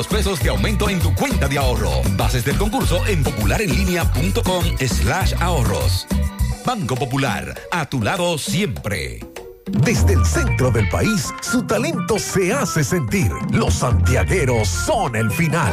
Participa por cada 500 pesos de aumento en tu cuenta de ahorro. Bases del concurso en popularenlinea.com slash ahorros. Banco Popular, a tu lado siempre. Desde el centro del país, su talento se hace sentir. Los santiagueros son el final.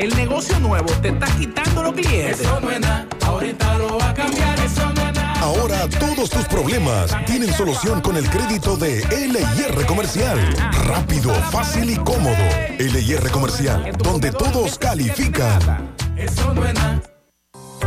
El negocio nuevo te está quitando los clientes. Eso no es nada. Ahorita lo va a cambiar, eso no es nada. Ahora todos tus problemas tienen solución con el crédito de LIR Comercial. Rápido, fácil y cómodo. LIR Comercial, donde todos califican. Eso no es nada.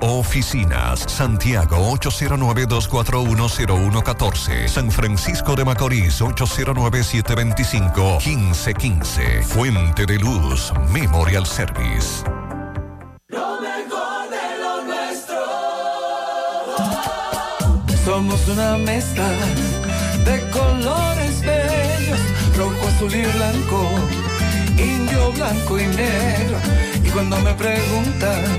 oficinas. Santiago 809-241-0114. San Francisco de Macorís 809-725-1515. Fuente de Luz Memorial Service. Lo mejor de lo nuestro. Somos una mezcla de colores bellos, rojo, azul y blanco, indio, blanco y negro. Y cuando me preguntan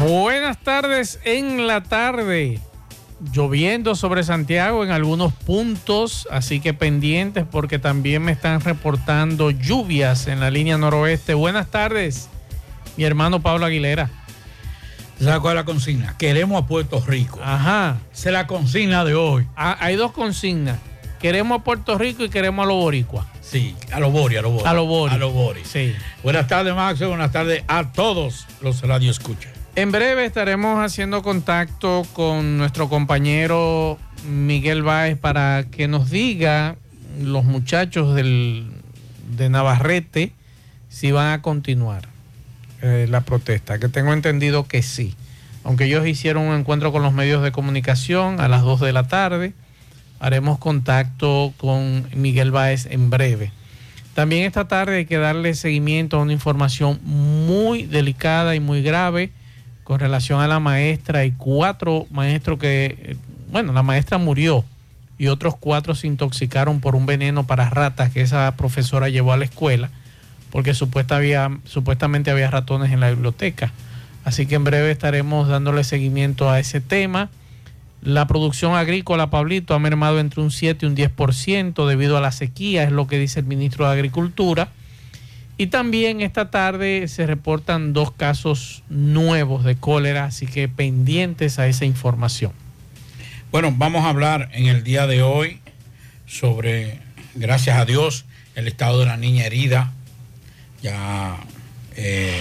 Buenas tardes en la tarde. Lloviendo sobre Santiago en algunos puntos, así que pendientes porque también me están reportando lluvias en la línea noroeste. Buenas tardes, mi hermano Pablo Aguilera. ¿Sabes cuál es la consigna? Queremos a Puerto Rico. Ajá. Esa es la consigna de hoy. Ah, hay dos consignas. Queremos a Puerto Rico y queremos a los boricuas. Sí, a los Bori, a los Bori. A los Bori. A los Bori. Sí. Buenas tardes, Max. Buenas tardes a todos los radio escuchas. En breve estaremos haciendo contacto con nuestro compañero Miguel Báez para que nos diga los muchachos del, de Navarrete si van a continuar eh, la protesta, que tengo entendido que sí. Aunque ellos hicieron un encuentro con los medios de comunicación a las 2 de la tarde, haremos contacto con Miguel Báez en breve. También esta tarde hay que darle seguimiento a una información muy delicada y muy grave con relación a la maestra y cuatro maestros que, eh, bueno, la maestra murió y otros cuatro se intoxicaron por un veneno para ratas que esa profesora llevó a la escuela porque supuesta había, supuestamente había ratones en la biblioteca. Así que en breve estaremos dándole seguimiento a ese tema. La producción agrícola, Pablito, ha mermado entre un 7 y un 10% debido a la sequía, es lo que dice el ministro de Agricultura. Y también esta tarde se reportan dos casos nuevos de cólera, así que pendientes a esa información. Bueno, vamos a hablar en el día de hoy sobre, gracias a Dios, el estado de la niña herida. Ya eh,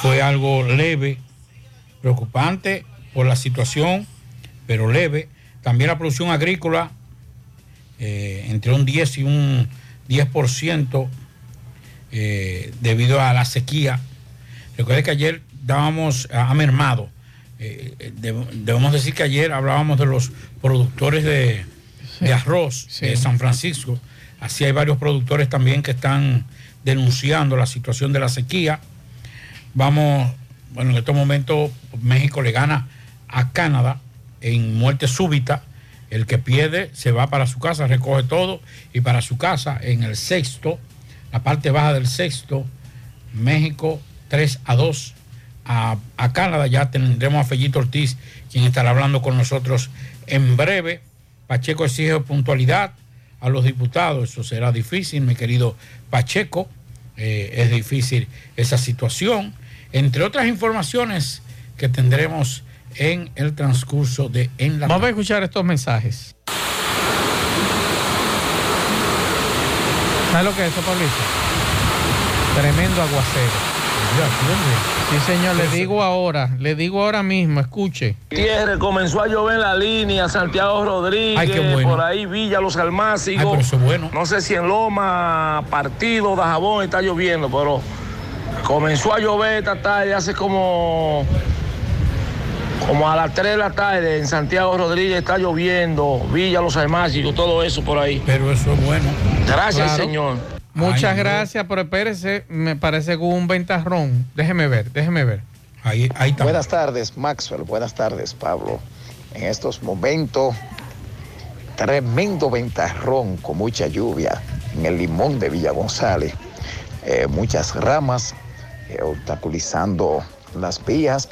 fue algo leve, preocupante por la situación, pero leve. También la producción agrícola, eh, entre un 10 y un 10% eh, debido a la sequía. Recuerde que ayer dábamos, a mermado. Eh, debemos decir que ayer hablábamos de los productores de, arroz de San Francisco. Así hay varios productores también que están denunciando la situación de la sequía. Vamos, bueno, en estos momentos México le gana a Canadá en muerte súbita. El que pierde se va para su casa, recoge todo y para su casa en el sexto, la parte baja del sexto, México 3 a 2 a, Canadá. Ya tendremos a Fellito Ortiz, quien estará hablando con nosotros en breve. Pacheco exige puntualidad a los diputados. Eso será difícil, mi querido Pacheco. Eh, es difícil esa situación. Entre otras informaciones que tendremos en el transcurso de En la Vamos a escuchar estos mensajes. ¿Sabes lo que es eso, Pablito? Tremendo aguacero. Sí, señor, le digo ahora, le digo ahora mismo, escuche. Tierra comenzó a llover en la línea, Santiago Rodríguez, por ahí Villa Los Almácigos. bueno. No sé si en Loma, Partido, Dajabón está lloviendo, pero comenzó a llover esta tarde hace como como a las 3 de la tarde en Santiago Rodríguez está lloviendo, Villa Los Almácigos, todo eso por ahí. Pero eso es bueno. Gracias, señor. Muchas gracias, pero espérese, me parece que hubo un ventarrón. Déjeme ver, déjeme ver. Ahí, ahí está. Buenas tardes, Maxwell. Buenas tardes, Pablo. En estos momentos, tremendo ventarrón con mucha lluvia en el limón de Villa González. Eh, muchas ramas eh, obstaculizando las vías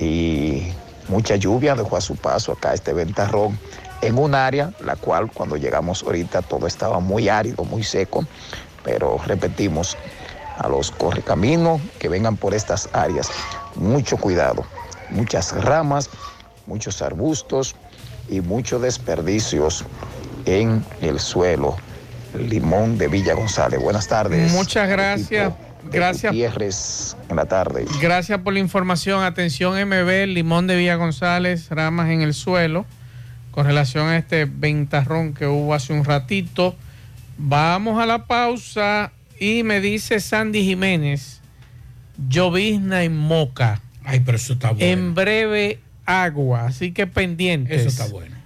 y mucha lluvia dejó a su paso acá este ventarrón en un área la cual cuando llegamos ahorita todo estaba muy árido, muy seco, pero repetimos a los correcaminos que vengan por estas áreas, mucho cuidado, muchas ramas, muchos arbustos y muchos desperdicios en el suelo. Limón de Villa González. Buenas tardes. Muchas gracias. Gracias. en la tarde. Gracias por la información. Atención MB, Limón de Villa González, ramas en el suelo con relación a este ventarrón que hubo hace un ratito. Vamos a la pausa y me dice Sandy Jiménez, llovizna en Moca. Ay, pero eso está bueno. En breve agua, así que pendientes. Eso está bueno.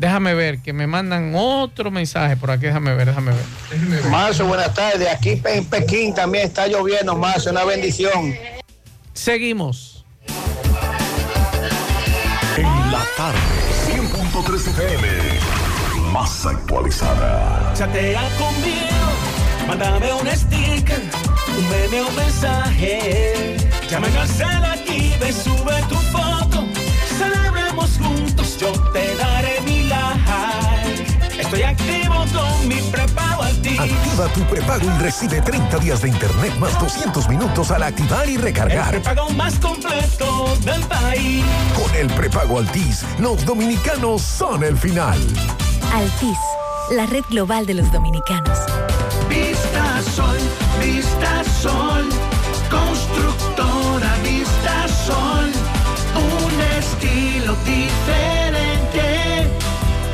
Déjame ver, que me mandan otro mensaje por aquí, déjame ver, déjame ver. Marzo, buenas tardes. Aquí en Pekín también está lloviendo, Marzo, una bendición. Seguimos. En la tarde. 100.3 FM. Más actualizada. Chatea conmigo, mándame un sticker, un meme o mensaje. Llame a aquí, ve, sube tu foto. Celebremos juntos, yo te daré. Estoy activo con mi prepago Altis. Activa tu prepago y recibe 30 días de internet más 200 minutos al activar y recargar. El prepago más completo del país. Con el prepago Altis, los dominicanos son el final. Altis, la red global de los dominicanos. Vista Sol, Vista Sol, constructora Vista Sol, un estilo diferente,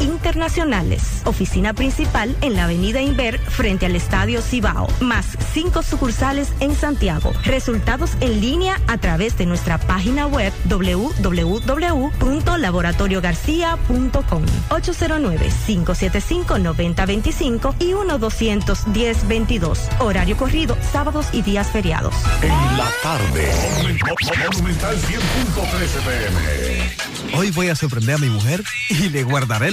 internacionales. Oficina principal en la Avenida Inver frente al Estadio Cibao, más cinco sucursales en Santiago. Resultados en línea a través de nuestra página web www.laboratoriogarcia.com 809-575-9025 y 1-210-22. Horario corrido, sábados y días feriados. En la tarde. Monumental 100.13 pm. Hoy voy a sorprender a mi mujer y le guardaré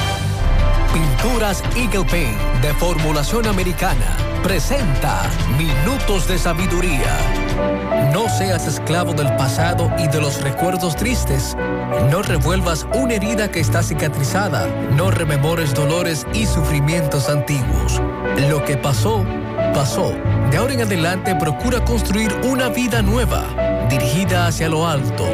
Pinturas Eagle Paint de formulación americana presenta Minutos de Sabiduría. No seas esclavo del pasado y de los recuerdos tristes. No revuelvas una herida que está cicatrizada. No rememores dolores y sufrimientos antiguos. Lo que pasó, pasó. De ahora en adelante procura construir una vida nueva, dirigida hacia lo alto.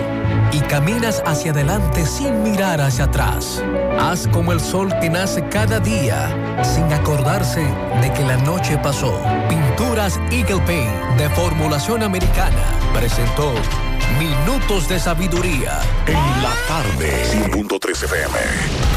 Y caminas hacia adelante sin mirar hacia atrás. Haz como el sol que nace cada día, sin acordarse de que la noche pasó. Pinturas Eagle Paint de formulación americana presentó Minutos de Sabiduría. En la tarde. 100.13 FM.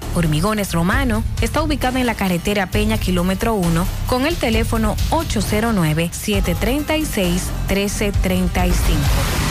Hormigones Romano está ubicado en la carretera Peña Kilómetro 1 con el teléfono 809-736-1335.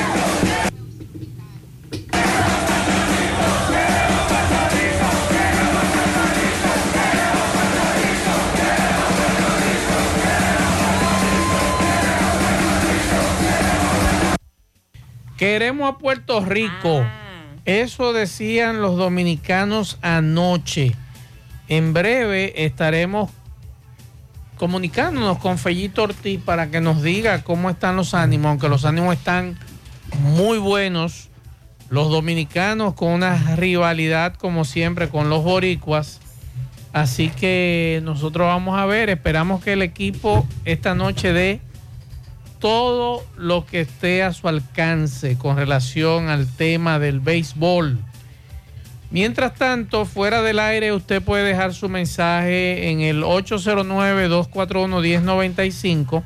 Queremos a Puerto Rico. Eso decían los dominicanos anoche. En breve estaremos comunicándonos con Fellito Ortiz para que nos diga cómo están los ánimos, aunque los ánimos están muy buenos. Los dominicanos con una rivalidad como siempre con los boricuas. Así que nosotros vamos a ver, esperamos que el equipo esta noche dé todo lo que esté a su alcance con relación al tema del béisbol. Mientras tanto, fuera del aire, usted puede dejar su mensaje en el 809-241-1095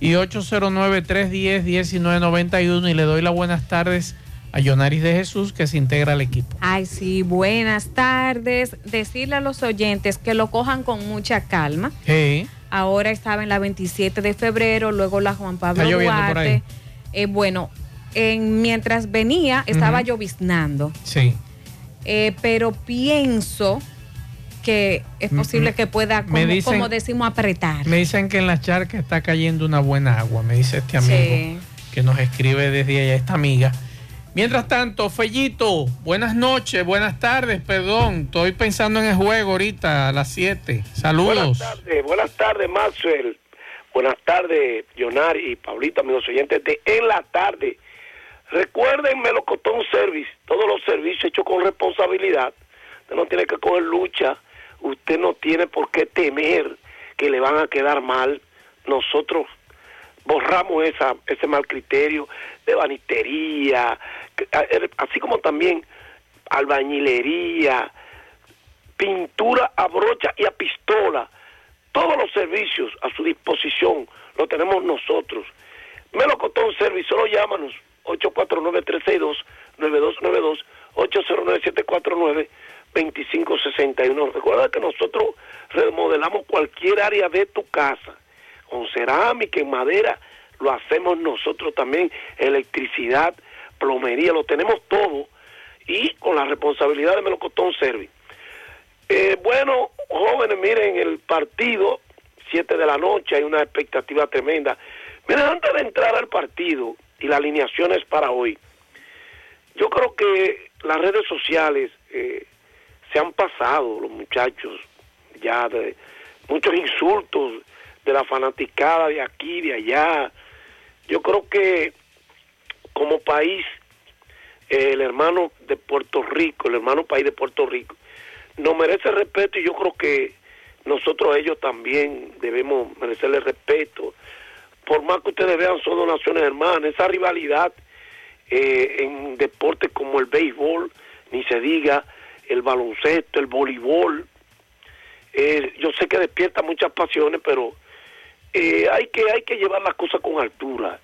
y 809-310-1991 y le doy las buenas tardes a Yonaris de Jesús que se integra al equipo. Ay, sí, buenas tardes. Decirle a los oyentes que lo cojan con mucha calma. Sí. Ahora estaba en la 27 de febrero, luego la Juan Pablo Está lloviendo por Duarte. ahí. Eh, bueno, en- mientras venía estaba lloviznando, Sí. Eh, pero pienso que es Mm, posible mm. que pueda, como, Me dicen- como decimos, apretar. Me dicen que en la charca está cayendo una buena agua, me dice este amigo. Sí. que nos escribe desde allá esta amiga. Mientras tanto, Fellito, buenas noches, buenas tardes, perdón. Estoy pensando en el juego ahorita a las 7. Saludos. Buenas tardes, buenas tardes, Maxwell. Buenas tardes, Jonari y Pablito, amigos oyentes de En la Tarde. Recuerden Melocotón Service, todos los servicios hechos con responsabilidad. Usted no tiene que coger lucha, usted no tiene por qué temer que le van a quedar mal. Nosotros borramos esa, ese mal criterio de banitería, que- a- er- así como también albañilería, pintura a brocha y a pistola. Todos los servicios a su disposición lo tenemos nosotros. Melocotón Service, solo llámanos 849-362-9292, 809-749-2561. Recuerda que nosotros remodelamos cualquier área de tu casa, con cerámica, en madera, lo hacemos nosotros también, electricidad, plomería, lo tenemos todo y con la responsabilidad de Melocotón Service. Eh, bueno, jóvenes, miren, el partido, 7 de la noche, hay una expectativa tremenda. Miren, antes de entrar al partido y las alineaciones para hoy, yo creo que las redes sociales eh, se han pasado, los muchachos, ya de muchos insultos de la fanaticada de aquí, de allá. Yo creo que como país, el hermano de Puerto Rico, el hermano país de Puerto Rico, nos merece respeto y yo creo que nosotros ellos también debemos merecerle respeto. Por más que ustedes vean, son dos naciones hermanas. Esa rivalidad eh, en deportes como el béisbol, ni se diga el baloncesto, el voleibol. Eh, yo sé que despierta muchas pasiones, pero eh, hay que hay que llevar las cosas con altura.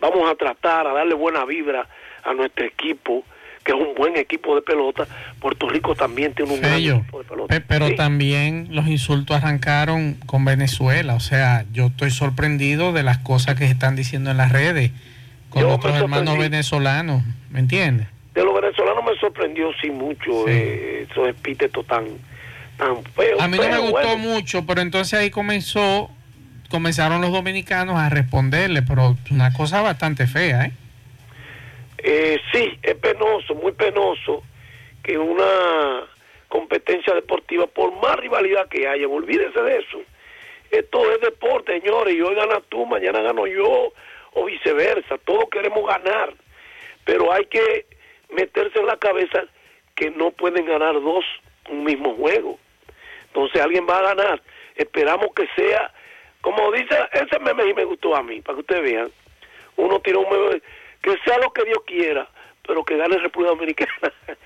Vamos a tratar a darle buena vibra a nuestro equipo, que es un buen equipo de pelota. Puerto Rico también tiene un Fello, equipo de pelota. pe- pero Sí. también los insultos arrancaron con Venezuela. O sea, yo estoy sorprendido de las cosas que se están diciendo en las redes con Yo nuestros hermanos venezolanos. ¿Me entiendes? De los venezolanos me sorprendió sí mucho eh, esos epítetos tan tan feos. A mí no me gustó bueno, mucho, pero entonces ahí comenzó, comenzaron los dominicanos a responderle, pero una cosa bastante fea, ¿eh? Eh, sí, es penoso, muy penoso que una competencia deportiva, por más rivalidad que haya, olvídese de eso. Esto es deporte, señores, y hoy gana tú, mañana gano yo, o viceversa. Todos queremos ganar, pero hay que meterse en la cabeza que no pueden ganar dos un mismo juego. Entonces alguien va a ganar. Esperamos que sea, como dice, ese meme sí me gustó a mí, para que ustedes vean. Uno tira un meme, que sea lo que Dios quiera, pero que gane República Dominicana.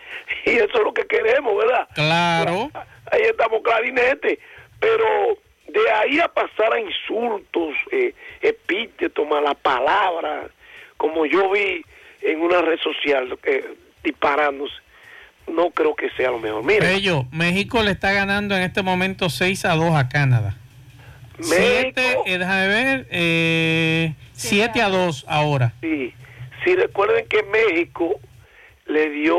y eso es lo que queremos, ¿verdad? Claro. Ahí estamos clarinete. Pero de ahí a pasar a insultos, eh, epítetos, malas palabras, como yo vi en una red social eh, disparándose, no creo que sea lo mejor. Mira, Bello, México le está ganando en este momento 6 a 2 a Canadá. México- 7, déjame ver, eh, 7 a 2 ahora. Sí, sí, recuerden que México le dio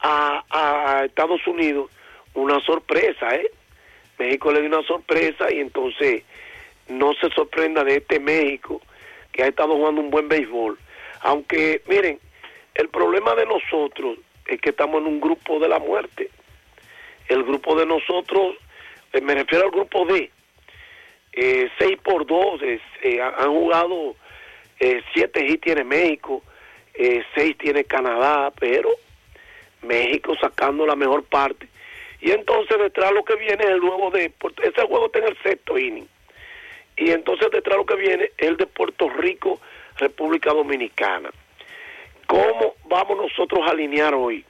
a, a Estados Unidos una sorpresa, ¿eh? México le dio una sorpresa y entonces no se sorprenda de este México que ha estado jugando un buen béisbol. Aunque, miren, el problema de nosotros es que estamos en un grupo de la muerte. El grupo de nosotros, eh, me refiero al grupo D, eh, 6 por 2, han jugado eh, siete hits tiene México, eh, seis tiene Canadá, pero México sacando la mejor parte. Y entonces detrás lo que viene es el juego de ese juego está en el sexto inning. Y entonces detrás lo que viene es el de Puerto Rico, República Dominicana. ¿Cómo vamos nosotros a alinear hoy?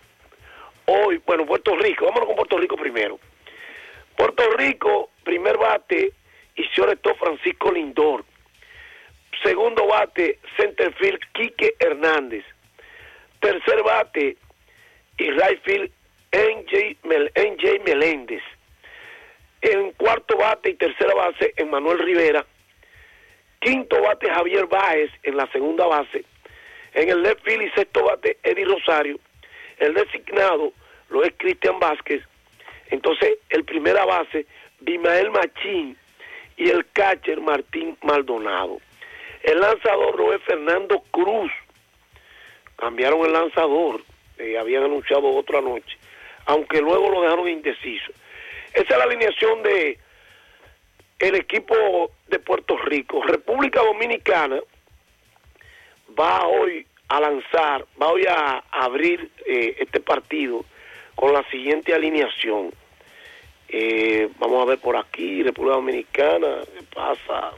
Hoy, bueno, Puerto Rico, vámonos con Puerto Rico primero. Puerto Rico, primer bate, y todo Francisco Lindor. Segundo bate, centerfield Quique Hernández. Tercer bate, y right field NJ, Mel- NJ Meléndez. En cuarto bate y tercera base, Emanuel Rivera. Quinto bate, Javier Báez en la segunda base. En el left field y sexto bate, Eddie Rosario. El designado lo es Cristian Vázquez. Entonces, el primera base, Bimael Machín. Y el catcher, Martín Maldonado. El lanzador no es Fernando Cruz. Cambiaron el lanzador. Eh, habían anunciado otro anoche. Aunque luego lo dejaron indeciso. Esa es la alineación de el equipo de Puerto Rico. República Dominicana va hoy a lanzar, va hoy a abrir eh, este partido con la siguiente alineación. Eh, vamos a ver por aquí, República Dominicana, ¿qué pasa?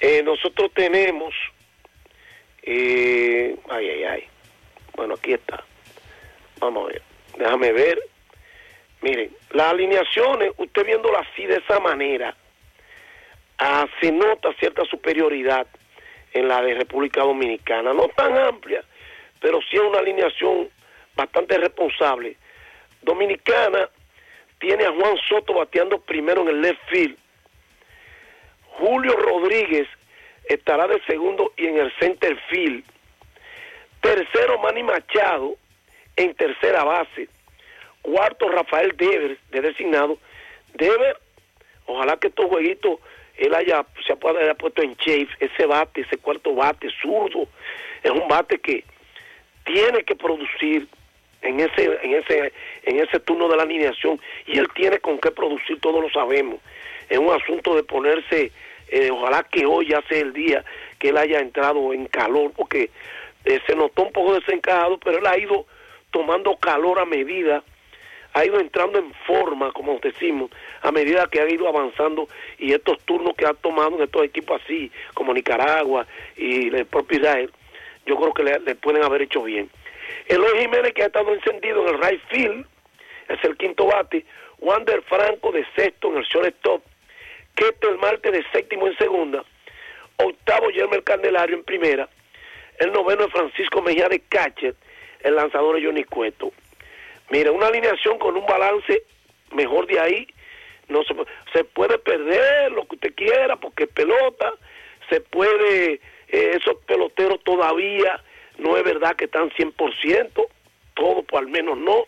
Eh, nosotros tenemos, eh, ay, ay, ay, bueno, aquí está. Vamos a ver, déjame ver. Miren, las alineaciones, usted viéndolas así de esa manera, ah, se nota cierta superioridad en la de República Dominicana. No tan amplia, pero sí es una alineación bastante responsable. Dominicana tiene a Juan Soto bateando primero en el left field. Julio Rodríguez estará de segundo y en el center field. Tercero, Manny Machado en tercera base. Cuarto, Rafael Devers de designado. Devers, ojalá que estos jueguitos él haya, se haya, puesto en shape ese bate, ese cuarto bate zurdo. Es un bate que tiene que producir en ese, en ese, en ese turno de la alineación y él tiene con qué producir, todos lo sabemos. Es un asunto de ponerse, eh, ojalá que hoy ya sea el día que él haya entrado en calor, porque eh, se notó un poco desencajado, pero él ha ido tomando calor a medida, ha ido entrando en forma, como decimos, a medida que ha ido avanzando y estos turnos que ha tomado en estos equipos así, como Nicaragua y el propio Israel, yo creo que le, le pueden haber hecho bien. Eloy Jiménez, que ha estado encendido en el right field, es el quinto bate. Wander Franco de sexto en el shortstop. Ketel Marte de séptimo en segunda. Octavo, Yermer Candelario en primera. El noveno es Francisco Mejía de catcher. El lanzador es Johnny Cueto. Mira, una alineación con un balance mejor de ahí. No se, se puede perder lo que usted quiera porque pelota. Se puede, eh, esos peloteros todavía no es verdad que están 100%, todo por al menos no.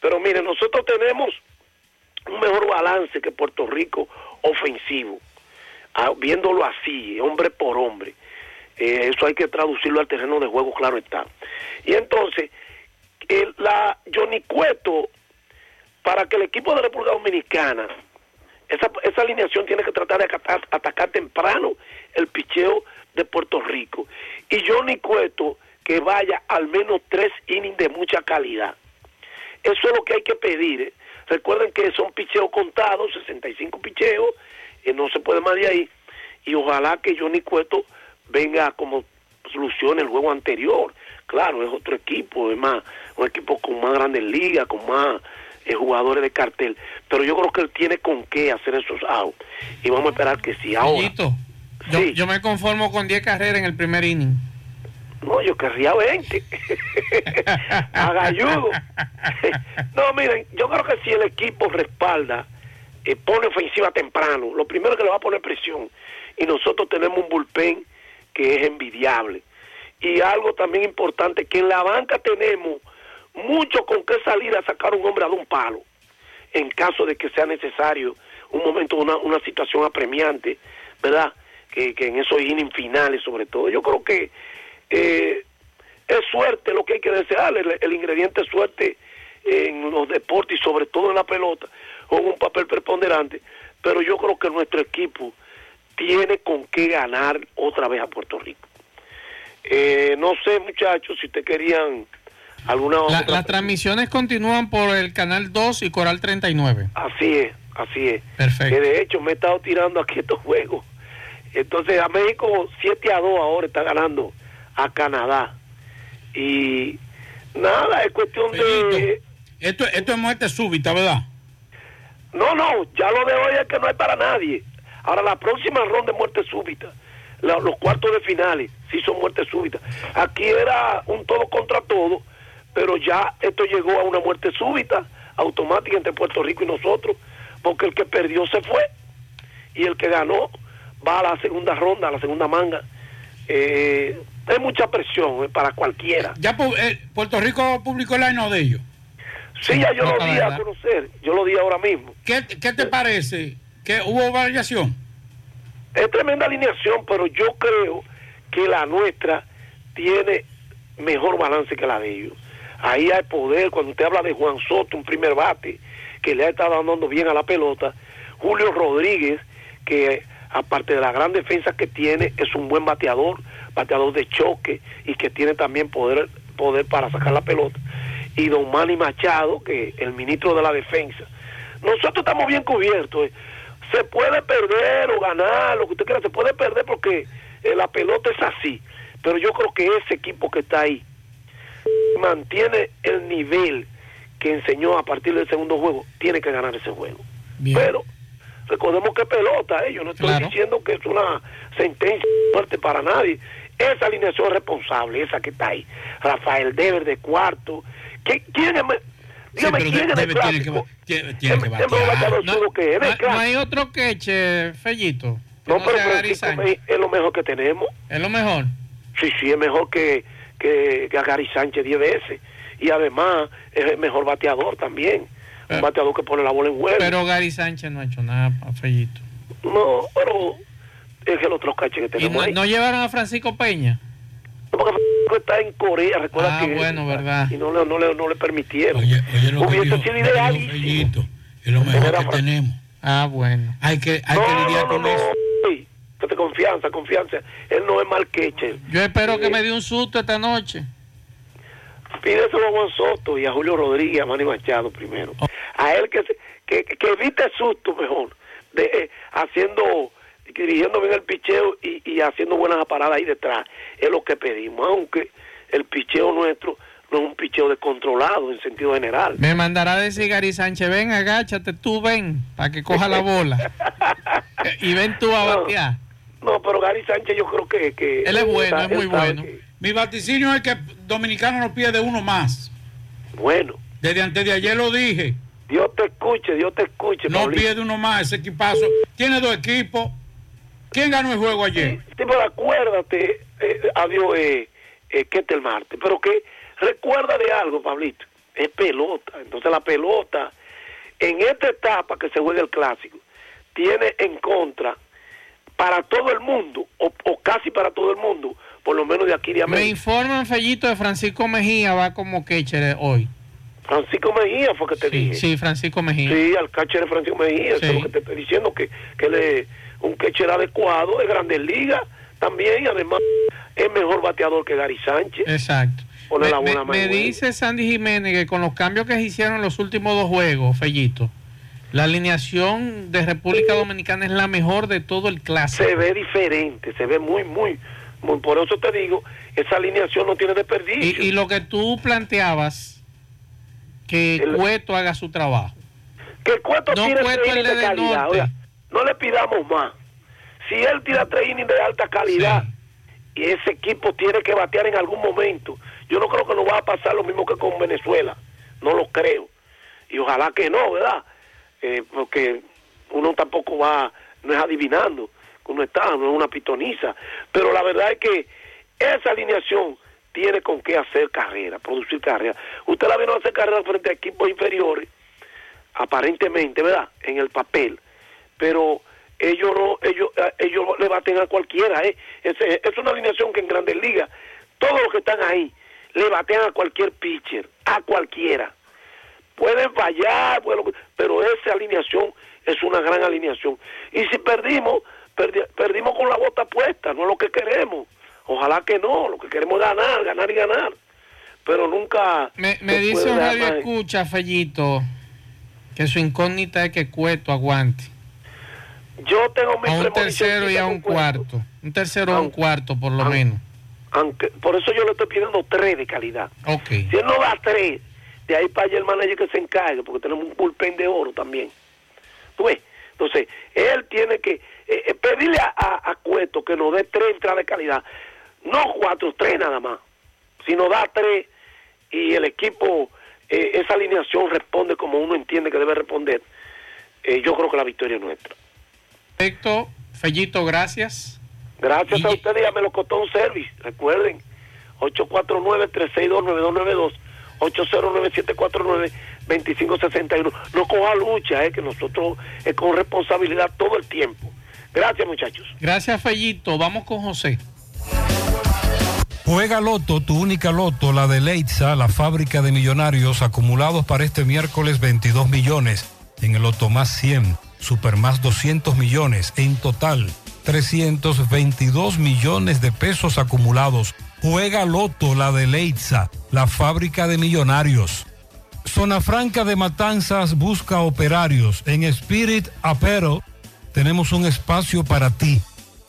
Pero mire, nosotros tenemos un mejor balance que Puerto Rico ofensivo, Ah, viéndolo así, hombre por hombre. Eh, eso hay que traducirlo al terreno de juego, claro está. Y entonces, el- la Johnny Cueto, para que el equipo de República Dominicana, esa, esa alineación tiene que tratar de atacar temprano el picheo de Puerto Rico. Y Johnny Cueto, que vaya al menos tres innings de mucha calidad. Eso es lo que hay que pedir. ¿eh? Recuerden que son picheos contados, 65 picheos, y no se puede más de ahí. Y ojalá que Johnny Cueto venga como solución el juego anterior. Claro, es otro equipo, es más, un equipo con más grandes ligas, con más eh, jugadores de cartel. Pero yo creo que él tiene con qué hacer esos outs. Y vamos a esperar que sí. Ahora, yo, yo me conformo con 10 carreras en el primer inning. No, yo querría 20. Agalludo. no, miren, yo creo que si el equipo respalda, eh, pone ofensiva temprano, lo primero que le va a poner presión. Y nosotros tenemos un bullpen que es envidiable. Y algo también importante, que en la banca tenemos mucho con qué salir a sacar un hombre a un palo, en caso de que sea necesario un momento, una, una situación apremiante, ¿verdad? Que, que en esos innings finales sobre todo. Yo creo que eh, es suerte lo que hay que desearle, el, el ingrediente suerte en los deportes y sobre todo en la pelota, juega un papel preponderante, pero yo creo que nuestro equipo tiene con qué ganar otra vez a Puerto Rico. Eh, no sé, muchachos, si te querían alguna La- otra. las transmisiones continúan por el canal 2 y Coral 39. Así es, así es. Perfecto. Que de hecho me he estado tirando aquí estos juegos. Entonces a México 7 a 2 ahora está ganando a Canadá. Y nada, es cuestión de... Esto, esto es muerte súbita, ¿verdad? No, no, ya lo de hoy es que no es para nadie. Ahora la próxima ronda de muerte súbita, la- los cuartos de finales, sí son muerte súbita. Aquí era un todo contra todo, pero ya esto llegó a una muerte súbita, automática entre Puerto Rico y nosotros, porque el que perdió se fue y el que ganó va a la segunda ronda, a la segunda manga. Eh, hay mucha presión eh, para cualquiera. Ya eh, Puerto Rico publicó el año de ellos. Sí, ya yo no, lo di a conocer, yo lo di ahora mismo. ¿Qué, qué te parece? ¿Que hubo variación? es tremenda alineación, pero yo creo que la nuestra tiene mejor balance que la de ellos. Ahí hay poder, cuando usted habla de Juan Soto, un primer bate, que le ha estado dando bien a la pelota, Julio Rodríguez, que aparte de la gran defensa que tiene, es un buen bateador, bateador de choque y que tiene también poder, poder para sacar la pelota. Y Don Manny Machado, que el ministro de la defensa. Nosotros estamos bien cubiertos. eh. Se puede perder o ganar, lo que usted quiera, se puede perder porque eh, la pelota es así. Pero yo creo que ese equipo que está ahí mantiene el nivel que enseñó a partir del segundo juego, tiene que ganar ese juego. Pero recordemos que pelota, eh, yo no estoy Claro. diciendo que es una sentencia fuerte para nadie. Esa alineación es responsable, esa que está ahí. Rafael Dever de cuarto. ¿Qué- ¿Quién es? me- Dígame, pero ¿quién de- es el debe- tiene que clásico? tiene- tiene que mejor bateador batear. zurdo que es, No, es no hay otro queche, Fellito. que No, no pero Francisco Sánchez. Es lo mejor que tenemos. Es lo mejor. Sí, sí, es mejor que, que, que a Gary Sánchez 10 veces. Y además es el mejor bateador también. Un bateador que pone la bola en juego. Pero Gary Sánchez no ha hecho nada para Fellito. No, pero es que el otro cache que ¿Y tenemos no, ahí. no llevaron a Francisco Peña? Porque Francisco está en Corea, recuerda Ah, que... bueno, verdad. Y no le, no le, no le permitieron. Oye, lo que Hubiese sido lo que ideal. dijo Fellito, es lo mejor que tenemos. Ah, bueno. Hay que, hay que lidiar con eso. Sí, confianza, confianza. Él no es mal queche. Yo espero que me dé un susto esta noche. Pídeselo a Juan Soto y a Julio Rodríguez, a Manny Machado primero. A él que, se- que, que evite susto mejor, de eh, haciendo, dirigiendo bien el picheo y, y haciendo buenas paradas ahí detrás. Es lo que pedimos, aunque el picheo nuestro no es un picheo descontrolado en sentido general. Me mandará a decir Gary Sánchez, ven, agáchate, tú ven, para que coja la bola. y ven tú a batear. No, pero Gary Sánchez yo creo que... que Él es bueno, es muy bueno. que- Mi vaticinio es que Dominicano no pierde uno más. Bueno. Desde antes de ayer lo dije. Dios te escuche, Dios te escuche. No Pablito. pierde uno más ese equipazo. Tiene dos equipos. ¿Quién ganó el juego ayer? Sí, pero acuérdate, eh, adiós, eh, eh, Ketel Marte, pero que recuerda de algo, Pablito, es pelota. Entonces la pelota, en esta etapa que se juega el clásico, tiene en contra para todo el mundo, o, o casi para todo el mundo, por lo menos de aquí de Me América. informan, Fellito, de Francisco Mejía va como catcher hoy. Francisco Mejía fue que te dije. Sí, Francisco Mejía. Sí, al catcher de Francisco Mejía, eso es lo que te estoy diciendo, que, que él es un catcher adecuado, de grandes ligas también, y además es mejor bateador que Gary Sánchez. Exacto. Me, la me- me dice Sandy Jiménez que con los cambios que se hicieron en los últimos dos juegos, Fellito, la alineación de República Dominicana es la mejor de todo el clásico. Se ve diferente, se ve muy, muy, por eso te digo, esa alineación no tiene desperdicio. Y, y lo que tú planteabas, que Cueto haga su trabajo. que Cueto no tire Cueto tres el innings de calidad, oiga, no le pidamos más. Si él tira tres innings de alta calidad, y ese equipo tiene que batear en algún momento, yo no creo que nos va a pasar lo mismo que con Venezuela, no lo creo. Y ojalá que no, ¿verdad? Eh, porque uno tampoco va, no es adivinando, uno está, no es una pitoniza. Pero la verdad es que esa alineación tiene con qué hacer carrera, producir carrera. Usted la vieron hacer carrera frente a equipos inferiores, aparentemente, ¿verdad? En el papel. Pero ellos no, ellos, eh, ellos le baten a cualquiera, ¿eh? Es, es una alineación que en Grandes Ligas, todos los que están ahí, le batean a cualquier pitcher, a cualquiera. Pueden fallar, pero esa alineación es una gran alineación. Y si perdimos, perdi- perdimos con la bota puesta, no es lo que queremos. Ojalá que no, lo que queremos es ganar, ganar y ganar. Pero nunca... Me, dice un radio más. escucha, Fellito, que su incógnita es que Cueto aguante. Yo tengo mi A un tercero y a un cuarto. Un tercero a un cuarto, por lo menos. Aunque, por eso yo le estoy pidiendo tres de calidad. Ok. Si él no da tres, de ahí para allá el manager que se encargue, porque tenemos un bullpen de oro también. ¿Tú ves? Entonces, él tiene que eh, eh, pedirle a, a, a Cueto que nos dé tres entradas de calidad. No cuatro, tres nada más. Si nos da tres y el equipo, eh, esa alineación responde como uno entiende que debe responder, eh, yo creo que la victoria es nuestra. Perfecto. Fellito, gracias. Gracias a ustedes y a Melocotón Service. Recuerden, 849-362-9292, 809-749-2561. No coja lucha, eh, que nosotros es con responsabilidad todo el tiempo. Gracias, muchachos. Gracias, Fellito. Vamos con José. Juega Loto, tu única Loto, la de Leitza, la fábrica de millonarios acumulados para este miércoles 22 millones. En el Loto más 100, Super más 200 millones. En total, 322 millones de pesos acumulados. Juega Loto, la de Leitza, la fábrica de millonarios. Zona Franca de Matanzas busca operarios. En Spirit Apero tenemos un espacio para ti.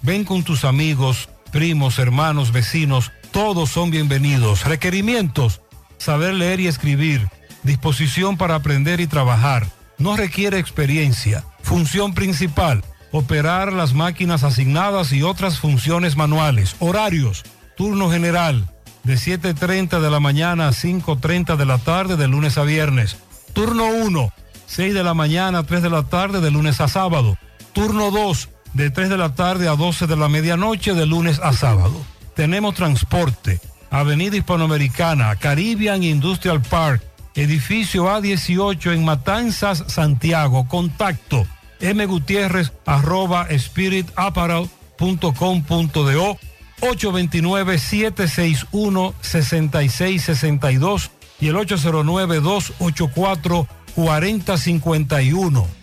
Ven con tus amigos, primos, hermanos, vecinos. Todos son bienvenidos. Requerimientos. Saber leer y escribir. Disposición para aprender y trabajar. No requiere experiencia. Función principal. Operar las máquinas asignadas y otras funciones manuales. Horarios. Turno general de 7.30 de la mañana a 5.30 de la tarde de lunes a viernes. Turno 1, 6 de la mañana a 3 de la tarde de lunes a sábado. Turno 2, de 3 de la tarde a 12 de la medianoche de lunes a sábado. Tenemos transporte. Avenida Hispanoamericana, Caribbean Industrial Park, edificio A18 en Matanzas, Santiago. Contacto mgutierrez arroba spiritapparel.com.do 829-761-6662 y el 809-284-4051.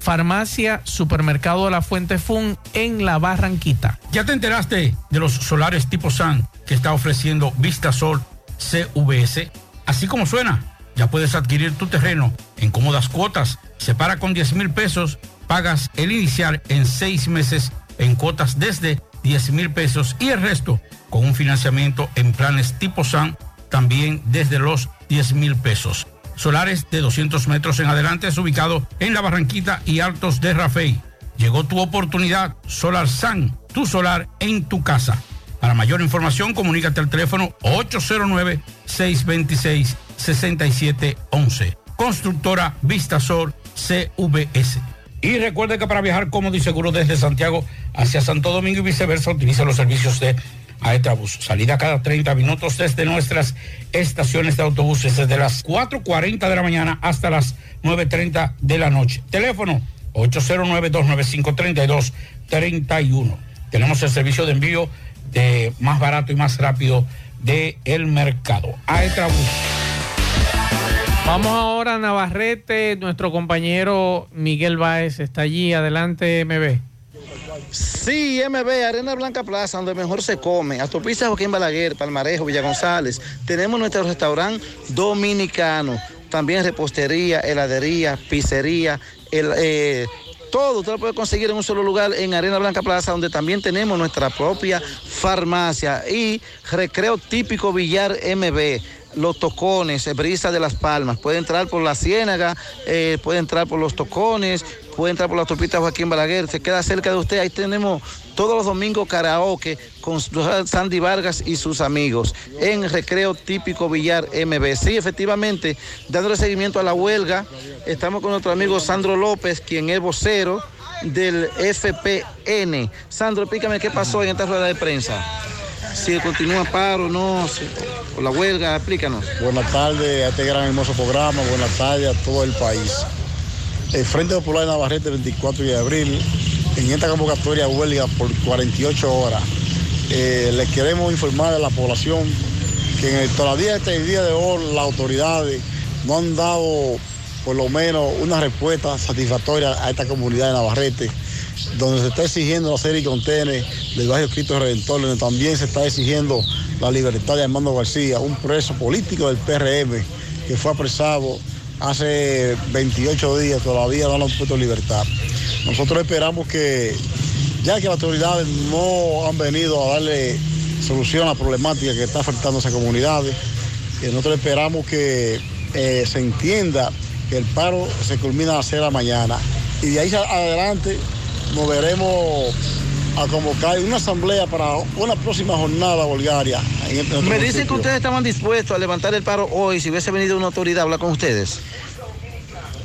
Farmacia Supermercado de la Fuente Fun en La Barranquita. ¿Ya te enteraste de los solares tipo SAN que está ofreciendo Vistasol CVS? Así como suena, ya puedes adquirir tu terreno en cómodas cuotas. Separa con 10 mil pesos, pagas el inicial en seis meses en cuotas desde 10 mil pesos y el resto con un financiamiento en planes tipo SAN también desde los 10 mil pesos. Solares de 200 metros en adelante es ubicado en la Barranquita y Altos de Rafey. Llegó tu oportunidad, Solar San, tu solar en tu casa. Para mayor información, comunícate al teléfono 809-626-6711. Constructora Vistasol CVS. Y recuerde que para viajar cómodo y seguro desde Santiago hacia Santo Domingo y viceversa, utiliza los servicios de Aetrabús. Salida cada 30 minutos desde nuestras estaciones de autobuses, desde las 4.40 de la mañana hasta las 9.30 de la noche. Teléfono 809-295-3231. Tenemos el servicio de envío de más barato y más rápido del el mercado. Aetrabús. Vamos ahora a Navarrete. Nuestro compañero Miguel Báez está allí. Adelante, MB. Sí, MB, Arena Blanca Plaza, donde mejor se come. Autopista Joaquín Balaguer, Palmarejo, Villa González. Tenemos nuestro restaurante dominicano. También repostería, heladería, pizzería, el, eh, todo usted lo puede conseguir en un solo lugar en Arena Blanca Plaza, donde también tenemos nuestra propia farmacia y recreo típico Villar MB los tocones, brisa de las palmas. Puede entrar por la ciénaga, eh, puede entrar por los tocones, puede entrar por la autopista Joaquín Balaguer, se queda cerca de usted. Ahí tenemos todos los domingos karaoke con Sandy Vargas y sus amigos en Recreo Típico Villar MB. Sí, efectivamente, dándole seguimiento a la huelga, estamos con nuestro amigo Sandro López, quien es vocero del FPN. Sandro, explícame qué pasó en esta rueda de prensa si continúa paro, no, por la huelga, explícanos. Buenas tardes a este gran hermoso programa, buenas tardes a todo el país. El Frente Popular de Navarrete, 24 de abril, en esta convocatoria huelga por 48 horas. eh, le queremos informar a la población que en el, todavía este día de hoy las autoridades no han dado por lo menos una respuesta satisfactoria a esta comunidad de Navarrete, donde se está exigiendo la serie de contenes del barrio Cristo Redentor, donde también se está exigiendo la libertad de Armando García, un preso político del PRM que fue apresado hace 28 días, todavía no lo han puesto en libertad. Nosotros esperamos que, ya que las autoridades no han venido a darle solución a la problemática que está afectando a esas comunidades, eh, nosotros esperamos que eh, se entienda que el paro se culmina a las 6 de la mañana y de ahí adelante nos veremos a convocar una asamblea para una próxima jornada en nuestro Me dicen que ustedes estaban dispuestos a levantar el paro hoy si hubiese venido una autoridad a hablar con ustedes.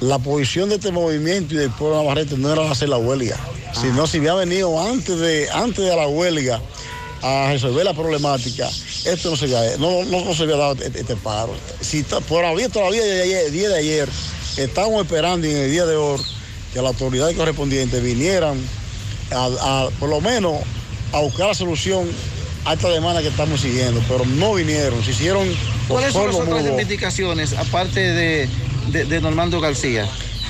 La posición de este movimiento y del pueblo navarrete no era hacer la huelga, sino si había venido antes de, antes de la huelga a resolver la problemática, esto no se había, no, no- no se había dado este, este paro. Si todavía, todavía el día de ayer, estamos esperando y en el día de hoy que las autoridades correspondientes vinieran a, a, por lo menos a buscar la solución a esta demanda que estamos siguiendo, pero no vinieron, se hicieron ¿Cuáles son las otras reivindicaciones aparte de, de- de Normando García?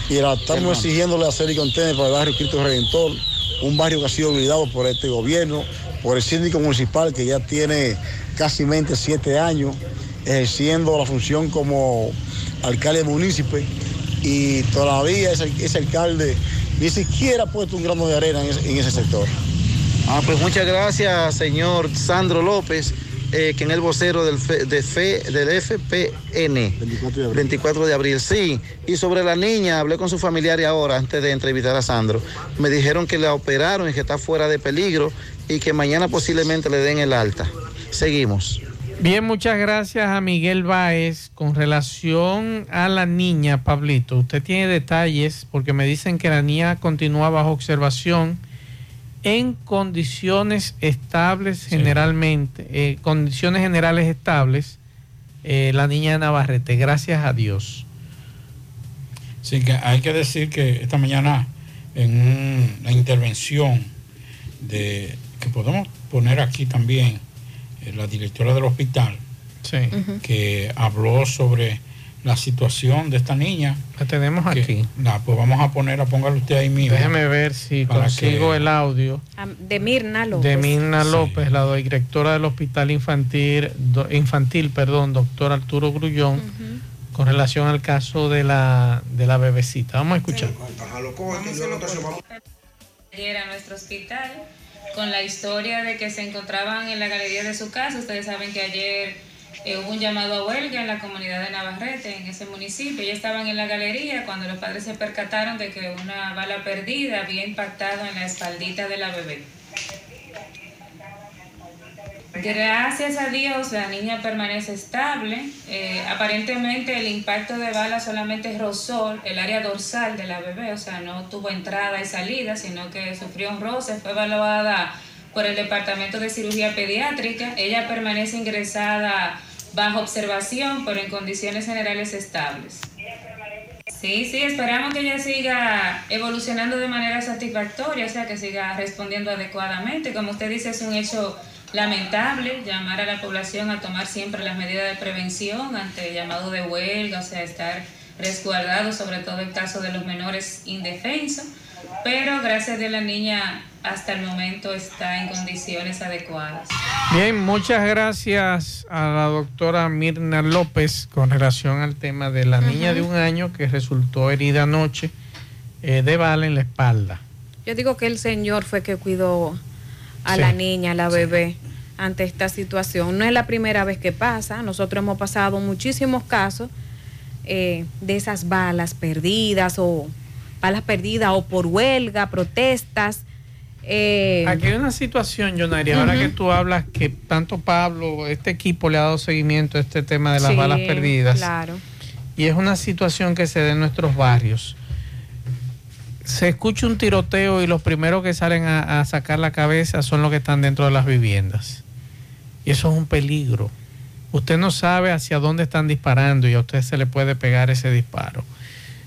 Mira, estamos Hermano. exigiéndole hacer y contener para el barrio Cristo Redentor, un barrio que ha sido olvidado por este gobierno, por el síndico municipal que ya tiene casi siete años ejerciendo la función como alcalde municipio y todavía ese, ese alcalde ni siquiera ha puesto un grano de arena en ese, en ese sector. Ah, pues muchas gracias, señor Sandro López, eh, que en el vocero del, fe- de fe- del FPN. 24 de, abril. sí. Y sobre la niña, hablé con su familiar y ahora, antes de entrevistar a Sandro. Me dijeron que la operaron y que está fuera de peligro y que mañana posiblemente le den el alta. Seguimos. Bien, muchas gracias a Miguel Báez. Con relación a la niña, Pablito, usted tiene detalles porque me dicen que la niña continúa bajo observación en condiciones estables generalmente, eh, condiciones generales estables, eh, la niña de Navarrete, gracias a Dios. Sí, que hay que decir que esta mañana en un- la intervención de que podemos poner aquí también la directora del hospital que habló sobre la situación de esta niña. La tenemos aquí. La, pues vamos a ponerla, póngalo usted ahí mismo. Déjeme ver si consigo que- el audio. Am- De Mirna López. de Mirna López, la directora del Hospital Infantil, do- infantil perdón, doctor Arturo Grullón, con relación al caso de la, de la bebecita. Vamos a escuchar. ayer a nuestro hospital con la historia de que se encontraban en la galería de su casa. Ustedes saben que ayer eh, hubo un llamado a huelga en la comunidad de Navarrete, en ese municipio. Ya estaban en la galería cuando los padres se percataron de que una bala perdida había impactado en la espaldita de la bebé. Gracias a Dios la niña permanece estable. Eh, aparentemente el impacto de bala solamente rozó el área dorsal de la bebé, o sea, no tuvo entrada y salida, sino que sufrió un roce. Fue evaluada por el Departamento de Cirugía Pediátrica. Ella permanece ingresada bajo observación, pero en condiciones generales estables. Sí, sí, esperamos que ella siga evolucionando de manera satisfactoria, o sea, que siga respondiendo adecuadamente. Como usted dice, es un hecho lamentable llamar a la población a tomar siempre las medidas de prevención ante llamado de huelga, o sea, estar resguardado, sobre todo en caso de los menores indefensos. Pero gracias a Dios la niña hasta el momento está en condiciones adecuadas. Bien, muchas gracias a la doctora Mirna López con relación al tema de la niña de un año que resultó herida anoche eh, de bala en la espalda. Yo digo que el Señor fue que cuidó a Sí. la niña, a la bebé, ante esta situación. No es la primera vez que pasa. Nosotros hemos pasado muchísimos casos eh, de esas balas perdidas o balas perdidas o por huelga, protestas. Eh, Aquí hay una situación, Yonari, ahora Ujú. que tú hablas que tanto Pablo, este equipo le ha dado seguimiento a este tema de las sí, balas perdidas. Claro. Y es una situación que se da en nuestros barrios. Se escucha un tiroteo y los primeros que salen a, a sacar la cabeza son los que están dentro de las viviendas. Y eso es un peligro. Usted no sabe hacia dónde están disparando y a usted se le puede pegar ese disparo.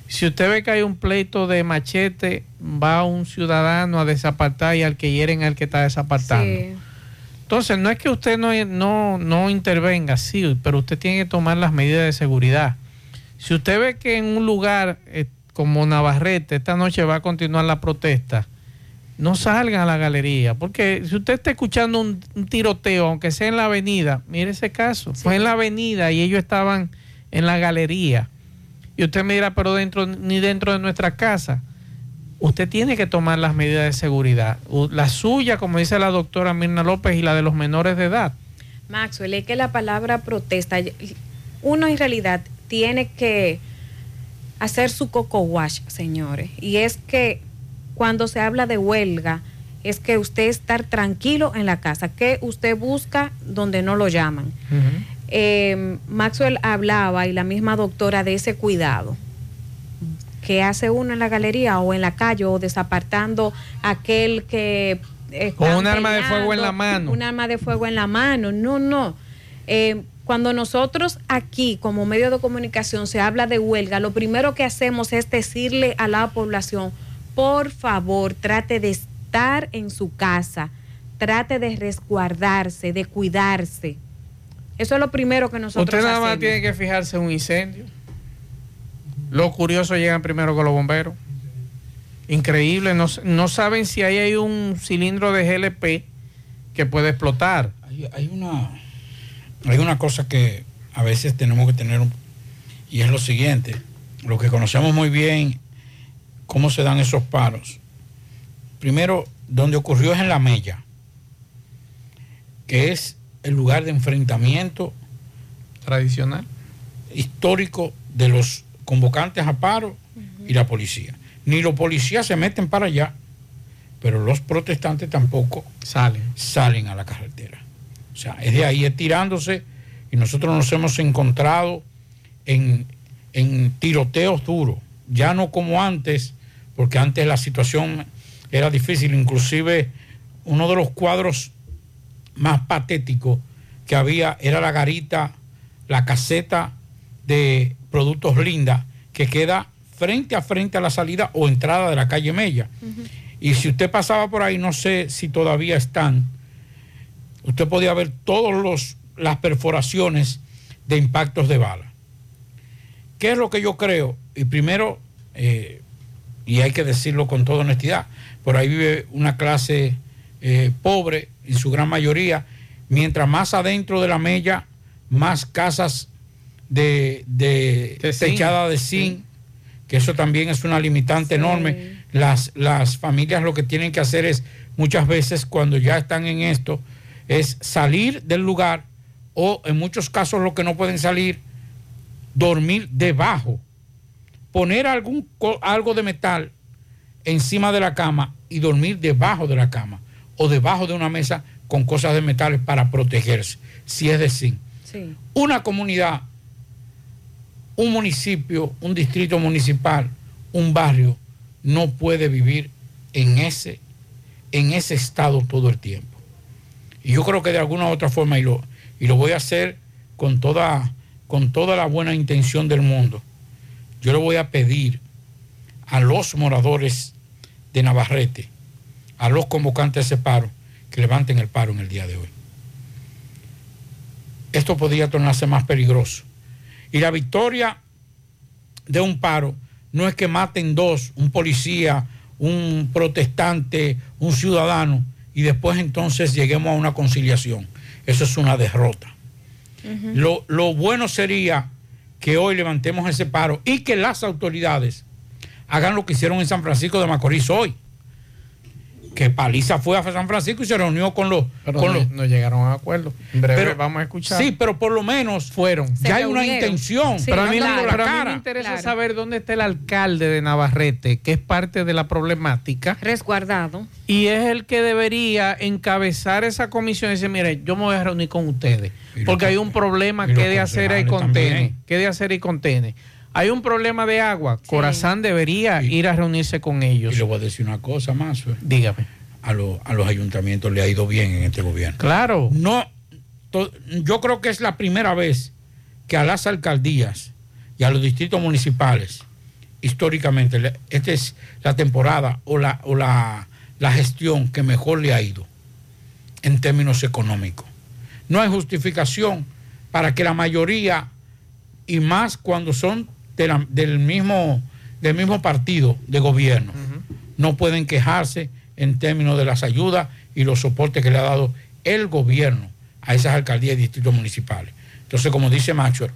Si usted ve que hay un pleito de machete, va un ciudadano a desapartar y al que hieren al que está desapartando. Sí. Entonces, no es que usted no, no, no intervenga, sí, pero usted tiene que tomar las medidas de seguridad. Si usted ve que en un lugar eh, como Navarrete esta noche va a continuar la protesta, no salgan a la galería, porque si usted está escuchando un, un tiroteo, aunque sea en la avenida, mire ese caso, fue en la avenida y ellos estaban en la galería. Y usted me dirá, pero dentro, ni dentro de nuestra casa. Usted tiene que tomar las medidas de seguridad. La suya, como dice la doctora Mirna López, y la de los menores de edad. Maxwell, es que la palabra protesta, uno en realidad tiene que hacer su coco wash, señores. Y es que cuando se habla de huelga, es que usted estar tranquilo en la casa, que usted busca donde no lo llaman. Eh, Maxwell hablaba y la misma doctora de ese cuidado que hace uno en la galería o en la calle o desapartando aquel que Con un arma de fuego en la mano. un arma de fuego en la mano. No, no. Eh, cuando nosotros aquí, como medio de comunicación, se habla de huelga, lo primero que hacemos es decirle a la población, por favor, trate de estar en su casa, trate de resguardarse, de cuidarse. Eso es lo primero que nosotros Usted nada más hacemos. tiene que fijarse en un incendio. Los curiosos llegan primero con los bomberos. Increíble, no, no saben si ahí hay un cilindro de GLP que puede explotar. Hay, hay una, hay una cosa que a veces tenemos que tener, un- y es lo siguiente, lo que conocemos muy bien, cómo se dan esos paros. Primero, donde ocurrió es en La Mella, que es el lugar de enfrentamiento tradicional, histórico de los convocantes a paro y la policía. Ni los policías se meten para allá, pero los protestantes tampoco salen, salen a la carretera. O sea, es de ahí, es tirándose y nosotros nos hemos encontrado en, en tiroteos duros, ya no como antes, porque antes la situación era difícil, inclusive uno de los cuadros más patéticos que había era la garita, la caseta de Productos Linda, que queda frente a frente a la salida o entrada de la calle Mella. Y si usted pasaba por ahí, no sé si todavía están, usted podía ver todas las perforaciones de impactos de bala. ¿Qué es lo que yo creo? Y primero, eh, y hay que decirlo con toda honestidad, por ahí vive una clase eh, pobre, en su gran mayoría, mientras más adentro de la mella, más casas de, de, De zinc. techada de zinc, que eso también es una limitante enorme. Las, las familias lo que tienen que hacer es, muchas veces cuando ya están en esto, es salir del lugar o en muchos casos lo que no pueden salir, dormir debajo, poner algún, algo de metal encima de la cama y dormir debajo de la cama o debajo de una mesa con cosas de metales para protegerse, si es de zinc. Sí. Una comunidad, un municipio, un distrito municipal, un barrio, no puede vivir en ese, en ese estado todo el tiempo. Y yo creo que de alguna u otra forma, y lo, y lo voy a hacer con toda, con toda la buena intención del mundo, yo le voy a pedir a los moradores de Navarrete, a los convocantes de ese paro, que levanten el paro en el día de hoy. Esto podría tornarse más peligroso. Y la victoria de un paro no es que maten dos, un policía, un protestante, un ciudadano, y después entonces lleguemos a una conciliación. Eso es una derrota. Lo, lo bueno sería que hoy levantemos ese paro y que las autoridades hagan lo que hicieron en San Francisco de Macorís hoy. Que Paliza fue a San Francisco y se reunió con los... Pero con no, los no llegaron a acuerdo. En breve Pero- vamos a escuchar. Sí, pero por lo menos fueron. ya hay una intención. pero a mí, dando la pero a mí me interesa saber dónde está el alcalde de Navarrete, que es parte de la problemática. Resguardado. Y es el que debería encabezar esa comisión y decir, mire, yo me voy a reunir con ustedes. Porque hay un problema que de acera y contene. Que de acera y contene. Hay un problema de agua. Corazán debería ir a reunirse con ellos. Y le voy a decir una cosa más. Dígame. A, lo- a los ayuntamientos le ha ido bien en este gobierno. Claro. No, to- yo creo que es la primera vez que a las alcaldías y a los distritos municipales, históricamente, esta es la temporada o la, o la, la gestión que mejor le ha ido. en términos económicos. No hay justificación para que la mayoría, y más cuando son de la- del, mismo, del mismo partido de gobierno, no pueden quejarse en términos de las ayudas y los soportes que le ha dado el gobierno a esas alcaldías y distritos municipales. Entonces, como dice Maxwell,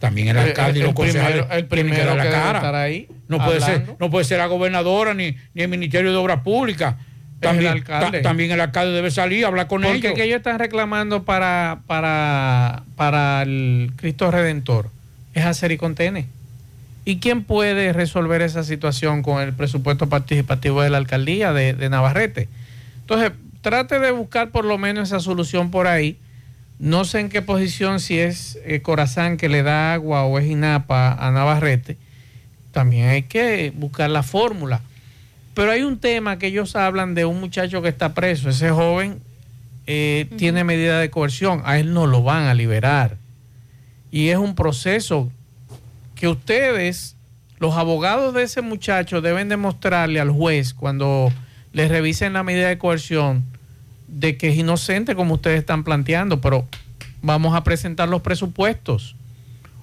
también el El- alcalde y los concejales primero- el tienen que primero dar la que cara. estar ahí, no, puede ser, no puede ser la gobernadora ni, ni el Ministerio de Obras Públicas. También, el alcalde. ta- también el alcalde debe salir a hablar con Porque ellos. que ellos están reclamando para, para, para el Cristo Redentor es hacer y contene. ¿Y quién puede resolver esa situación con el presupuesto participativo de la alcaldía de, de Navarrete? Entonces, trate de buscar por lo menos esa solución por ahí. No sé en qué posición, si es eh, Corazán que le da agua o es INAPA a Navarrete. También hay que buscar la fórmula. Pero hay un tema que ellos hablan de un muchacho que está preso. Ese joven eh, tiene medida de coerción. A él no lo van a liberar. Y es un proceso que ustedes, los abogados de ese muchacho, deben demostrarle al juez cuando le revisen la medida de coerción de que es inocente como ustedes están planteando. Pero vamos a presentar los presupuestos.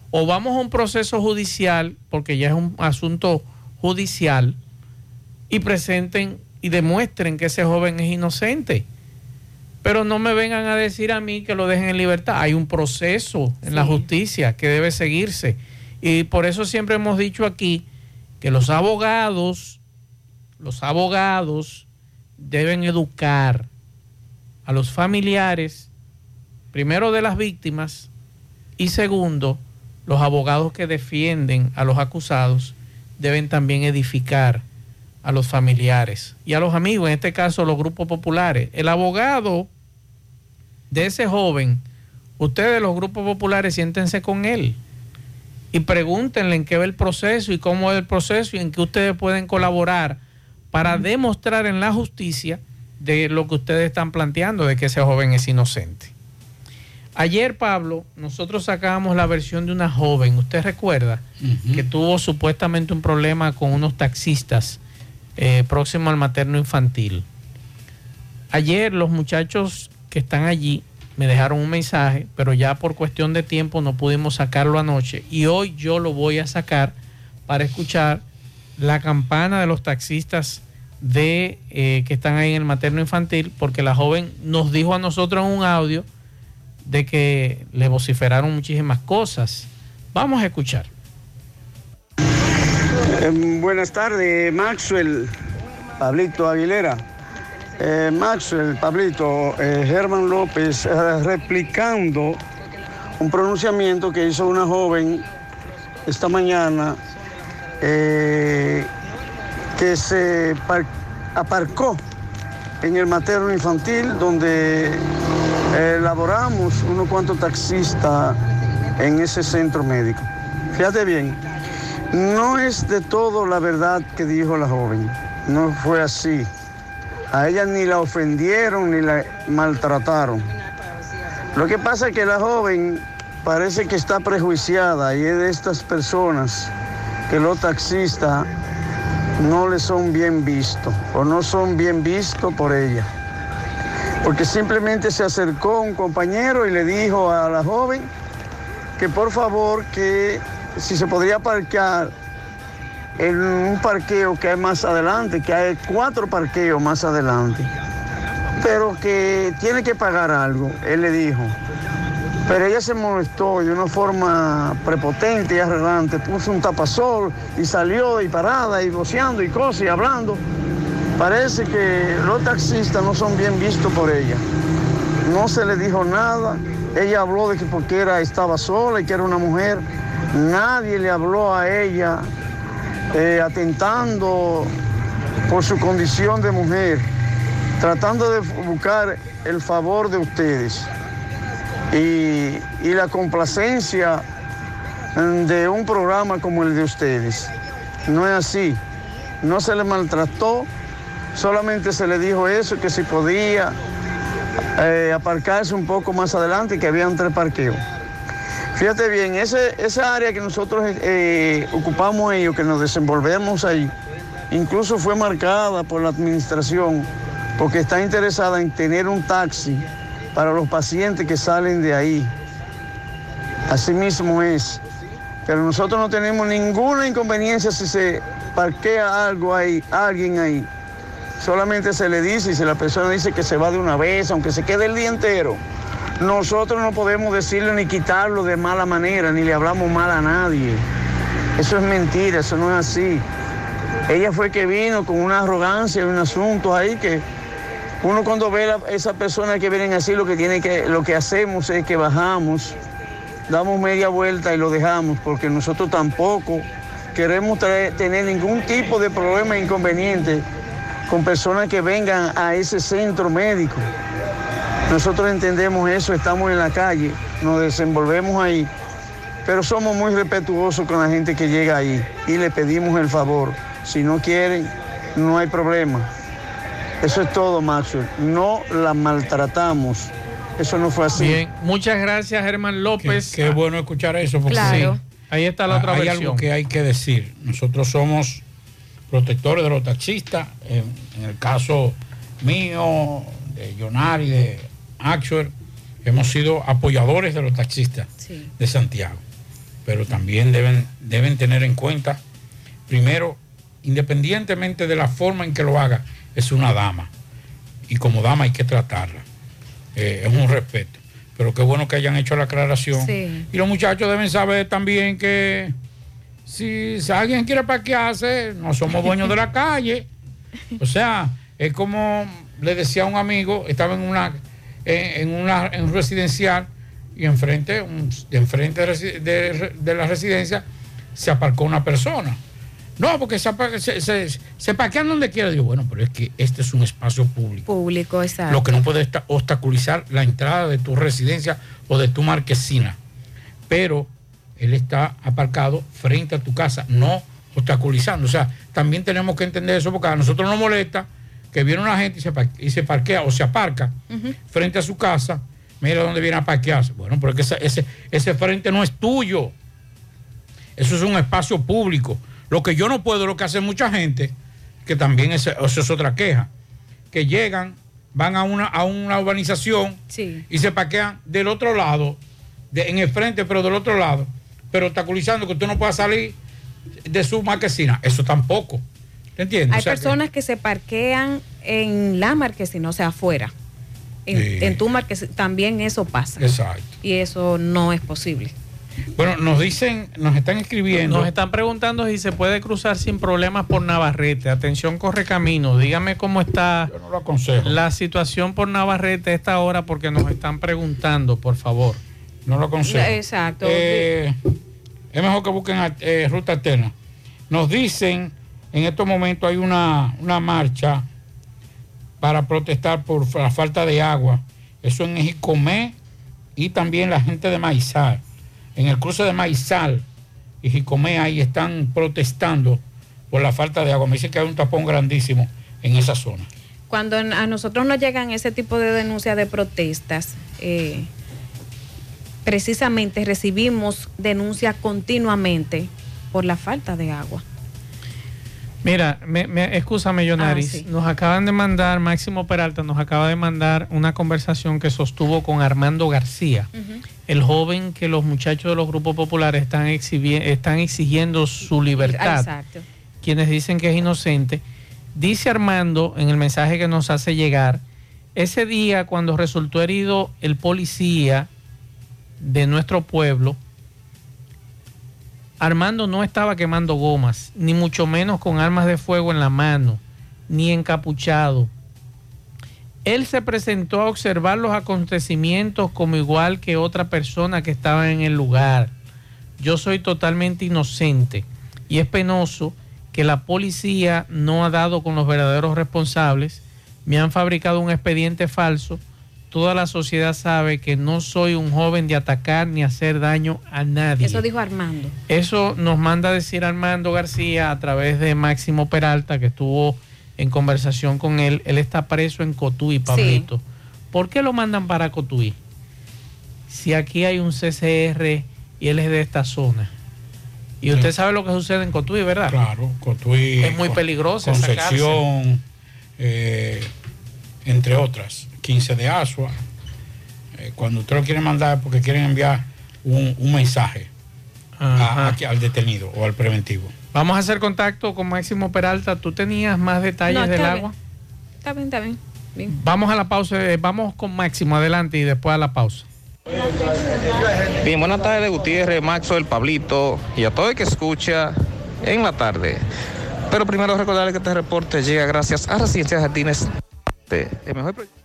O vamos a un proceso judicial, porque ya es un asunto judicial y presenten y demuestren que ese joven es inocente. Pero no me vengan a decir a mí que lo dejen en libertad. Hay un proceso en la justicia que debe seguirse. Y por eso siempre hemos dicho aquí que los abogados, los abogados deben educar a los familiares, primero de las víctimas y segundo, los abogados que defienden a los acusados deben también edificar a los familiares y a los amigos, en este caso los grupos populares. El abogado de ese joven, ustedes los grupos populares siéntense con él y pregúntenle en qué va el proceso y cómo es el proceso y en qué ustedes pueden colaborar para demostrar en la justicia de lo que ustedes están planteando, de que ese joven es inocente. Ayer, Pablo, nosotros sacábamos la versión de una joven, usted recuerda, que tuvo supuestamente un problema con unos taxistas eh, próximo al materno infantil. Ayer los muchachos que están allí me dejaron un mensaje, pero ya por cuestión de tiempo no pudimos sacarlo anoche y hoy yo lo voy a sacar para escuchar la campana de los taxistas de eh, que están ahí en el materno infantil, porque la joven nos dijo a nosotros en un audio de que le vociferaron muchísimas cosas. Vamos a escuchar. Eh, buenas tardes, Maxwell, Pablito Aguilera. Eh, Maxwell, Pablito, eh, Germán López, eh, replicando un pronunciamiento que hizo una joven esta mañana eh, que se par- aparcó en el materno infantil donde eh, laboramos unos cuantos taxistas en ese centro médico. Fíjate bien, no es de todo la verdad que dijo la joven, no fue así. A ella ni la ofendieron ni la maltrataron. Lo que pasa es que la joven parece que está prejuiciada y es de estas personas que los taxistas no le son bien vistos o no son bien vistos por ella. Porque simplemente se acercó un compañero y le dijo a la joven que por favor que si se podría parquear en un parqueo que hay más adelante, que hay cuatro parqueos más adelante, pero que tiene que pagar algo, él le dijo. Pero ella se molestó de una forma prepotente y arrogante, puso un tapasol y salió y parada y voceando y cosas y hablando. Parece que los taxistas no son bien vistos por ella. No se le dijo nada. Ella habló de que porque era, estaba sola y que era una mujer. Nadie le habló a ella eh, atentando por su condición de mujer, tratando de buscar el favor de ustedes y, y la complacencia mm, de un programa como el de ustedes. No es así. No se le maltrató, solamente se le dijo eso, que si podía eh, aparcarse un poco más adelante, que habían tres parqueos. Fíjate bien, ese, esa área que nosotros eh, ocupamos ahí o que nos desenvolvemos ahí, incluso fue marcada por la administración porque está interesada en tener un taxi para los pacientes que salen de ahí. Así mismo es. Pero nosotros no tenemos ninguna inconveniencia si se parquea algo ahí, alguien ahí. Solamente se le dice y si la persona dice que se va de una vez, aunque se quede el día entero, nosotros no podemos decirle ni quitarlo de mala manera, ni le hablamos mal a nadie. Eso es mentira, eso no es así. Ella fue que vino con una arrogancia y un asunto ahí que uno cuando ve a esa persona que vienen así, lo que, tiene que, lo que hacemos es que bajamos, damos media vuelta y lo dejamos, porque nosotros tampoco queremos tener ningún tipo de problema e inconveniente con personas que vengan a ese centro médico. Nosotros entendemos eso, estamos en la calle, nos desenvolvemos ahí, pero somos muy respetuosos con la gente que llega ahí y le pedimos el favor. Si no quieren, no hay problema. Eso es todo, Maxwell. No la maltratamos. Eso no fue así. Bien, muchas gracias, Germán López. Qué, bueno escuchar eso, porque Claro. sí, Ahí está la otra hay versión. algo que hay que decir. Nosotros somos protectores de los taxistas. En, en el caso mío, de Jonari, de Axel, hemos sido apoyadores de los taxistas de Santiago. Pero también deben, deben tener en cuenta, primero, independientemente de la forma en que lo haga, es una dama. Y como dama hay que tratarla. Eh, es un respeto. Pero qué bueno que hayan hecho la aclaración. Sí. Y los muchachos deben saber también que si, si alguien quiere parquearse, no somos dueños de la calle. O sea, es como le decía a un amigo, estaba en una en, en una en un residencial y enfrente, un- de enfrente de, de- de la residencia se aparcó una persona. No, porque se, se, se- se parquean donde quiera. Digo, bueno, pero es que este es un espacio público. Público, exacto. Lo que no puede obstaculizar la entrada de tu residencia o de tu marquesina. Pero él está aparcado frente a tu casa, no obstaculizando. O sea, también tenemos que entender eso porque a nosotros nos molesta que viene una gente y se, par- y se parquea o se aparca frente a su casa. Mira dónde viene a parquearse. Bueno, pero es que ese, ese, ese frente no es tuyo. Eso es un espacio público. Lo que yo no puedo, lo que hace mucha gente, que también es, eso es otra queja, que llegan, van a una, a una urbanización Sí. y se parquean del otro lado, de- en el frente, pero del otro lado, pero obstaculizando que usted no pueda salir de su marquesina. Eso tampoco. ¿Te entiendes? Hay O sea que- personas que se parquean en la marquesina, o sea, afuera. En, Sí. en tu marquesina también eso pasa. Exacto. Y eso no es posible. Bueno, nos dicen, nos están escribiendo. Nos están preguntando si se puede cruzar sin problemas por Navarrete. Atención, corre camino. Dígame cómo está lo aconsejo. la situación por Navarrete a esta hora porque nos están preguntando, por favor. No lo aconsejo. Exacto. Eh, es mejor que busquen eh, ruta alterna. Nos dicen, en estos momentos hay una, una marcha para protestar por la falta de agua. Eso en Jicomé y también la gente de Maizal. En el cruce de Maizal y Jicomé ahí están protestando por la falta de agua. Me dicen que hay un tapón grandísimo en esa zona. Cuando a nosotros nos llegan ese tipo de denuncias de protestas, eh, precisamente recibimos denuncias continuamente por la falta de agua. Mira, me, me, excúsame. Ah, sí. Nos acaban de mandar, Máximo Peralta nos acaba de mandar una conversación que sostuvo con Armando García, el joven que los muchachos de los grupos populares están, están exigiendo su libertad, Exacto. quienes dicen que es inocente. Dice Armando en el mensaje que nos hace llegar, ese día cuando resultó herido el policía de nuestro pueblo, Armando no estaba quemando gomas, ni mucho menos con armas de fuego en la mano, ni encapuchado. Él se presentó a observar los acontecimientos como igual que otra persona que estaba en el lugar. Yo soy totalmente inocente y es penoso que la policía no ha dado con los verdaderos responsables. Me han fabricado un expediente falso. Toda la sociedad sabe que no soy un joven de atacar ni hacer daño a nadie. Eso dijo Armando. Eso nos manda a decir Armando García a través de Máximo Peralta, que estuvo en conversación con él. Él está preso en Cotuí, Pablito. ¿Por qué lo mandan para Cotuí? Si aquí hay un CCR y él es de esta zona. Y usted sabe lo que sucede en Cotuí, ¿verdad? Claro, Cotuí. Es muy peligrosa esa Concepción, eh, entre otras, 15 de Asua. Eh, cuando usted lo quiere mandar porque quieren enviar un, un mensaje a- aquí al detenido o al preventivo. Vamos a hacer contacto con Máximo Peralta. ¿Tú tenías más detalles No, del agua? Está bien, está bien. Bien. Vamos a la pausa. eh, Vamos con Máximo adelante y después a la pausa. Bien, buenas tardes, Gutiérrez, Maxo, el Pablito y a todo el que escucha en la tarde. Pero primero recordarle que este reporte llega gracias a Residencia Jardines, el mejor proyecto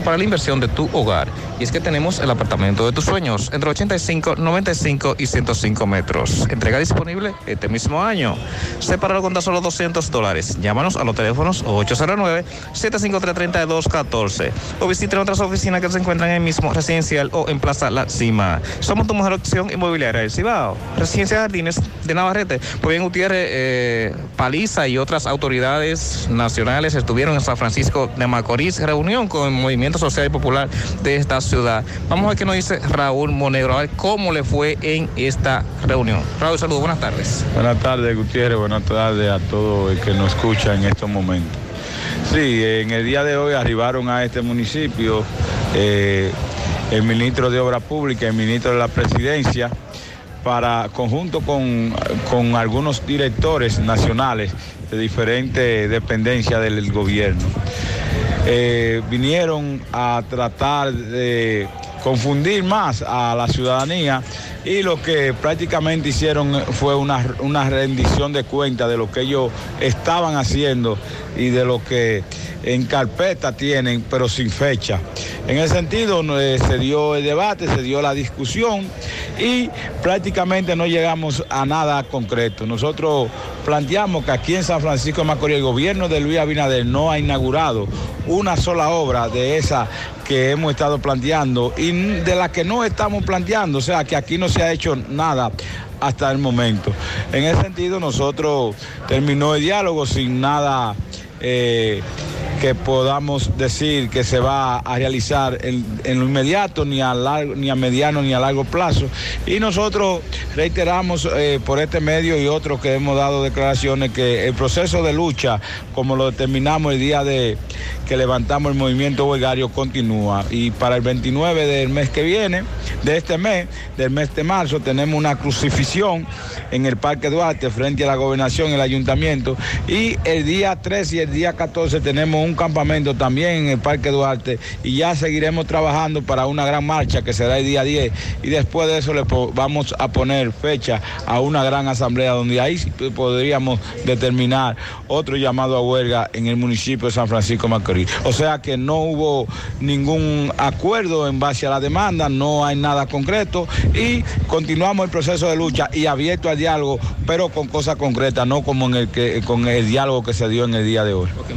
para la inversión de tu hogar. Y es que tenemos el apartamento de tus sueños, entre 85, 95 y 105 metros. Entrega disponible este mismo año. Separado con tan solo 200 dólares. Llámanos a los teléfonos 809-753-3214 o visiten otras oficinas que se encuentran en el mismo residencial o en Plaza La Cima. Somos tu mejor opción inmobiliaria del Cibao. Residencia Jardines de Navarrete. Pues bien, Gutiérrez, eh, Paliza y otras autoridades nacionales estuvieron en San Francisco de Macorís, reunión con el Social y Popular de esta ciudad. Vamos a ver qué nos dice Raúl Monegro, a ver cómo le fue en esta reunión. Raúl, saludos, buenas tardes. Buenas tardes, Gutiérrez. Buenas tardes a todo el que nos escucha en estos momentos. Sí, en el día de hoy arribaron a este municipio eh, el ministro de Obras Públicas, el ministro de la Presidencia, para conjunto con, con algunos directores nacionales de diferentes dependencias del gobierno. Eh, vinieron a tratar de confundir más a la ciudadanía y lo que prácticamente hicieron fue una, una rendición de cuentas de lo que ellos estaban haciendo y de lo que en carpeta tienen, pero sin fecha. En ese sentido eh, se dio el debate, se dio la discusión y prácticamente no llegamos a nada concreto. Nosotros planteamos que aquí en San Francisco de Macorís el gobierno de Luis Abinader no ha inaugurado una sola obra de esa que hemos estado planteando y de la que no estamos planteando, o sea que aquí no se ha hecho nada hasta el momento. En ese sentido nosotros terminó el diálogo sin nada eh, que podamos decir que se va a realizar en, lo inmediato, ni a, largo, ni a mediano ni a largo plazo. Y nosotros reiteramos eh, por este medio y otros que hemos dado declaraciones que el proceso de lucha, como lo determinamos el día de que levantamos el movimiento huelgario, continúa. Y para el 29 del mes que viene, de este mes, del mes de marzo, tenemos una crucifixión en el Parque Duarte frente a la gobernación, el ayuntamiento. Y el día 13 y el día 14 tenemos un campamento también en el Parque Duarte y ya seguiremos trabajando para una gran marcha que será el día 10 y después de eso le vamos a poner fecha a una gran asamblea donde ahí podríamos determinar otro llamado a huelga en el municipio de San Francisco de O sea que no hubo ningún acuerdo en base a la demanda, no hay nada concreto y continuamos el proceso de lucha y abierto al diálogo, pero con cosas concretas, no como en el que con el diálogo que se dio en el día de hoy. Okay,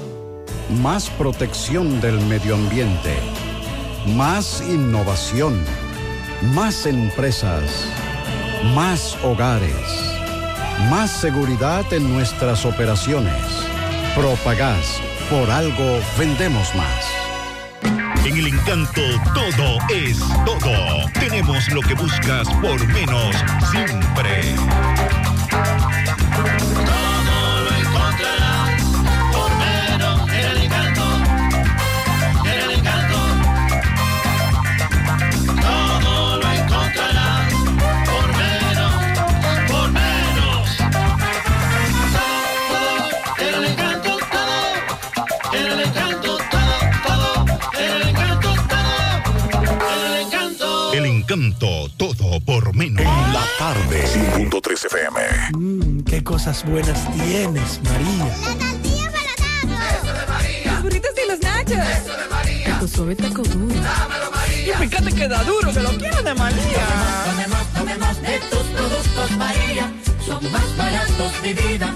Más protección del medio ambiente. Más innovación. Más empresas. Más hogares. Más seguridad en nuestras operaciones. Propagás. Por algo vendemos más. En el encanto todo es todo. Tenemos lo que buscas por menos siempre. Encanto todo por menos. En la tarde, 100.3 FM. Mmm, qué cosas buenas tienes, María. La tortilla para Eso de María. Los burritos y los nachos. Eso de María. Taco suave, taco duro. Dámelo, María. Y fíjate que da duro, que lo quiero de María. Tomemos, tomemos, tomemos de tus productos, María. son más baratos mi vida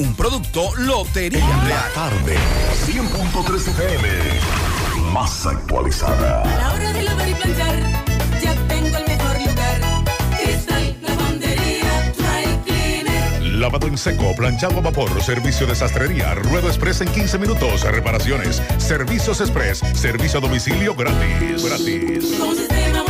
Un producto Lotería Real. Tarde, 100.3 FM. Más actualizada. A la hora de lavar y planchar, ya tengo el mejor lugar. Cristal Lavandería Dry Cleaner. Lavado en seco, planchado a vapor, servicio de sastrería, ruedo express en 15 minutos, reparaciones, servicios express, servicio a domicilio gratis. Gratis. Con un sistema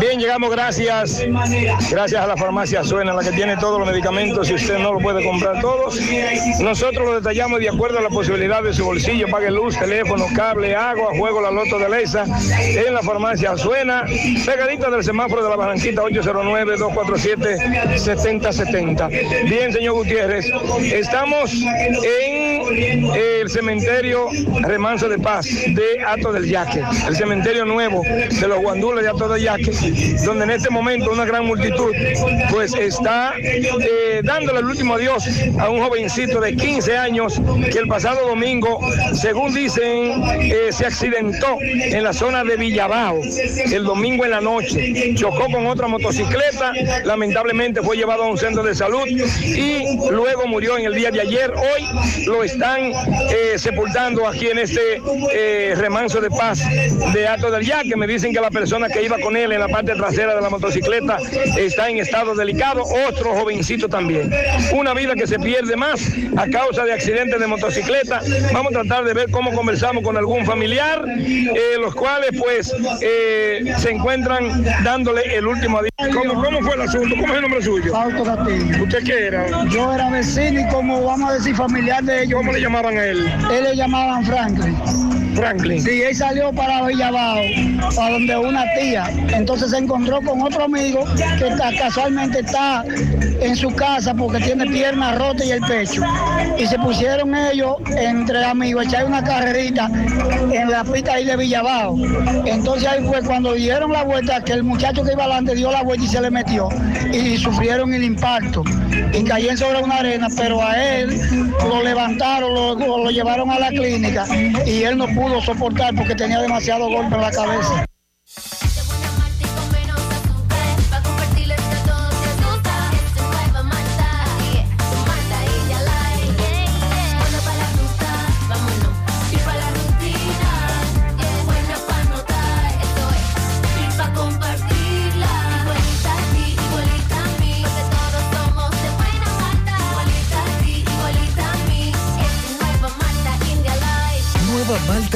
Bien, llegamos gracias, gracias a la farmacia Suena, la que tiene todos los medicamentos y usted no lo puede comprar todos. Nosotros lo detallamos de acuerdo a la posibilidad de su bolsillo, pague luz, teléfono, cable, agua, juego la loto de Leisa en la farmacia Suena, pegadita del semáforo de la Barranquita 809-247-7070. Bien, señor Gutiérrez, estamos en el cementerio Remanso de Paz de Ato del Yaque, el cementerio nuevo de los guandules de Ato del Yaque, donde en este momento una gran multitud pues está eh, dándole el último adiós a un jovencito de 15 años que el pasado domingo, según dicen, eh, se accidentó en la zona de Villabao el domingo en la noche. Chocó con otra motocicleta, lamentablemente fue llevado a un centro de salud y luego murió en el día de ayer. Hoy lo están eh, sepultando aquí en este eh, de paz de Alto del Yaque. Me dicen que la persona que iba con él en la parte trasera de la motocicleta está en estado delicado. Otro jovencito también. Una vida que se pierde más a causa de accidentes de motocicleta. Vamos a tratar de ver cómo conversamos con algún familiar, eh, los cuales pues eh, se encuentran dándole el último adiós. ¿Cómo, ¿Cómo fue el asunto? ¿Cómo es el nombre suyo? Fausto Castillo. ¿Usted qué era? Yo era vecino y como vamos a decir familiar de ellos. ¿Cómo le llamaban a él? Él le llamaban Franklin. Franklin. Sí, él salió para Villabao, para donde una tía. Entonces se encontró con otro amigo que casualmente está en su casa porque tiene piernas rotas y el pecho. Y se pusieron ellos entre amigos a echar una carrerita en la pista ahí de Villabao. Entonces ahí fue cuando dieron la vuelta que el muchacho que iba adelante dio la vuelta y se le metió. Y sufrieron el impacto. Y cayeron sobre una arena, pero a él lo levantaron, lo, lo llevaron a la clínica y él no pudo soportar porque tenía demasiado golpe en la cabeza.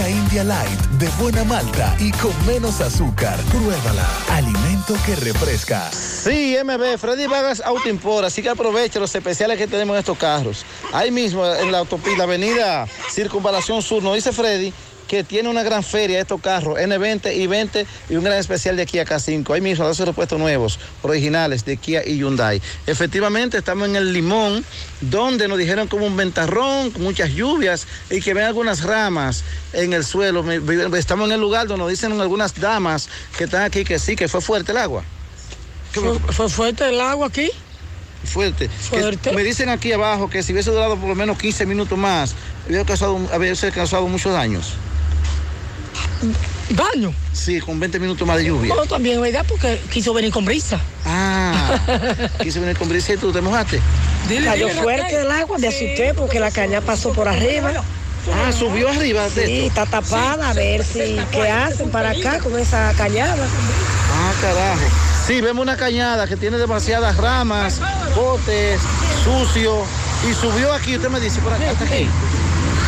India Light, de buena malta y con menos azúcar. Pruébala. Alimento que refresca. Sí, MB, Freddy Vargas Import, así que aproveche los especiales que tenemos en estos carros. Ahí mismo en la autopista, avenida Circunvalación Sur, nos dice Freddy que tiene una gran feria de estos carros, N20 y 20 y un gran especial de Kia K5. Ahí mismo, dos repuestos nuevos, originales de Kia y Hyundai. Efectivamente, estamos en el Limón, donde nos dijeron como un ventarrón, con muchas lluvias y que ven algunas ramas en el suelo. Estamos en el lugar donde nos dicen algunas damas que están aquí que sí, que fue fuerte el agua. ¿Fue, fuerte el agua aquí? Fuerte. Que Fuerte. me dicen aquí abajo que si hubiese durado por lo menos 15 minutos más, hubiese causado, hubiese causado muchos daños. ¿Daño? Sí, con 20 minutos más de lluvia. No, también, ¿verdad? Porque quiso venir con brisa. Ah, quise venir con brisa y tú te mojaste. Cayó fuerte el agua, me asusté porque la caña pasó por arriba. Ah, subió arriba de Sí, está tapada, a ver si qué hacen para acá con esa cañada. Ah, carajo. Sí, vemos una cañada que tiene demasiadas ramas, botes, sucio. Y subió aquí, usted me dice, por aquí, hasta aquí.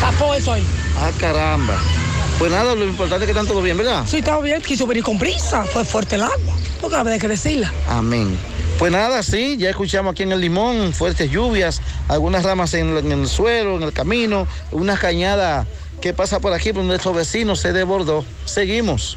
Tapó eso ahí. Ah, caramba. Pues nada, lo importante es que están todo bien, ¿verdad? Sí, estaba bien, quiso venir con prisa, fue fuerte el agua. Porque había que decirla. Amén. Pues nada, sí, ya escuchamos aquí en el limón fuertes lluvias, algunas ramas en, en el suelo, en el camino, una cañada que pasa por aquí por nuestro vecino se desbordó. Seguimos.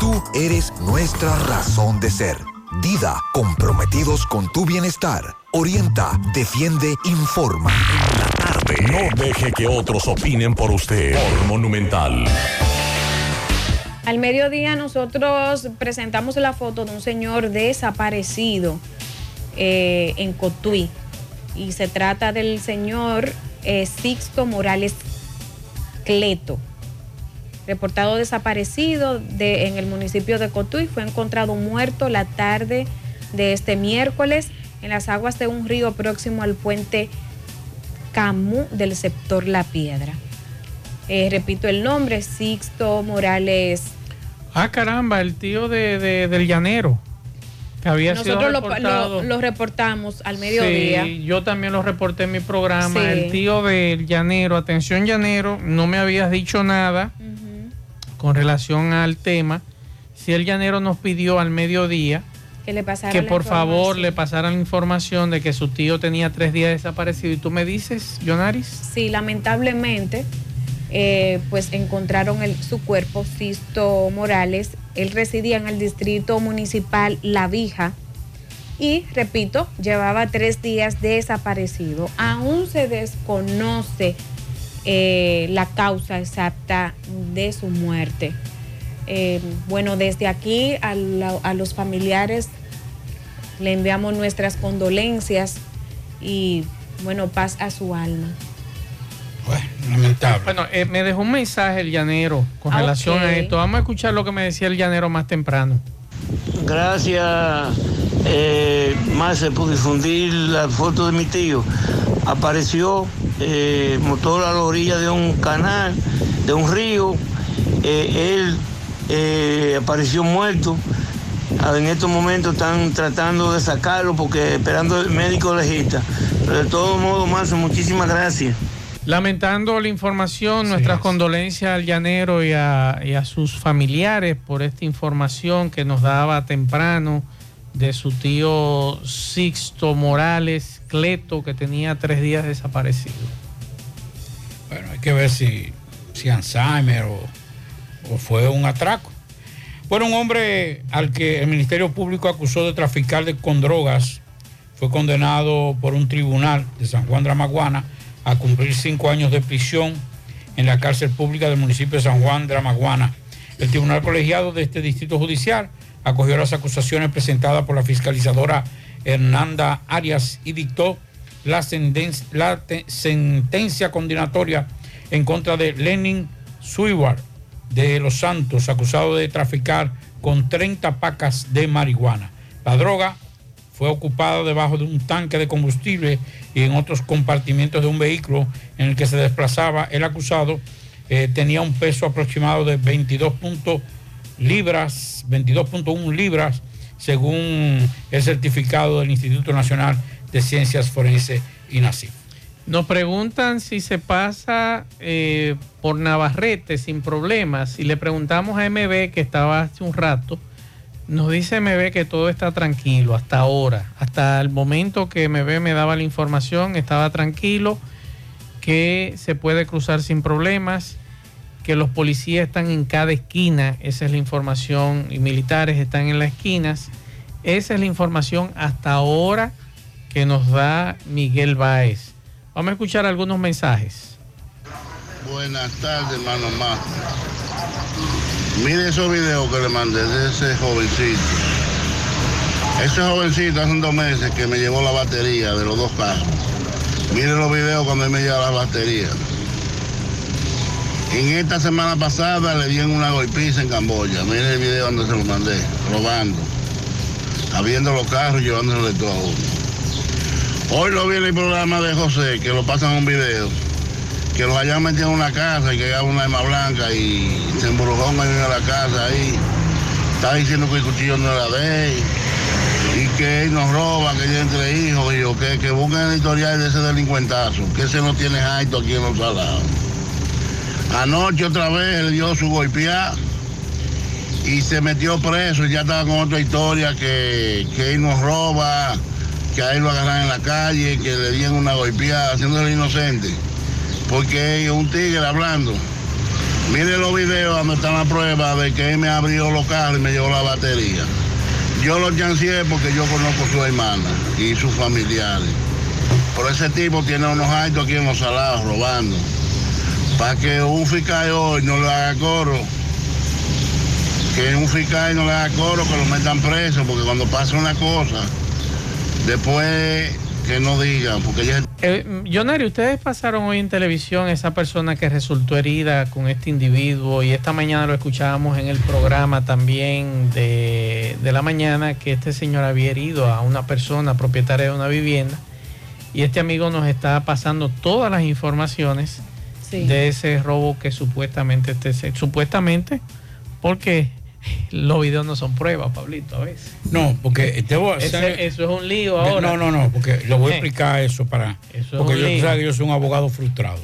tú eres nuestra razón de ser. Dida, comprometidos con tu bienestar. Orienta, defiende, informa. En la tarde. No deje que otros opinen por usted. Por Monumental. Al mediodía nosotros presentamos la foto de un señor desaparecido eh, en Cotuí. Y se trata del señor eh, Sixto Morales Cleto. Reportado desaparecido de, en el municipio de Cotuí, fue encontrado muerto la tarde de este miércoles en las aguas de un río próximo al puente Camu del sector La Piedra. Eh, repito el nombre, Sixto Morales. Ah, caramba, el tío de, de- del llanero. Que había sido Nosotros lo, reportado. lo- lo reportamos al mediodía. Sí, yo también lo reporté en mi programa. Sí. El tío del llanero, atención llanero, no me habías dicho nada con relación al tema. Si el llanero nos pidió al mediodía Que le por favor le pasaran la información de que su tío tenía tres días desaparecido. ¿Y tú me dices, Jonaris? Sí, lamentablemente, eh, pues encontraron el- su cuerpo, Sisto Morales. Él residía en el distrito municipal La Vija y, repito, llevaba tres días desaparecido. Aún se desconoce eh, la causa exacta de su muerte. Eh, bueno, desde aquí a, la- a los familiares le enviamos nuestras condolencias y, bueno, paz a su alma. Lamentable. Bueno, eh, me dejó un mensaje el llanero con Ah, relación a esto. Vamos a escuchar lo que me decía el llanero más temprano. Gracias, eh, Marce, por difundir la foto de mi tío. Apareció eh, motor a la orilla de un canal, de un río. Eh, él eh, apareció muerto. Ah, En estos momentos están tratando de sacarlo porque esperando el médico legista. Pero de todo modo, Marce, muchísimas gracias. Lamentando la información, nuestras condolencias al llanero y a, y a sus familiares por esta información que nos daba temprano de su tío Sixto Morales Cleto, que tenía tres días desaparecido. Bueno, hay que ver si, si Alzheimer o, o fue un atraco. Bueno, un hombre al que el Ministerio Público acusó de traficar con drogas fue condenado por un tribunal de San Juan de la Maguana a cumplir cinco años de prisión en la cárcel pública del municipio de San Juan de la Maguana. El tribunal colegiado de este distrito judicial acogió las acusaciones presentadas por la fiscalizadora Hernanda Arias y dictó la, sentencia condenatoria en contra de Lenin Suiwar de Los Santos, acusado de traficar con 30 pacas de marihuana. La droga fue ocupada debajo de un tanque de combustible y en otros compartimientos de un vehículo en el que se desplazaba el acusado. eh, tenía un peso aproximado de 22 punto- libras, 22.1 libras, según el certificado del Instituto Nacional de Ciencias Forenses INACIF. Nos preguntan si se pasa eh, por Navarrete sin problemas. Si le preguntamos a MB, que estaba hace un rato, nos dice MB que todo está tranquilo hasta ahora. Hasta el momento que MB me daba la información, estaba tranquilo, que se puede cruzar sin problemas, que los policías están en cada esquina, esa es la información, y militares están en las esquinas. Esa es la información hasta ahora que nos da Miguel Báez. Vamos a escuchar algunos mensajes. Buenas tardes, hermano más. Mire esos videos que le mandé de ese jovencito. Ese jovencito hace dos meses que me llevó la batería de los dos carros. Mire los videos cuando él me lleva la batería. En esta semana pasada le dieron una golpiza en Camboya. Mire el video donde se lo mandé, robando. Abriendo los carros y llevándole todo a uno. Hoy lo vi en el programa de José, que lo pasan un video, que lo hayan metido en una casa y que haga una arma blanca y se embrujó de la casa ahí. Está diciendo que el cuchillo no era de él y que él nos roba, que ella entre hijos y yo, que, que busquen el historial de ese delincuentazo, que ese no tiene alto aquí en los salados. Anoche otra vez le dio su golpeada y se metió preso y ya estaba con otra historia que, que él nos roba, que a él lo agarran en la calle, que le dieron una golpeada, haciéndole inocente. Porque un tigre hablando. Mire los videos donde están las pruebas de que él me abrió los carros y me llevó la batería. Yo lo chanceé porque yo conozco a su hermana y sus familiares. Pero ese tipo tiene unos altos aquí en los salados robando. Para que un fiscal hoy no le haga coro, que un fiscal no le haga coro, que lo metan preso, porque cuando pasa una cosa, después que no digan, porque ya... Eh, ustedes pasaron hoy en televisión esa persona que resultó herida con este individuo y esta mañana lo escuchábamos en el programa también de, de la mañana que este señor había herido a una persona propietaria de una vivienda y este amigo nos está pasando todas las informaciones Sí. de ese robo que supuestamente este supuestamente porque los videos no son pruebas, Pablito, a veces. No, porque te voy a Ese- hacer- eso es un lío ahora. No, no, no, porque le voy a Eh. explicar eso para. Eso es porque yo, tú lío. sabes que yo soy un abogado frustrado,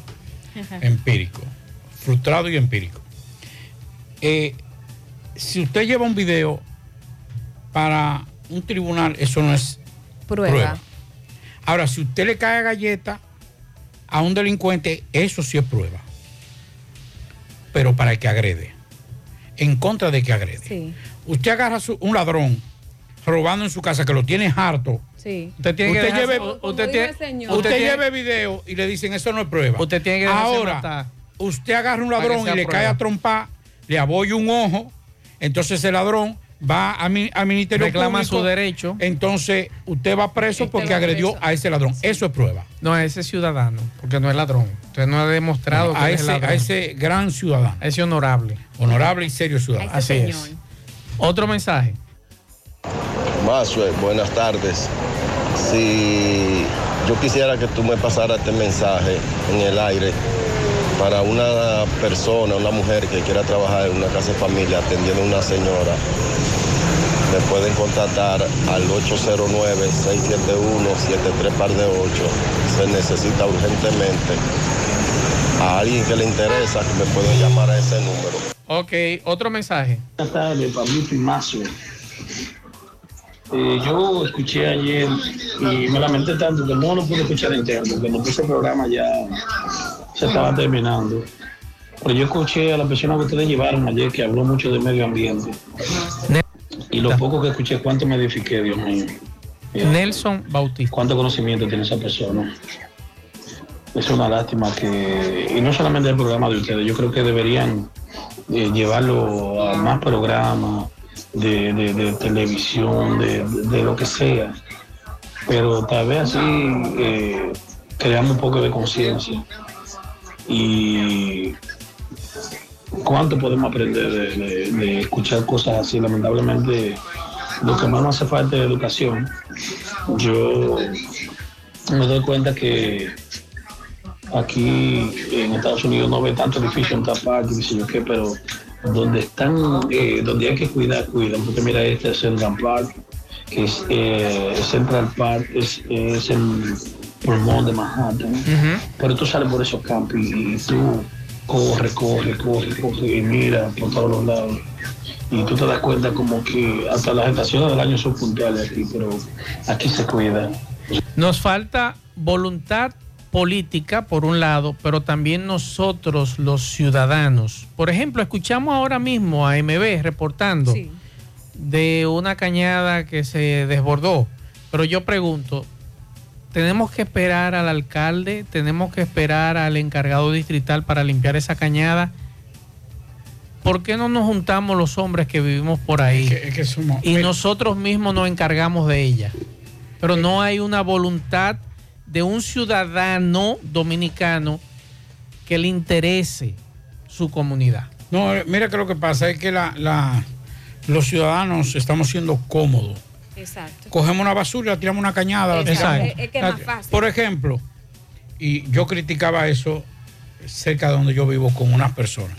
empírico. Frustrado y empírico. Eh, si usted lleva un video para un tribunal, eso no es Prueba. Ahora, si usted le cae galleta a un delincuente, eso sí es prueba. Pero para el que agrede. En contra de que agrede. Sí, Usted agarra su- un ladrón robando en su casa que lo tiene harto. sí. Usted tiene que usted dejar- lleve, Como usted tiene- usted usted tiene- lleve video y le dicen eso no es prueba. Usted tiene que Ahora, matar. usted agarra un que ladrón y le prueba. cae a trompar, le abolla un ojo, entonces el ladrón va a mi- al ministerio Reclama Público, su derecho. Entonces usted va preso Este porque va agredió preso. a ese ladrón. Eso es prueba. No, ese es ciudadano, porque no es ladrón. Usted no ha demostrado que a, es ese, ladrón. a ese gran ciudadano, A ese honorable. honorable y serio ciudadano. Así es. Otro mensaje. Masue, buenas tardes. Si yo quisiera que tú me pasaras este mensaje en el aire para una persona, una mujer que quiera trabajar en una casa de familia atendiendo a una señora, me pueden contactar al 809-671-73 par de 8. Se necesita urgentemente a alguien que le interesa que me pueden llamar a ese número. Ok, otro mensaje. Buenas tardes, Pablito y Mazo. Eh, yo escuché ayer y me lamenté tanto que no lo pude escuchar entero, porque no puse el programa ya se estaba terminando. Pero yo escuché a la persona que ustedes llevaron ayer que habló mucho de medio ambiente. Y lo poco que escuché, cuánto me edifiqué, Dios mío. Nelson Bautista. ¿Cuánto conocimiento tiene esa persona? Es una lástima que, y no solamente el programa de ustedes, yo creo que deberían eh, llevarlo a más programas de, de- de televisión, de, de lo que sea. Pero tal vez así eh, creamos un poco de conciencia. Y cuánto podemos aprender de, escuchar cosas así. Lamentablemente, lo que más nos hace falta es educación. yo me doy cuenta que aquí en Estados Unidos no ve tanto edificio en tapar, yo qué, pero donde están, eh, donde hay que cuidar, cuidan, porque mira, este es Central Park, que es eh, Central Park, es, es el pulmón de Manhattan, pero tú sales por esos campos y, y tú corre, corre, corre, corre y mira por todos los lados. Y tú te das cuenta como que hasta las estaciones del año son puntuales aquí, pero aquí se cuida. Nos falta voluntad política, por un lado, pero también nosotros, los ciudadanos. Por ejemplo, escuchamos ahora mismo a MB reportando de una cañada que se desbordó. Pero yo pregunto, ¿tenemos que esperar al alcalde? ¿Tenemos que esperar al encargado distrital para limpiar esa cañada? ¿Por qué no nos juntamos los hombres que vivimos por ahí Es que somos- y nosotros mismos nos encargamos de ella? Pero no hay una voluntad de un ciudadano dominicano que le interese su comunidad. No, mira que lo que pasa es que la, la- los ciudadanos estamos siendo cómodos. Exacto. Cogemos una basura, la tiramos una cañada. la Exacto. tiramos. Es- es que es más fácil. Por ejemplo, y yo criticaba eso cerca de donde yo vivo con unas personas.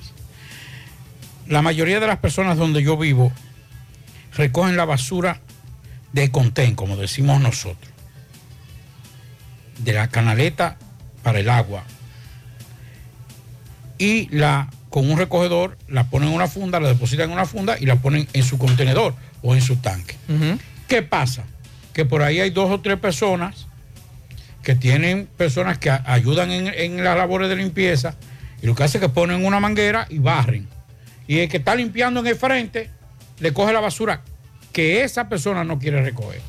La mayoría de las personas donde yo vivo recogen la basura de contén, como decimos nosotros. De la canaleta para el agua. Y la con un recogedor la ponen en una funda, la depositan en una funda y la ponen en su contenedor o en su tanque. ¿Qué pasa? Que por ahí hay dos o tres personas que tienen personas que ayudan en, en las labores de limpieza y lo que hace es que ponen una manguera y barren. Y el que está limpiando en el frente le coge la basura que esa persona no quiere recoger.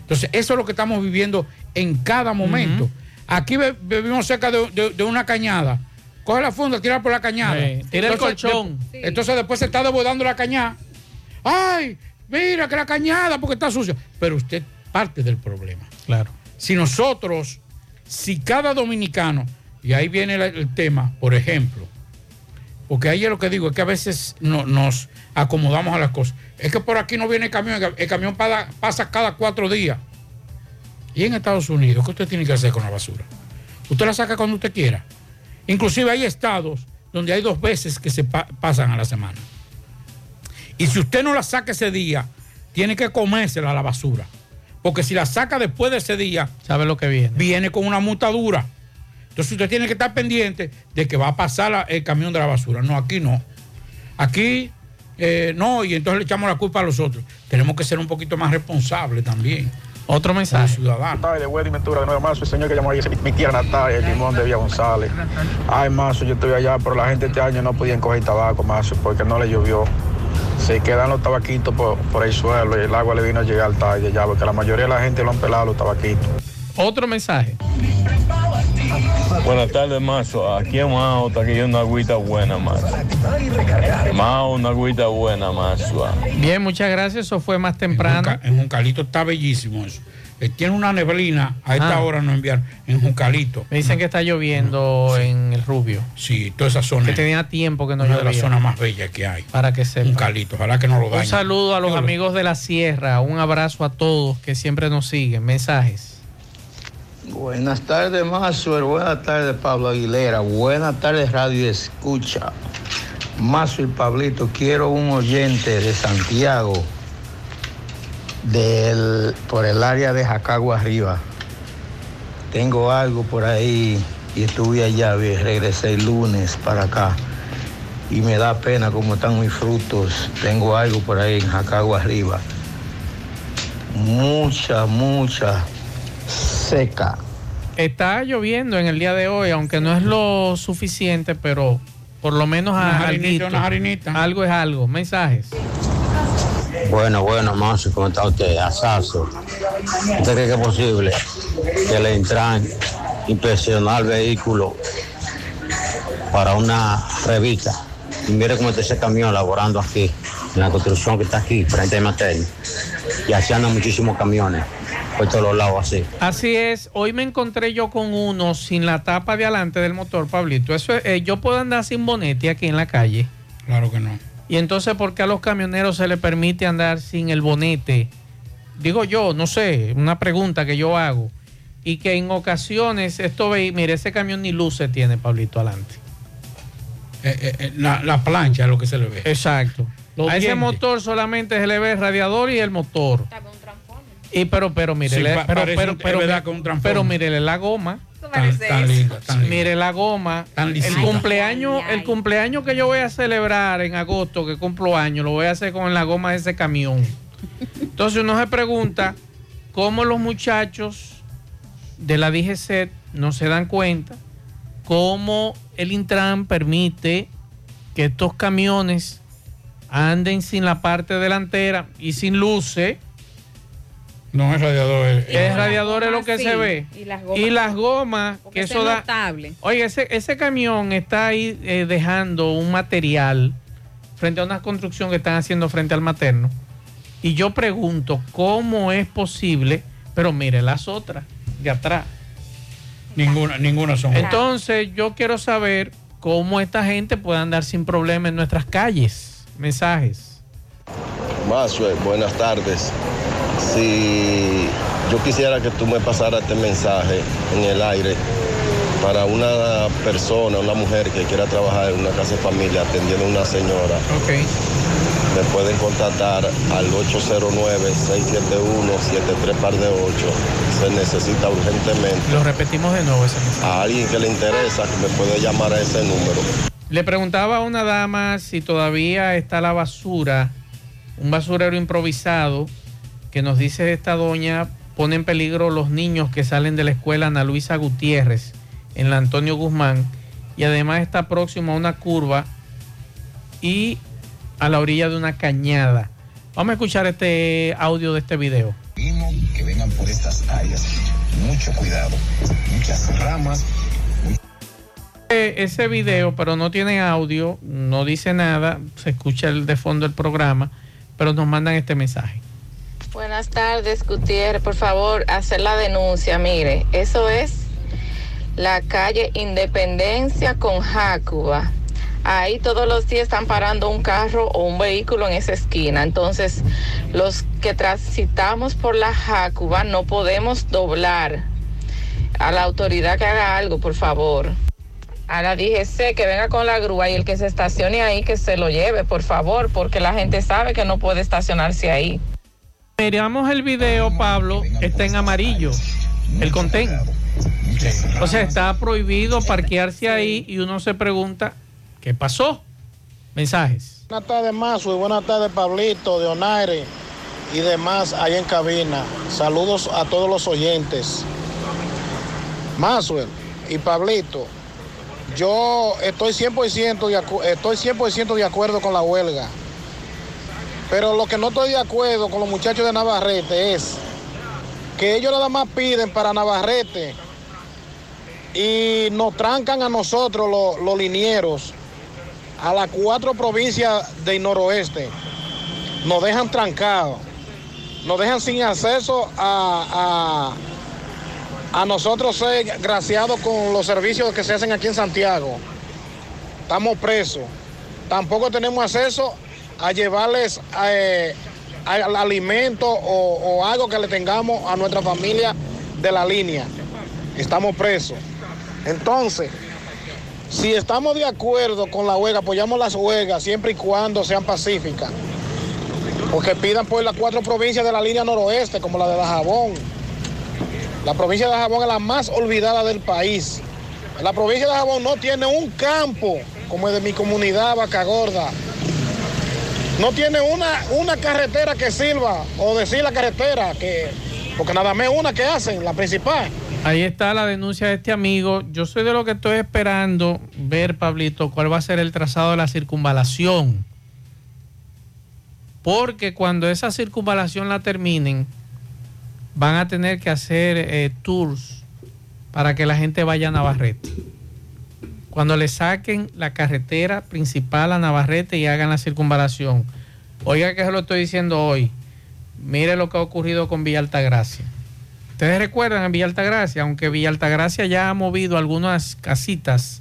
Entonces, eso es lo que estamos viviendo en cada momento. Aquí vivimos cerca de, de- de una cañada. Coge la funda, tira por la cañada. Sí, tira el colchón. de- entonces después se está desbordando la cañada. ¡Ay! Mira que la cañada porque está sucia. Pero usted parte del problema. Claro. Si nosotros, si cada dominicano, y ahí viene el tema, por ejemplo, porque ahí es lo que digo, es que a veces no- nos acomodamos a las cosas. Es que por aquí no viene el camión, el- camión pasa cada cuatro días. Y en Estados Unidos, ¿qué usted tiene que hacer con la basura? Usted la saca cuando usted quiera. Inclusive hay estados donde hay dos veces que se pa- pasan a la semana. Y si usted no la saca ese día, tiene que comérsela a la basura. Porque si la saca después de ese día, ¿sabe lo que viene? Viene con una multadura. Entonces usted tiene que estar pendiente de que va a pasar la- el camión de la basura. No, aquí no. Aquí eh, no, y entonces le echamos la culpa a los otros. Tenemos que ser un poquito más responsables también. Otro mensaje. Como ciudadanos. Natalia, Weddy Ventura, de nuevo Mazo, el señor que llamó es mi tía Natalia, el limón de Villa González. Ay, Mazo, yo estoy allá, pero la gente este año no podían coger tabaco, Mazo, porque no le llovió. Se quedan los tabaquitos por, por el suelo y el agua le vino a llegar tarde ya, porque la mayoría de la gente lo han pelado los tabaquitos. Otro mensaje. Buenas tardes, Mazo. Aquí en Mao está que una agüita buena, Mazo. Mao, una agüita buena, Mazo. Bien, muchas gracias. Eso fue más temprano. En Juncalito está bellísimo eso. Eh, Tiene una neblina, a esta Ah. hora no enviar, en Juncalito. Me dicen que está lloviendo en el Rubio. Sí, toda esa zona. Que tenía tiempo que no una de llovía. las zonas más bellas que hay. Para que sepa. Juncalito, ojalá que no lo Un dañen. saludo a los Yo lo- amigos de la sierra. Un abrazo a todos que siempre nos siguen. Mensajes. Buenas tardes, Mazuel. Buenas tardes, Pablo Aguilera. Buenas tardes, Radio Escucha. Mazo y Pablito, quiero un oyente de Santiago, del, por el área de Jacagua arriba. Tengo algo por ahí y estuve allá, vi- regresé el lunes para acá. Y me da pena como están mis frutos. Tengo algo por ahí en Jacagua arriba. Mucha, mucha seca. Está lloviendo en el día de hoy, aunque no es lo suficiente, pero por lo menos a- harinitas. algo es algo. Mensajes. Bueno, bueno, Mazo, ¿cómo está usted? Asazo. ¿Usted cree que es posible que le entran inspeccionar el vehículo para una revista? Y mire cómo está ese camión laborando aquí, en la construcción que está aquí, frente a Materno. Y así andan muchísimos camiones, por todos los lados así. Así es, hoy me encontré yo con uno sin la tapa de adelante del motor, Pablito. Eso es, eh, yo puedo andar sin bonete aquí en la calle. Claro que no. Y entonces, ¿por qué a los camioneros se les permite andar sin el bonete digo yo, no sé, una pregunta que yo hago, y que en ocasiones esto ve, mire, ese camión ni luces tiene, Pablito, adelante. Eh, eh, eh, la, la plancha es lo que se le ve. Exacto. Los a ese motor solamente se le ve el radiador y el motor. Y pero, pero, mire, Sí, pero, pero, pero, mire- pero mírele la goma. Tan, tan linda, tan linda. Mire la goma. Tan el cumpleaños, el cumpleaños que yo voy a celebrar en agosto, que cumplo años, lo voy a hacer con la goma de ese camión. Entonces uno se pregunta cómo los muchachos de la DGC no se dan cuenta, cómo el Intran permite que estos camiones anden sin la parte delantera y sin luces. No es radiador. Es, El radiador es lo que sí, se ve. y las gomas. Y las gomas, que ese eso es da. notable. Oye, ese, ese camión está ahí eh, dejando un material frente a una construcción que están haciendo frente al materno. Y yo pregunto, ¿cómo es posible? Pero mire las otras de atrás. Ninguna, ninguna son. Entonces, yo quiero saber cómo esta gente puede andar sin problema en nuestras calles. Mensajes. Mazue, buenas tardes. Si yo quisiera que tú me pasaras este mensaje en el aire para una persona, una mujer que quiera trabajar en una casa de familia atendiendo a una señora, me pueden contactar al 809-671-73 par de 8. Se necesita urgentemente Lo repetimos de nuevo ese mensaje. a alguien que le interesa que me puede llamar a ese número. Le preguntaba a una dama si todavía está la basura, un basurero improvisado, que nos dice esta doña, pone en peligro los niños que salen de la escuela Ana Luisa Gutiérrez, en la Antonio Guzmán, y además está próximo a una curva y a la orilla de una cañada. Vamos a escuchar este audio de este video. que vengan por estas áreas. Mucho cuidado. Muchas ramas. Ese video, pero no tiene audio, no dice nada, se escucha el de fondo del programa, pero nos mandan este mensaje. Buenas tardes, Gutiérrez. Por favor, hacer la denuncia. Mire, eso es la calle Independencia con Jacuba. Ahí todos los días están parando un carro o un vehículo en esa esquina. Entonces, los que transitamos por la Jacuba no podemos doblar. A la autoridad que haga algo, por favor. A la DGC que venga con la grúa y el que se estacione ahí que se lo lleve, por favor, porque la gente sabe que no puede estacionarse ahí. Miramos el video, Pablo, está en amarillo, el contén. O sea, está prohibido parquearse ahí y uno se pregunta, ¿qué pasó? Mensajes. Buenas tardes, Mazo, y buenas tardes, Pablito, de Onaire y demás allá en cabina. Saludos a todos los oyentes. Mazuel y Pablito, yo estoy 100%, de estoy 100 de acuerdo con la huelga. Pero lo que no estoy de acuerdo con los muchachos de Navarrete es que ellos nada más piden para Navarrete y nos trancan a nosotros los, los linieros a las cuatro provincias del noroeste. Nos dejan trancados, nos dejan sin acceso a, a, a nosotros ser graciados con los servicios que se hacen aquí en Santiago. Estamos presos. Tampoco tenemos acceso a llevarles eh, al alimento o, o algo que le tengamos a nuestra familia de la línea. Estamos presos. Entonces, si estamos de acuerdo con la huelga, apoyamos las huelgas siempre y cuando sean pacíficas. Porque pidan por las cuatro provincias de la línea noroeste, como la de Dajabón. La provincia de Dajabón es la más olvidada del país. La provincia de Dajabón no tiene un campo como el de mi comunidad, Vaca Gorda. No tiene una, una carretera que sirva, o decir la carretera, que, porque nada más una que hacen, la principal. Ahí está la denuncia de este amigo. Yo soy de lo que estoy esperando ver, Pablito, cuál va a ser el trazado de la circunvalación. Porque cuando esa circunvalación la terminen, van a tener que hacer eh, tours para que la gente vaya a Navarrete. Cuando le saquen la carretera principal a Navarrete y hagan la circunvalación. Oiga que se lo estoy diciendo hoy. Mire lo que ha ocurrido con Villa Altagracia. Ustedes recuerdan en Villa Altagracia, aunque Villa Altagracia ya ha movido algunas casitas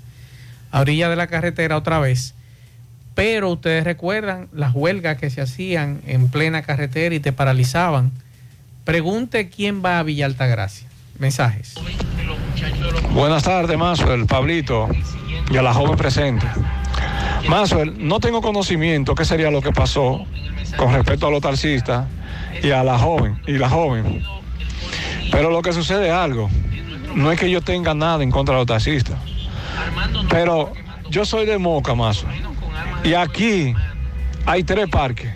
a orilla de la carretera otra vez, pero ustedes recuerdan las huelgas que se hacían en plena carretera y te paralizaban. Pregunte quién va a Villa Altagracia. Mensajes. Buenas tardes, Maxwell, Pablito y a la joven presente. Maxwell, no tengo conocimiento qué sería lo que pasó con respecto a los taxistas y a la joven y la joven. Pero lo que sucede es algo. No es que yo tenga nada en contra de los taxistas. Pero yo soy de Moca, Maxwell. Y aquí hay tres parques.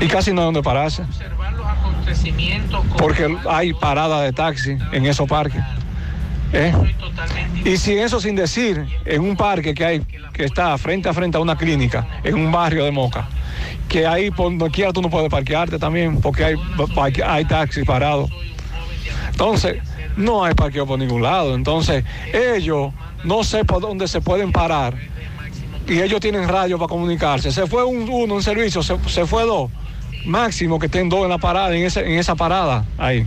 Y casi no hay donde pararse. Porque hay parada de taxi en esos parques. ¿eh? Y sin eso sin decir, en un parque que hay, que está frente a frente a una clínica, en un barrio de Moca, que ahí por donde quiera tú no puedes parquearte también, porque hay, hay taxis parados. Entonces, no hay parqueo por ningún lado. Entonces, ellos no sé por dónde se pueden parar. Y ellos tienen radio para comunicarse. Se fue un, uno, un servicio, se, se fue dos. Máximo que estén dos en la parada, en, ese- en esa parada ahí.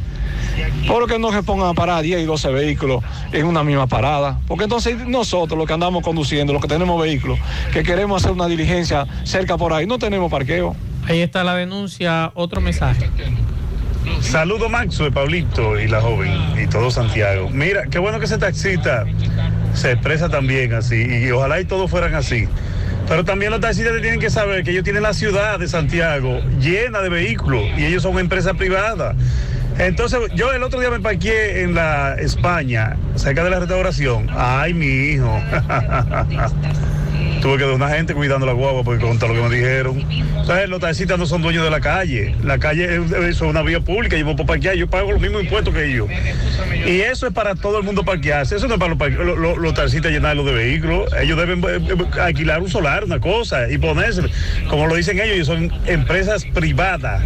Porque no se pongan a parar 10 y 12 vehículos en una misma parada. Porque entonces nosotros, los que andamos conduciendo, los que tenemos vehículos, que queremos hacer una diligencia cerca por ahí, no tenemos parqueo. Ahí está la denuncia. Otro mensaje. Saludo Maxo, Pablito y la joven y todo Santiago. Mira, qué bueno que ese taxista se expresa también así y ojalá y todos fueran así. Pero también los taxistas tienen que saber que ellos tienen la ciudad de Santiago llena de vehículos y ellos son una empresa privada. Entonces, yo el otro día me parqué en la España, cerca de la restauración. Ay, mi hijo. Tuve que dar una gente cuidando la guagua porque con todo lo que me dijeron. Entonces, los taxistas no son dueños de la calle. La calle es, es una vía pública, yo me puedo parquear, yo pago los mismos impuestos que ellos. Y eso es para todo el mundo parquearse. Eso no es para los, los, los- los taxistas llenarlos de vehículos. Ellos deben eh, eh, alquilar un solar, una cosa, y ponerse, como lo dicen ellos, ellos son empresas privadas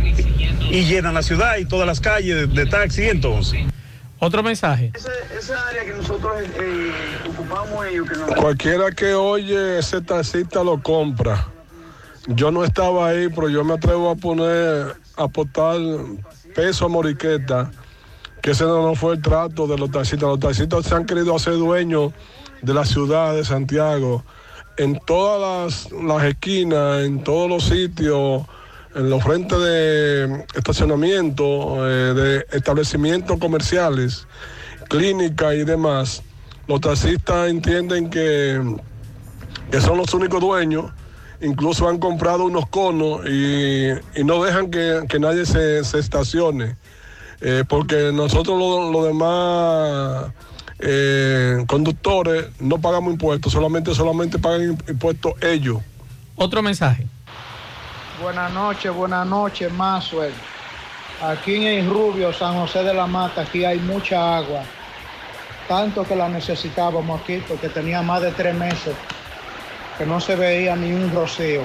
y llenan la ciudad y todas las calles de, de taxi entonces. Otro mensaje. Esa área que nosotros eh, ocupamos ellos, que nos Cualquiera que oye ese taxista lo compra. Yo no estaba ahí, pero yo me atrevo a poner, a aportar peso a Moriqueta, que ese no fue el trato de los taxistas. Los taxistas se han querido hacer dueños de la ciudad de Santiago, en todas las, las esquinas, en todos los sitios, en los frentes de estacionamiento, eh, de establecimientos comerciales, clínicas y demás. Los taxistas entienden que que son los únicos dueños, incluso han comprado unos conos y, y no dejan que, que nadie se, estacione, Eh, porque nosotros los los demás eh, conductores no pagamos impuestos, solamente, solamente pagan impuestos ellos. Otro mensaje. Buenas noches, buenas noches, Maxwell. Aquí en el Rubio, San José de la Mata, aquí hay mucha agua. Tanto que la necesitábamos aquí porque tenía más de tres meses que no se veía ni un rocío.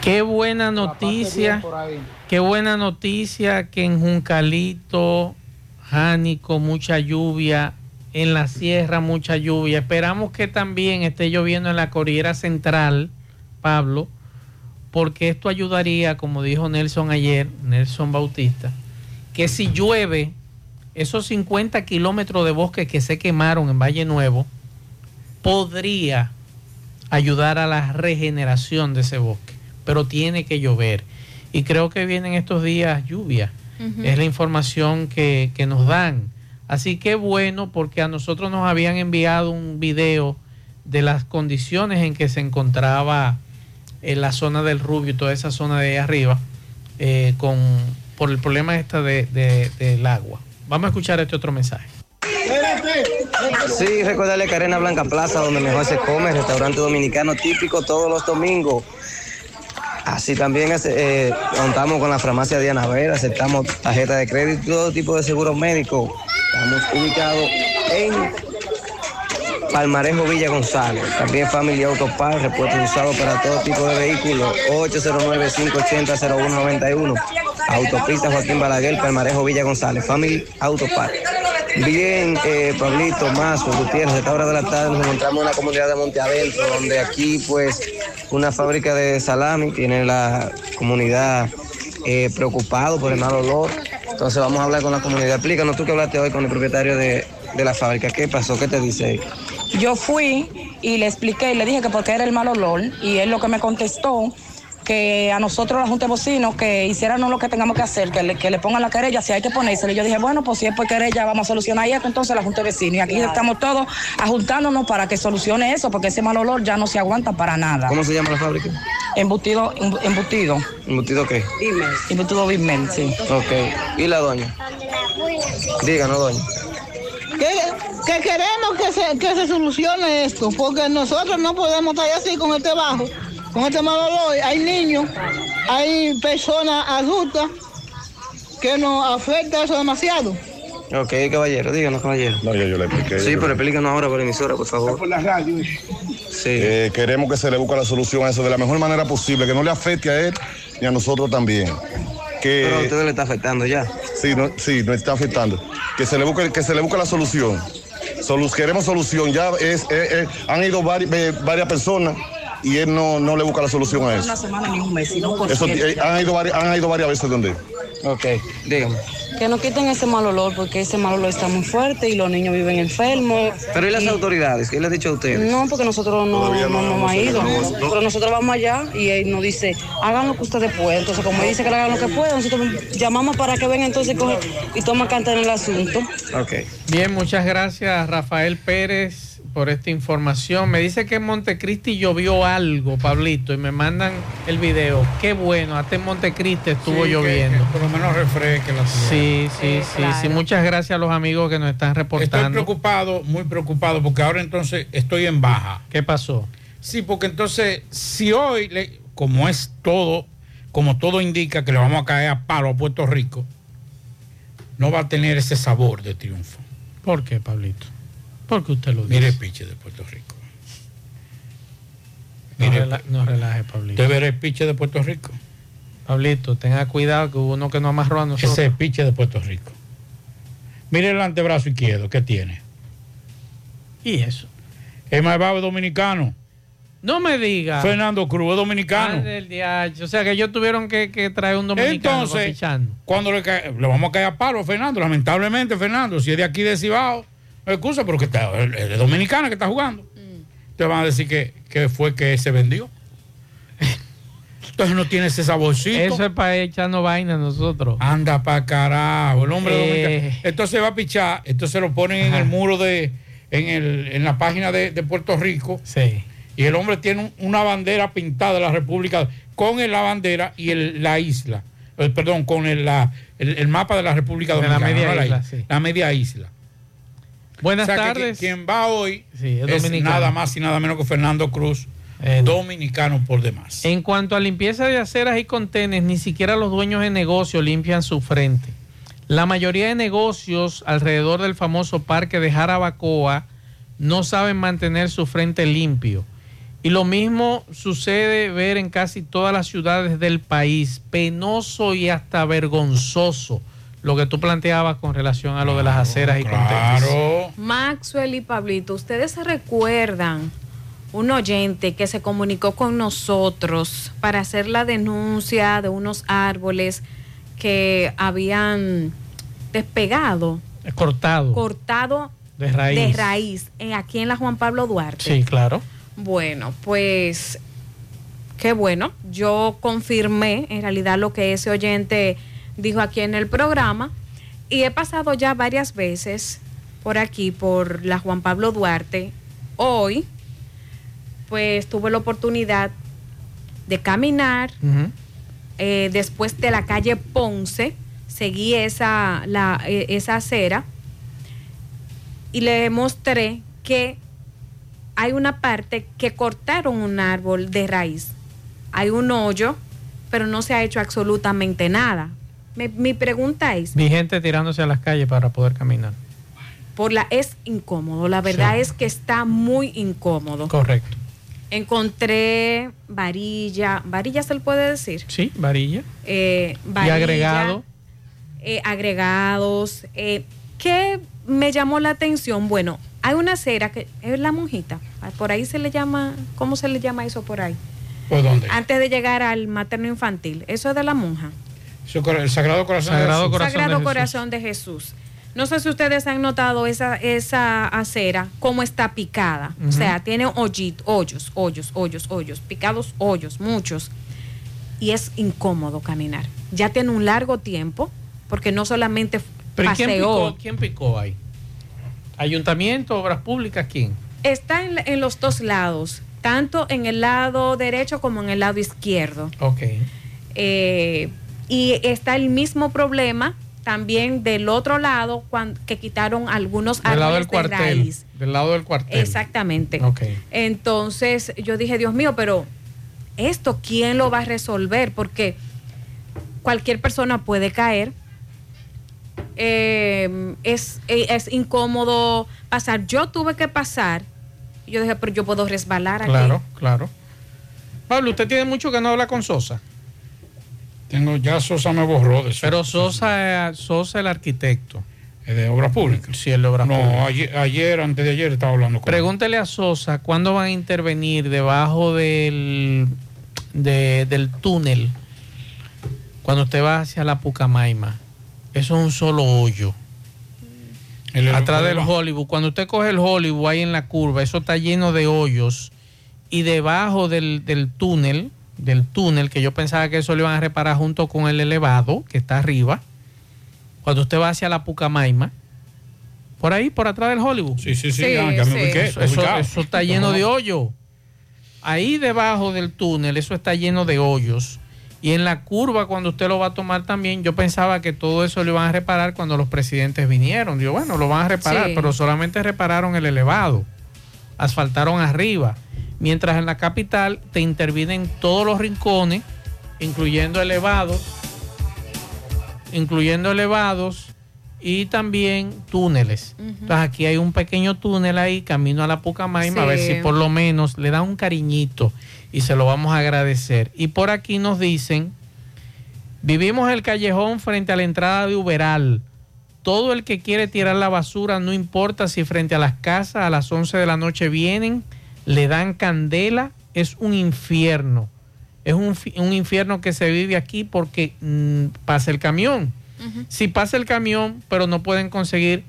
Qué buena noticia. Qué buena noticia que en Juncalito, Jánico, mucha lluvia. En la sierra, mucha lluvia. Esperamos que también esté lloviendo en la Corriera Central, Pablo, porque esto ayudaría, como dijo Nelson ayer, Nelson Bautista, que si llueve, esos 50 kilómetros de bosque que se quemaron en Valle Nuevo, podría ayudar a la regeneración de ese bosque, pero tiene que llover. Y creo que vienen estos días lluvias. Ujú. Es la información que, que nos dan. Así que bueno, porque a nosotros nos habían enviado un video de las condiciones en que se encontraba en la zona del Rubio y toda esa zona de ahí arriba, eh, con, por el problema de, de- del agua. Vamos a escuchar este otro mensaje. Sí, recordarle que Arena Blanca Plaza, donde mejor se come, restaurante dominicano típico todos los domingos. Así también eh, contamos con la farmacia Diana Vera, aceptamos tarjeta de crédito y todo tipo de seguros médicos. Estamos ubicados en Palmarejo Villa González. También Familia Autopar, repuestos usados para todo tipo de vehículos. 809-580-0191. Autopista Joaquín Balaguer, Palmarejo Villa González. Family Autopar. Bien, eh, Pablito, Mazo, Gutiérrez, a esta hora de la tarde nos encontramos en la comunidad de Monte donde aquí pues una fábrica de salami tiene la comunidad eh, preocupado por el mal olor. Entonces vamos a hablar con la comunidad. Explícanos tú que hablaste hoy con el propietario de, de la fábrica. ¿Qué pasó? ¿Qué te dice? Yo fui y le expliqué y le dije que porque era el mal olor y él lo que me contestó que a nosotros, la Junta de Vecinos, que hiciéramos lo que tengamos que hacer, que le, que le pongan la querella, si hay que ponérsela. Y yo dije, bueno, pues si es por querella, vamos a solucionar esto, entonces la Junta de Vecinos. Y aquí estamos todos ajuntándonos para que solucione eso, porque ese mal olor ya no se aguanta para nada. ¿Cómo se llama la fábrica? Embutido, em- embutido. ¿Embutido qué? Embutido Bimel, sí. Ok. ¿Y la doña? Díganos, doña. que, que queremos que se, que se solucione esto, porque nosotros no podemos estar así con este bajo, con este mal olor. Hay niños, hay personas adultas que nos afecta eso demasiado. Ok, caballero, díganos, caballero. No, ya yo le expliqué. Sí, pero explícanos ahora por la emisora, por favor. Por la radio. Eh, queremos que se le busque la solución a eso de la mejor manera posible, que no le afecte a él ni a nosotros también. Que, Pero a ustedes le está afectando ya. Sí, no, sí, nos está afectando. Que se le busque, que se le busque la solución. Solu- queremos solución. Ya es, eh, eh, han ido vari- eh, varias personas y él no, no le busca la solución a eso. Una semana ni un mes, sino por Eso, siete. eh, han, ido varias, han ido varias veces donde. Ok, dígame. Que no quiten ese mal olor, porque ese mal olor está muy fuerte y los niños viven enfermos. Pero ¿y las Y- autoridades? ¿Qué les ha dicho a ustedes? No, porque nosotros no, no, no- no no hemos ido. Pero nosotros vamos allá y él nos dice, hagan lo que ustedes puedan. Entonces, como él dice que le hagan lo que puedan, nosotros llamamos para que vengan entonces coge- y toman carta en el asunto. Ok. Bien, muchas gracias Rafael Pérez por esta información. Me dice que en Montecristi llovió algo, Pablito, y me mandan el video. Qué bueno, hasta en Montecristi estuvo Sí, lloviendo. que por lo menos refresque la ciudad. Sí, sí, Eh, sí, claro. sí. Muchas gracias a los amigos que nos están Estoy reportando. preocupado, muy preocupado, porque ahora entonces estoy en baja. ¿Qué pasó? Sí, porque entonces, si hoy, le- como es todo, como todo indica que le vamos a caer a palo a Puerto Rico, no va a tener ese sabor de triunfo. ¿Por qué, Pablito? Porque usted lo dice. Mire el piche de Puerto Rico. No, rela- no relaje, Pablito. ¿Usted verá el piche de Puerto Rico? Pablito, tenga cuidado que hubo uno que no amarró a nosotros. Ese es el piche de Puerto Rico. Mire el antebrazo izquierdo, ¿qué tiene? ¿Y eso? Es más bajo dominicano. No me diga. Fernando Cruz es dominicano. Del. O sea que ellos tuvieron que, que traer un dominicano Entonces, cuando le, le vamos a caer a palo a Fernando, lamentablemente, Fernando, si es de aquí de Cibao, excusa, pero que está, es dominicana que está jugando. Te van a decir que, que fue que se vendió. Entonces no tiene ese saborcito. Eso es para echarnos vaina a nosotros. Anda para carajo, el hombre Eh. dominicano. Entonces va a pichar, entonces lo ponen en el muro de, en, el, en la página de, de Puerto Rico. Sí. Y el hombre tiene un- una bandera pintada de la República, con el- la bandera y el- la isla. Eh, perdón, con el, la- el- el mapa de la República la Dominicana. media no la isla, isla, sí. la media isla. Buenas O sea, que tardes. quien- quien va hoy Sí, es nada más y nada menos que Fernando Cruz, Eh, dominicano por demás. En cuanto a limpieza de aceras y contenes, ni siquiera los dueños de negocio limpian su frente. La mayoría de negocios alrededor del famoso parque de Jarabacoa no saben mantener su frente limpio. Y lo mismo sucede ver en casi todas las ciudades del país. Penoso y hasta vergonzoso lo que tú planteabas con relación a lo de las aceras y. Claro. Maxwell y Pablito, ustedes se recuerdan un oyente que se comunicó con nosotros para hacer la denuncia de unos árboles que habían despegado, Cortado. cortado de raíz. de raíz aquí en la Juan Pablo Duarte. Sí, claro. Bueno, pues qué bueno. Yo confirmé en realidad lo que ese oyente dijo aquí en el programa y he pasado ya varias veces por aquí, por la Juan Pablo Duarte. Hoy, pues tuve la oportunidad de caminar eh, después de la calle Ponce, seguí esa, la, eh, esa acera y le mostré que hay una parte que cortaron un árbol de raíz. Hay un hoyo, pero no se ha hecho absolutamente nada. Mi, mi pregunta es, Vi gente tirándose a las calles para poder caminar. por la es incómodo, la verdad Sí. es que está muy incómodo. Correcto. Encontré varilla, varilla se le puede decir. Sí, varilla. Eh, Y varilla, agregado. eh, agregados. eh, ¿Qué me llamó la atención? Bueno, hay una acera que es la monjita. Por ahí se le llama, ¿cómo se le llama eso por ahí? ¿Por dónde? Antes de llegar al materno infantil. Eso es de la monja. El Sagrado Corazón Sagrado de Jesús. Corazón Sagrado de Jesús. Corazón de Jesús. No sé si ustedes han notado esa, esa acera, cómo está picada. O sea, tiene hoyit- hoyos, hoyos, hoyos, hoyos, picados hoyos, muchos. y es incómodo caminar. Ya tiene un largo tiempo, porque no solamente ¿Pero ¿y quién paseó. picó, quién picó ahí? ¿Ayuntamiento, obras públicas, quién? Está en, en los dos lados, tanto en el lado derecho como en el lado izquierdo. Ok. Eh, y está el mismo problema también del otro lado, cuando, que quitaron algunos Del lado del de cuartel. raíz. Del lado del cuartel. Exactamente. Entonces yo dije, Dios mío, pero esto, ¿quién lo va a resolver? Porque cualquier persona puede caer. Eh, es, eh, es incómodo pasar. Yo tuve que pasar. Yo dije, pero yo puedo resbalar aquí. Claro, claro. Pablo, usted tiene mucho que no habla con Sosa. Tengo, ya Sosa me borró de eso. Pero Sosa, eh, Sosa el arquitecto. ¿Es de obras públicas? Sí, el de obras No, públicas. ayer, ayer, antes de ayer estaba hablando con él. Pregúntele a Sosa cuándo van a intervenir debajo del, de- del túnel cuando usted va hacia la Pucamaima. Eso es un solo hoyo. El- Atrás del. Hollywood. Cuando usted coge el Hollywood ahí en la curva, eso está lleno de hoyos. Y debajo del, del túnel, del túnel, que yo pensaba que eso lo iban a reparar junto con el elevado que está arriba. Cuando usted va hacia la Pucamaima, por ahí, por atrás del Hollywood. Sí, sí, sí, Sí, ya- ya me sí. ubiqué, Eso, está lleno de hoyos. Ahí debajo del túnel, eso está lleno de hoyos. Y en la curva, cuando usted lo va a tomar también, yo pensaba que todo eso lo iban a reparar cuando los presidentes vinieron. Digo, bueno, lo van a reparar, Sí. pero solamente repararon el elevado. Asfaltaron arriba. Mientras en la capital te intervienen todos los rincones, incluyendo elevados, incluyendo elevados y también túneles. Entonces aquí hay un pequeño túnel ahí, camino a la Pucamaima, a ver si por lo menos le da un cariñito y se lo vamos a agradecer. Y por aquí nos dicen, vivimos el callejón frente a la entrada de Uberal. Todo el que quiere tirar la basura, no importa si frente a las casas a las 11 de la noche vienen, le dan candela, es un infierno. Es un, un infierno que se vive aquí porque mm, pasa el camión. Si pasa el camión, pero no pueden conseguir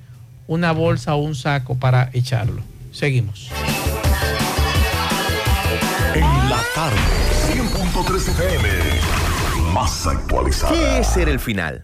una bolsa o un saco para echarlo. Seguimos. En la tarde, 100.3 FM. Más actualizada. ¿Qué es ser el final?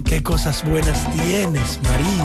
Mmm, qué cosas buenas tienes, María.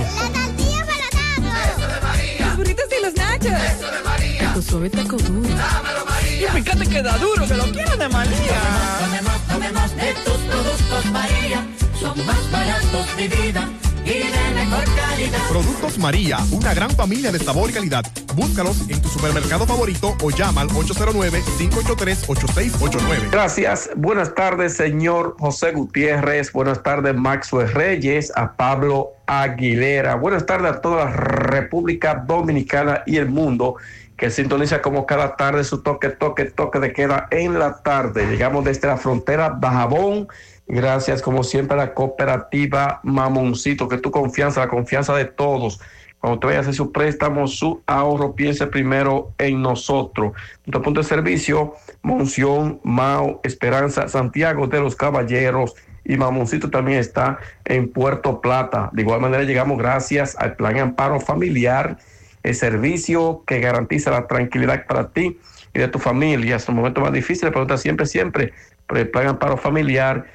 Los burritos y los nachos. Eso de María. Tu suave taco duro. Dámelo, María. Y fíjate que da duro, que lo quiero de María. Tomemos, tomemos de tus productos, María. Son más baratos de vida y de mejor calidad. Productos María, una gran familia de sabor y calidad. Búscalos en tu supermercado favorito o llama al 809-583-8689. Gracias. Buenas tardes, señor José Gutiérrez. Buenas tardes, Maxwell Reyes, a Pablo Aguilera. Buenas tardes a toda la República Dominicana y el mundo que sintoniza como cada tarde su toque, toque, toque de queda en la tarde. Llegamos desde la frontera Bajabón. Gracias, como siempre, a la cooperativa Mamoncito, que tu confianza, la confianza de todos. Cuando te vayas a hacer su préstamo, su ahorro, piense primero en nosotros. Nuestro punto de servicio, Monción, Mao, Esperanza, Santiago de los Caballeros y Mamoncito también está en Puerto Plata. De igual manera llegamos gracias al Plan Amparo Familiar, el servicio que garantiza la tranquilidad para ti y de tu familia. En los momentos más difíciles, pregunta siempre, siempre por el Plan Amparo Familiar.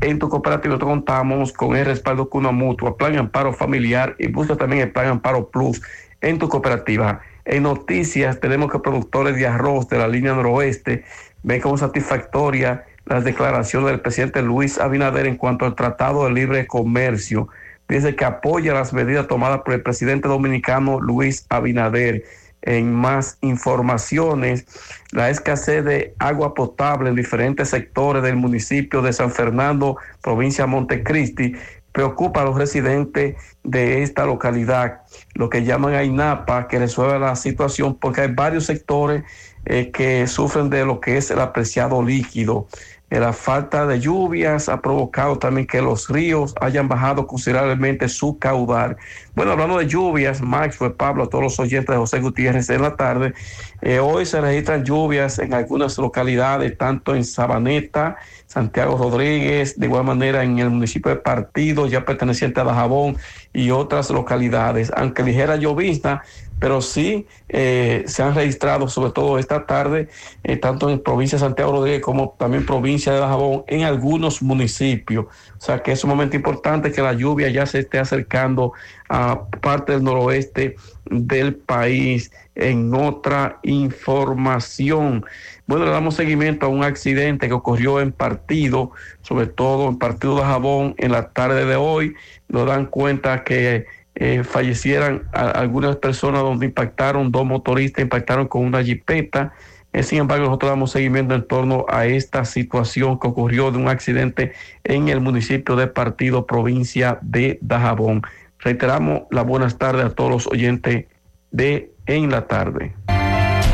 En tu cooperativa nosotros contamos con el respaldo Cuna Mutua, Plan Amparo Familiar y busca también el Plan Amparo Plus en tu cooperativa. En noticias tenemos que productores de arroz de la línea noroeste ven como satisfactoria las declaraciones del presidente Luis Abinader en cuanto al Tratado de Libre Comercio. Dice que apoya las medidas tomadas por el presidente dominicano Luis Abinader. En más informaciones. La escasez de agua potable en diferentes sectores del municipio de San Fernando, provincia de Montecristi, preocupa a los residentes de esta localidad, lo que llaman a INAPA, que resuelva la situación, porque hay varios sectores eh, que sufren de lo que es el apreciado líquido. Eh, la falta de lluvias ha provocado también que los ríos hayan bajado considerablemente su caudal. Bueno, hablando de lluvias, Max, fue Pablo, a todos los oyentes de José Gutiérrez en la tarde, eh, hoy se registran lluvias en algunas localidades, tanto en Sabaneta, Santiago Rodríguez, de igual manera en el municipio de Partido, ya perteneciente a Dajabón y otras localidades. Aunque ligera llovizna, pero sí eh, se han registrado, sobre todo esta tarde, eh, tanto en provincia de Santiago Rodríguez como también provincia de Dajabón, en algunos municipios. O sea que es un momento importante que la lluvia ya se esté acercando a parte del noroeste del país. En otra información, bueno, le damos seguimiento a un accidente que ocurrió en partido, sobre todo en partido de Jabón en la tarde de hoy. Nos dan cuenta que eh, fallecieran algunas personas donde impactaron, dos motoristas impactaron con una jipeta. Eh, sin embargo, nosotros damos seguimiento en torno a esta situación que ocurrió de un accidente en el municipio de Partido, provincia de Dajabón. Reiteramos las buenas tardes a todos los oyentes de En la Tarde.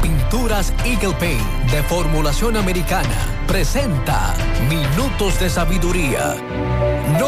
Pinturas Eagle Paint de formulación americana presenta Minutos de Sabiduría.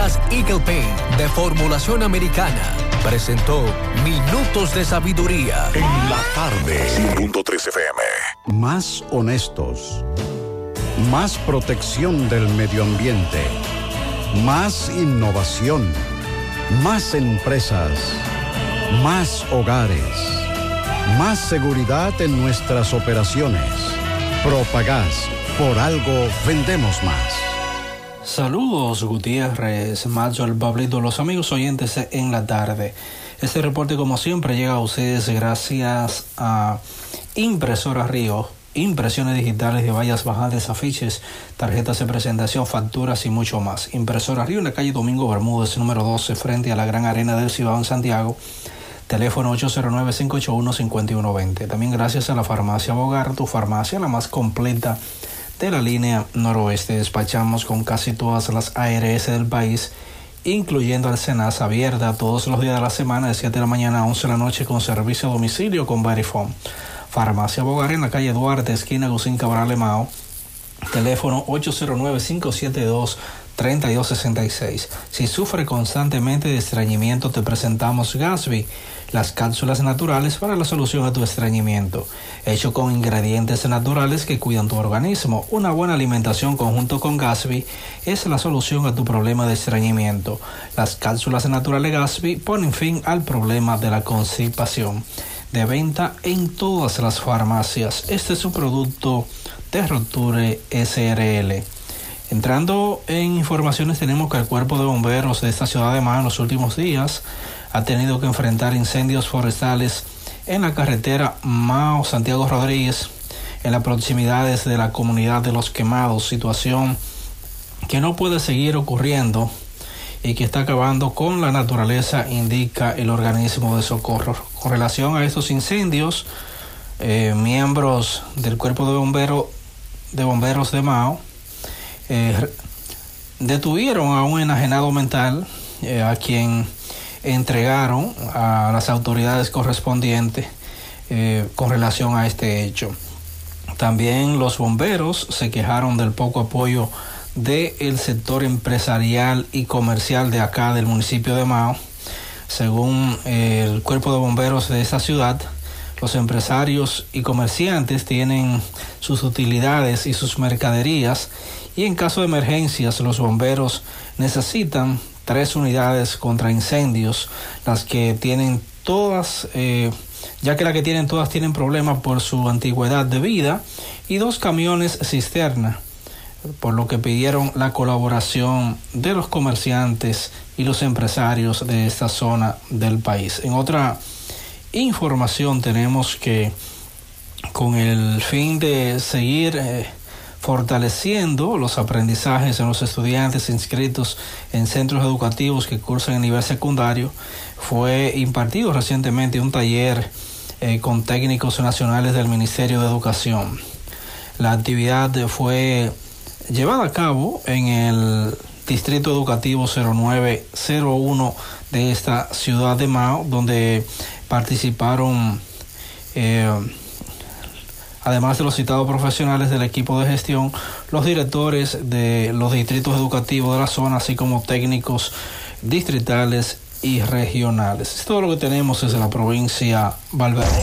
Pinturas Eagle Paint de formulación americana presentó Minutos de Sabiduría. En la tarde. 100.3 FM. Más honestos. Más protección del medio ambiente. Más innovación. Más empresas. Más hogares. Más seguridad en nuestras operaciones. Propagás. Por algo vendemos más. Saludos Gutiérrez, Macho, el Pablito, los amigos oyentes en la tarde. Este reporte como siempre llega a ustedes gracias a Impresora Río, impresiones digitales de vallas bajadas, afiches, tarjetas de presentación, facturas y mucho más. Impresora Río en la calle Domingo Bermúdez, número 12, frente a la Gran Arena del Cibao en Santiago. Teléfono 809-581-5120. También gracias a la farmacia Bogar, tu farmacia la más completa de la línea noroeste. Despachamos con casi todas las ARS del país, incluyendo al Senasa abierta todos los días de la semana, de 7 de la mañana a 11 de la noche, con servicio a domicilio con Verifone. Farmacia Bogar en la calle Duarte, esquina Gusín Cabral Mao. Teléfono 809-572-3266. Si sufre constantemente de estreñimiento, te presentamos Gasby las cápsulas naturales para la solución a tu estreñimiento, hecho con ingredientes naturales que cuidan tu organismo. Una buena alimentación conjunto con Gasby es la solución a tu problema de estreñimiento. Las cápsulas naturales Gasby ponen fin al problema de la constipación. De venta en todas las farmacias. Este es un producto de Roture SRL. Entrando en informaciones, tenemos que el cuerpo de bomberos de esta ciudad de Mar en los últimos días ha tenido que enfrentar incendios forestales en la carretera Mao-Santiago Rodríguez, en las proximidades de la comunidad de los quemados, situación que no puede seguir ocurriendo y que está acabando con la naturaleza, indica el organismo de socorro. Con relación a estos incendios, eh, miembros del cuerpo de, bombero, de bomberos de Mao eh, detuvieron a un enajenado mental eh, a quien entregaron a las autoridades correspondientes eh, con relación a este hecho. También los bomberos se quejaron del poco apoyo del sector empresarial y comercial de acá del municipio de Mao. Según el cuerpo de bomberos de esa ciudad, los empresarios y comerciantes tienen sus utilidades y sus mercaderías y en caso de emergencias los bomberos necesitan tres unidades contra incendios, las que tienen todas eh, ya que las que tienen todas tienen problemas por su antigüedad de vida, y dos camiones cisterna, por lo que pidieron la colaboración de los comerciantes y los empresarios de esta zona del país. En otra información tenemos que con el fin de seguir eh, fortaleciendo los aprendizajes en los estudiantes inscritos en centros educativos que cursan a nivel secundario, fue impartido recientemente un taller eh, con técnicos nacionales del Ministerio de Educación. La actividad fue llevada a cabo en el Distrito Educativo 0901 de esta ciudad de Mao, donde participaron, eh, además de los citados profesionales del equipo de gestión, los directores de los distritos educativos de la zona, así como técnicos distritales y regionales. Es todo lo que tenemos desde la provincia Valverde.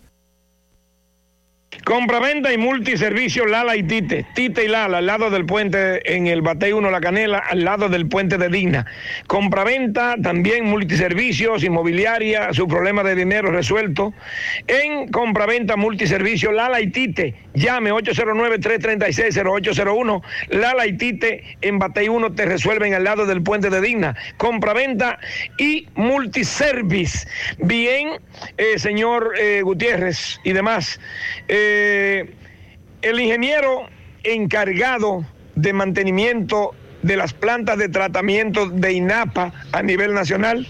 Compraventa y multiservicio Lala y Tite. Tite y Lala, al lado del puente en el Batey 1 La Canela, al lado del puente de Digna. Compraventa, también multiservicios, inmobiliaria, su problema de dinero resuelto. En compraventa, multiservicio Lala y Tite. Llame 809-336-0801. Lala y Tite en Batey 1 te resuelven al lado del puente de Digna. Compraventa y multiservice. Bien, eh, señor eh, Gutiérrez y demás. Eh, el ingeniero encargado de mantenimiento de las plantas de tratamiento de INAPA a nivel nacional,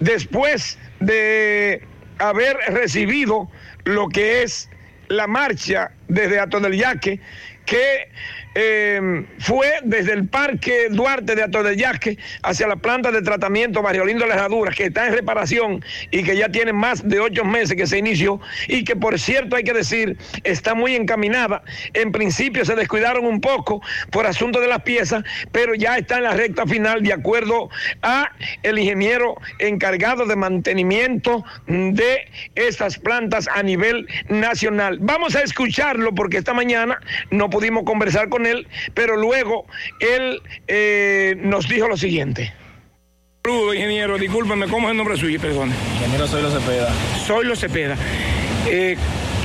después de haber recibido lo que es la marcha desde Ato del Yaque, que eh, fue desde el Parque Duarte de Ato del Yaque hacia la planta de tratamiento Mario Lindo Herradura, que está en reparación y que ya tiene más de ocho meses que se inició y que por cierto hay que decir está muy encaminada. En principio se descuidaron un poco por asunto de las piezas, pero ya está en la recta final de acuerdo a el ingeniero encargado de mantenimiento de estas plantas a nivel nacional. Vamos a escucharlo porque esta mañana no pudimos conversar con él, pero luego él eh, nos dijo lo siguiente. Saludos, ingeniero. Discúlpeme, ¿cómo es el nombre suyo? Perdón. Ingeniero Soylo Cepeda. Soylo Cepeda. Eh,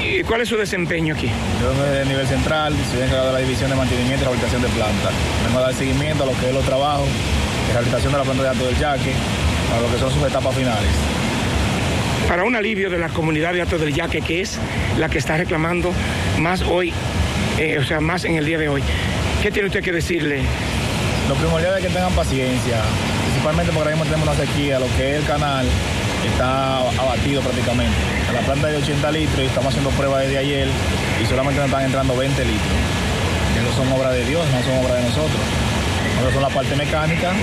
¿y ¿Cuál es su desempeño aquí? Yo soy de nivel central, soy encargado de la división de mantenimiento y rehabilitación de planta. Vengo a dar seguimiento a lo que es los trabajos de rehabilitación de la planta de Alto del Yaque, a lo que son sus etapas finales. Para un alivio de la comunidad de Alto del Yaque, que es la que está reclamando más hoy, eh, o sea, más en el día de hoy. ¿Qué tiene usted que decirle? Lo primordial es que tengan paciencia, principalmente porque ahora mismo tenemos una sequía, lo que es el canal está abatido prácticamente. A la planta de 80 litros y estamos haciendo pruebas desde ayer y solamente nos están entrando 20 litros. Que no son obra de Dios, no son obra de nosotros. Nosotros son la parte mecánica,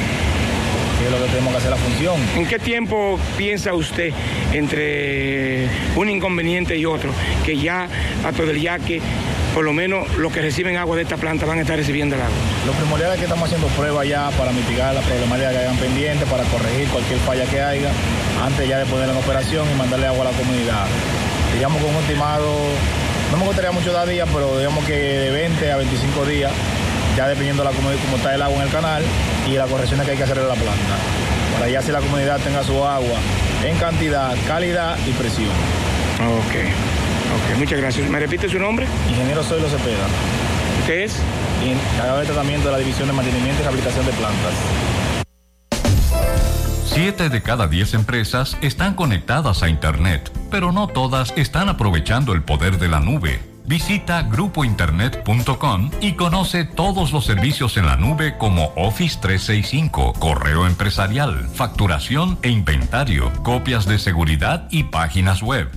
que es lo que tenemos que hacer la función. ¿En qué tiempo piensa usted entre un inconveniente y otro que ya Alto del Yaque, por lo menos los que reciben agua de esta planta van a estar recibiendo el agua? Lo primordial es que estamos haciendo pruebas ya para mitigar las problemáticas que hayan pendientes, para corregir cualquier falla que haya, antes ya de ponerla en operación y mandarle agua a la comunidad. Digamos con un estimado, no me gustaría mucho dar días, pero digamos que de 20 a 25 días, ya dependiendo de la comunidad, cómo está el agua en el canal y las correcciones que hay que hacer en la planta. Para ya si la comunidad tenga su agua en cantidad, calidad y presión. Ok, ok, muchas gracias. ¿Me repite su nombre? Ingeniero Soylo Cepeda. ¿Usted es? Encargado de tratamiento de la División de Mantenimiento y Rehabilitación de Plantas. Siete de cada diez empresas están conectadas a Internet, pero no todas están aprovechando el poder de la nube. Visita grupointernet.com y conoce todos los servicios en la nube como Office 365, correo empresarial, facturación e inventario, copias de seguridad y páginas web.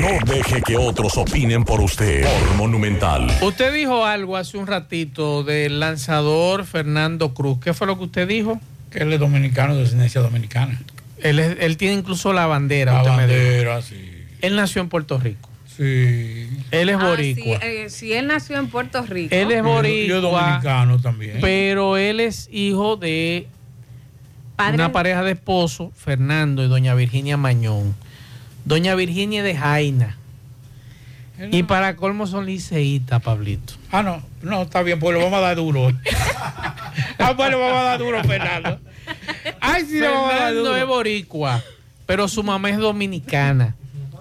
No deje que otros opinen por usted. Por Monumental. Usted dijo algo hace un ratito del lanzador Fernando Cruz. ¿Qué fue lo que usted dijo? Que él es dominicano de descendencia dominicana. Él, es- él tiene incluso la bandera. La usted me dijo. bandera, sí. Él nació en Puerto Rico. Sí. Él es Ah, boricua. sí, eh, sí, él nació en Puerto Rico. Él es Yo- boricua. yo dominicano también. Pero él es hijo de Padre- una pareja de esposos, Fernando y doña Virginia Mañón. Doña Virginia de Jaina. Y para colmo son liceístas, Pablito. Ah, no, no, está bien, pues lo vamos a dar duro hoy. ah, pues le vamos a dar duro, Fernando. Ay, sí, le vamos a dar Fernando duro. es boricua, pero su mamá es dominicana.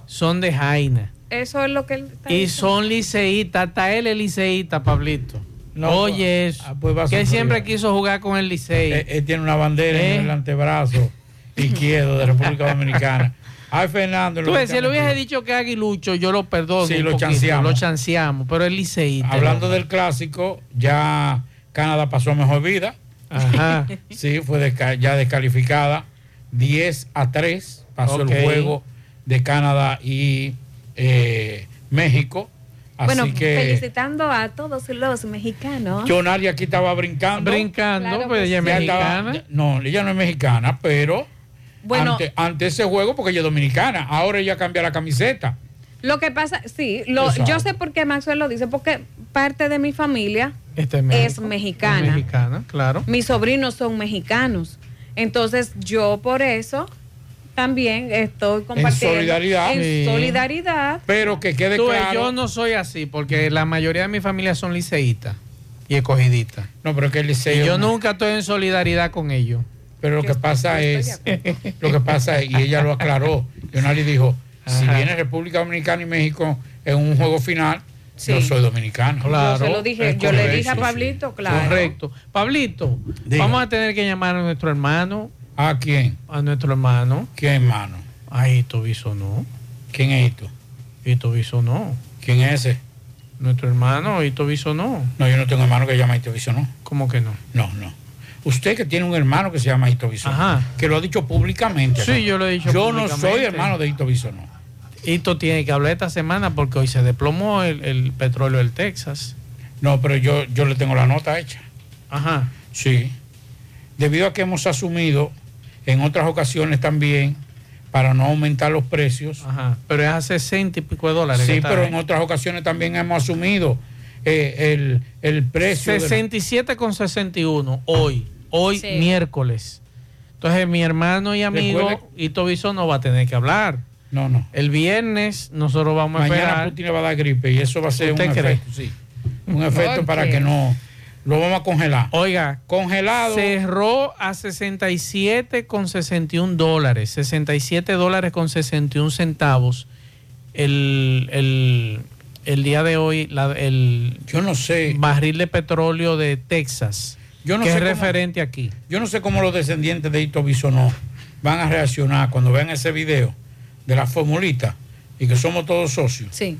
Son de Jaina. Eso es lo que él está Y diciendo. son liceístas, hasta él es liceísta, Pablito. No, Oye, eso. pues va a que él sufrir. siempre quiso jugar con el Licey. Él, él tiene una bandera ¿Eh? en el antebrazo izquierdo de República Dominicana. Ay, Fernando. Tú ves, si él hubiese dicho que aguilucho, yo lo perdono. Sí, un lo poquito, chanceamos. Lo chanceamos, pero es liceísta. Hablando del clásico, ya Canadá pasó a mejor vida. Ajá. Sí, fue desca- ya descalificada. 10 a 3 pasó el juego de Canadá y eh, México. Así Bueno, que felicitando a todos los mexicanos. Jonari aquí estaba brincando. Brincando, Claro pues ella es estaba- mexicana. no, ella no es mexicana, pero Bueno, ante, ante ese juego, porque ella es dominicana, ahora ella cambia la camiseta. lo que pasa, sí, lo, yo sé por qué Maxwell lo dice, porque parte de mi familia Este es México. mexicana. Es mexicana, claro. Mis sobrinos son mexicanos. Entonces, yo por eso también estoy compartiendo. solidaridad. En Sí. solidaridad. Pero que quede Tú claro. yo no soy así, porque la mayoría de mi familia son liceístas y escogiditas. No, pero que el Y liceo. yo no. nunca estoy en solidaridad con ellos. Pero lo que pasa es, lo que pasa es, y ella lo aclaró, Jonari dijo, si viene República Dominicana y México en un juego final, yo soy dominicano. Claro. yo se lo dije, yo le dije a Pablito, claro. Correcto. Pablito, Diga. vamos a tener que llamar a nuestro hermano, ¿A quién? a nuestro hermano, ¿Quién hermano? a Hito Bisonó. ¿Quién es esto? Hito Bisonó. ¿Quién es ese? Nuestro hermano Hito Bisonó. No, yo no tengo hermano que llama Hito Bisonó. ¿Cómo que no? No, no. Usted que tiene un hermano que se llama Hito Bisonó, Ajá. que lo ha dicho públicamente. Sí, ¿no? yo lo he dicho Yo no soy hermano de Hito Bisonó. Hito tiene que hablar esta semana porque hoy se desplomó el, el petróleo del Texas. No, pero yo, yo le tengo la nota hecha. Ajá. Sí. Debido a que hemos asumido en otras ocasiones también para no aumentar los precios. Ajá. Pero es a 60 y pico de dólares. Sí, pero ahí. en otras ocasiones también hemos asumido eh, el, el precio. de la- 67 con 61 hoy, hoy Sí. miércoles. Entonces mi hermano y amigo Recuerde- Hito Biso no va a tener que hablar. No, no. El viernes nosotros vamos a Mañana esperar. Putin le va a dar gripe y eso va a ser un ¿Usted cree? efecto, sí. Un efecto para que no. Lo vamos a congelar. Oiga, Congelado. cerró a 67 con 61 dólares, 67 dólares con 61 centavos el, el, el día de hoy la- el Yo no sé. barril de petróleo de Texas, Yo no que sé es cómo- referente aquí. Yo no sé cómo los descendientes de Hito Bisonó van a reaccionar cuando vean ese video de la formulita y que somos todos socios. Sí.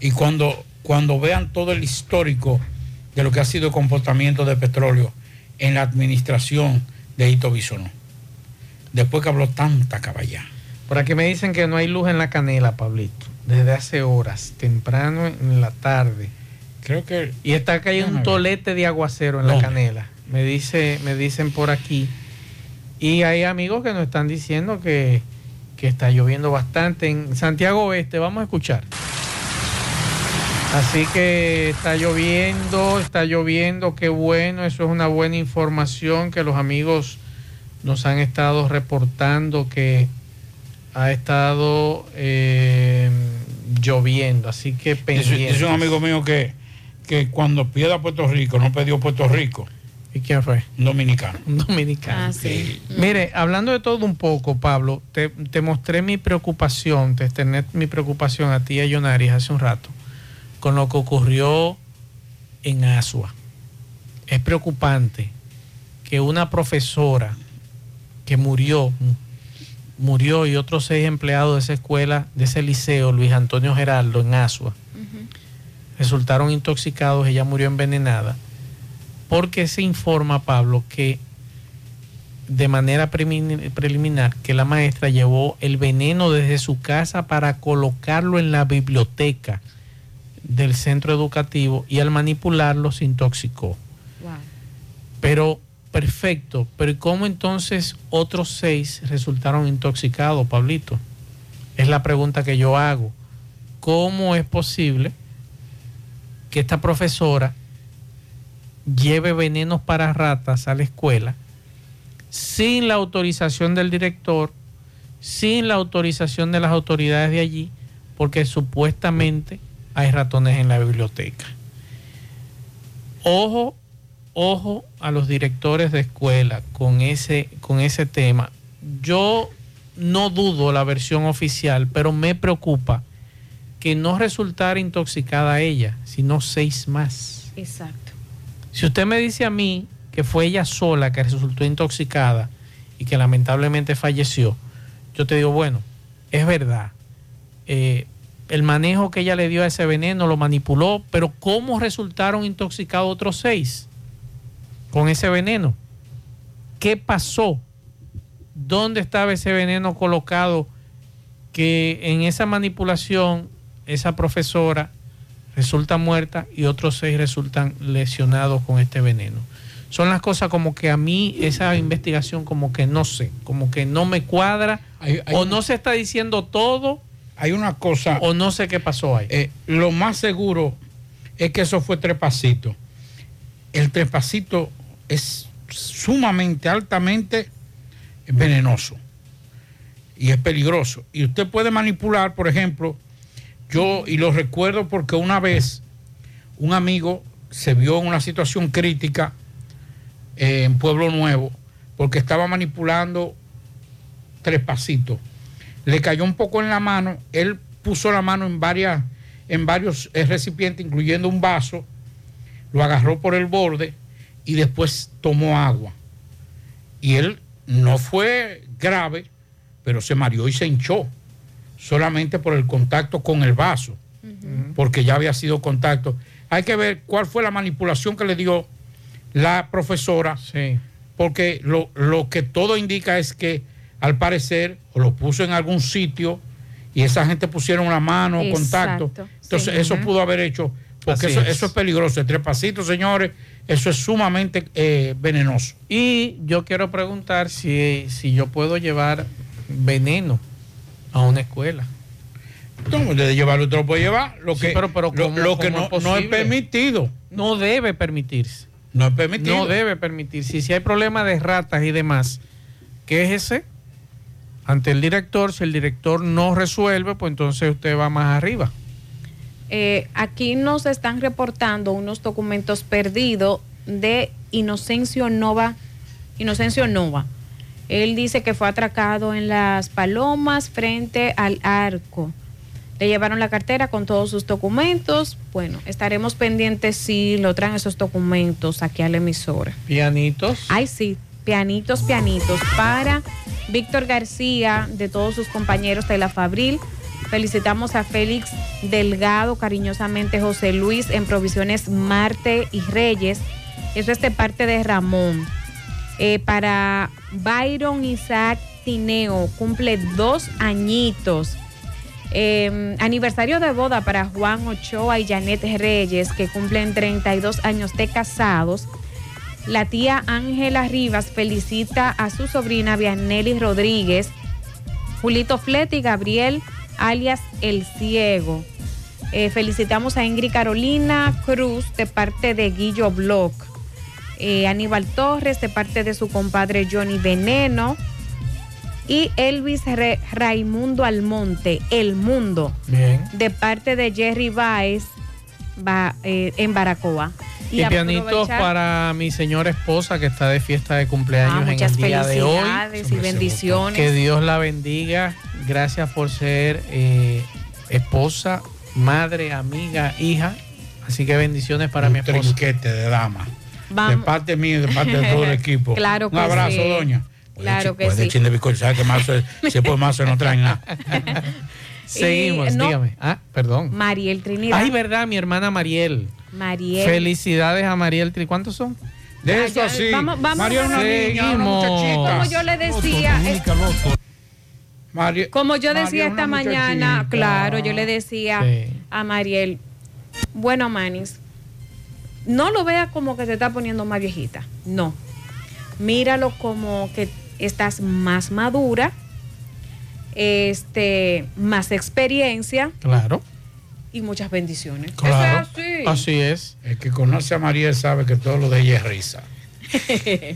Y cuando, cuando vean todo el histórico de lo que ha sido el comportamiento de petróleo en la administración de Hito Bisonó. Después que habló tanta caballá. Por aquí me dicen que no hay luz en la canela, Pablito, desde hace horas, temprano en la tarde. Creo que Y está cayendo un tolete de aguacero en la canela. Me dice, me dicen por aquí. Y hay amigos que nos están diciendo que, que está lloviendo bastante en Santiago Oeste. Vamos a escuchar. Así que está lloviendo, está lloviendo, qué bueno, eso es una buena información que los amigos nos han estado reportando que ha estado eh, lloviendo, así que pendiente. dice un amigo mío que, que cuando pieda Puerto Rico, no pidió Puerto Rico, ¿Y quién fue? Un dominicano. Dominicano. Ah, sí. Mire, hablando de todo un poco, Pablo, te, te mostré mi preocupación, te externé mi preocupación a ti y a Yonaris hace un rato, con lo que ocurrió en Asua. Es preocupante que una profesora que murió, murió y otros seis empleados de esa escuela, de ese liceo, Luis Antonio Geraldo, en Asua, resultaron intoxicados, ella murió envenenada, porque se informa, Pablo, que de manera prelimi- preliminar que la maestra llevó el veneno desde su casa para colocarlo en la biblioteca del centro educativo y al manipularlo se intoxicó. Pero perfecto, pero ¿y cómo entonces otros seis resultaron intoxicados, Pablito? Es la pregunta que yo hago. ¿Cómo es posible que esta profesora lleve venenos para ratas a la escuela sin la autorización del director, sin la autorización de las autoridades de allí, porque supuestamente hay ratones en la biblioteca? Ojo, ojo a los directores de escuela con ese, con ese tema. Yo no dudo la versión oficial, pero me preocupa que no resultara intoxicada ella, sino seis más. Exacto. Si usted me dice a mí que fue ella sola que resultó intoxicada y que lamentablemente falleció, yo te digo, bueno, es verdad. Eh, el manejo que ella le dio a ese veneno lo manipuló, pero ¿cómo resultaron intoxicados otros seis con ese veneno? ¿Qué pasó? ¿Dónde estaba ese veneno colocado que en esa manipulación esa profesora resulta muerta y otros seis resultan lesionados con este veneno? Son las cosas como que a mí esa investigación como que no sé, como que no me cuadra o no se está diciendo todo. Hay una cosa. O no sé qué pasó ahí. Eh, lo más seguro es que eso fue trepacito. El trepacito es sumamente, altamente venenoso y es peligroso. Y usted puede manipular, por ejemplo, yo, y lo recuerdo porque una vez un amigo se vio en una situación crítica eh, en Pueblo Nuevo porque estaba manipulando trepacito. Le cayó un poco en la mano, él puso la mano en, varias, en varios eh, recipientes, incluyendo un vaso, lo agarró por el borde y después tomó agua. Y él no fue grave, pero se mareó y se hinchó, solamente por el contacto con el vaso, porque ya había sido contacto. Hay que ver cuál fue la manipulación que le dio la profesora, porque lo, lo que todo indica es que al parecer o lo puso en algún sitio y esa gente pusieron la mano, Exacto, contacto. Entonces sí. eso pudo haber hecho, porque eso es. eso es peligroso. El trepacito, señores, eso es sumamente eh, venenoso. Y yo quiero preguntar si, si yo puedo llevar veneno a una escuela. No, de llevarlo usted lo puede llevar. Lo Sí, que, pero- pero lo, ¿cómo- lo que cómo no, es no es permitido. No debe permitirse. No es permitido. No debe permitirse. Y si hay problema de ratas y demás, ¿qué es ese? Ante el director, si el director no resuelve, pues entonces usted va más arriba. Eh, aquí nos están reportando unos documentos perdidos de Inocencio Nova. Inocencio Nova. Él dice que fue atracado en las Palomas frente al arco. Le llevaron la cartera con todos sus documentos. Bueno, estaremos pendientes si lo traen esos documentos aquí a la emisora. Pianitos. Ay, sí, pianitos, pianitos. Para Víctor García, de todos sus compañeros de la Fabril. Felicitamos a Félix Delgado, cariñosamente José Luis, en Provisiones Marte y Reyes. Eso es de parte de Ramón. Eh, para Byron Isaac Tineo, cumple dos añitos. Eh, aniversario de boda para Juan Ochoa y Janet Reyes, que cumplen 32 años de casados. La tía Ángela Rivas felicita a su sobrina Vianelli Rodríguez, Julito Flete y Gabriel, alias El Ciego. Eh, felicitamos a Ingrid Carolina Cruz de parte de Guillo Block. Eh, Aníbal Torres de parte de su compadre Johnny Veneno. Y Elvis Re- Raimundo Almonte, El Mundo, Bien. de parte de Jerry Baez ba- eh, en Baracoa. Y, pianitos para mi señora esposa que está de fiesta de cumpleaños Ah, en el día de hoy. felicidades y bendiciones. Que Dios la bendiga. Gracias por ser eh, esposa, madre, amiga, hija. Así que bendiciones para Un mi esposa. trinquete de dama. Vamos. De parte mía y de parte de todo el equipo. Claro Un que abrazo, sí. doña. Claro que Pues de sí. chin de bizcocho, ¿sabe que marzo, si por marzo no traen nada? Seguimos, no- dígame. Ah, perdón. Mariel Trinidad. Ay, verdad, mi hermana Mariel. Mariel. Felicidades a Mariel Tri. ¿Cuántos son? De eso así. vamos- vamos Mariel, una niña. Como yo le decía, como yo decía esta mañana, muchachita. claro, yo le decía Sí. a Mariel, bueno, Manis, no lo veas como que te está poniendo más viejita, no. Míralo como que estás más madura, este, más experiencia Claro. y muchas bendiciones. Claro. Eso es así. Así es. El que conoce a María sabe que todo lo de ella es risa.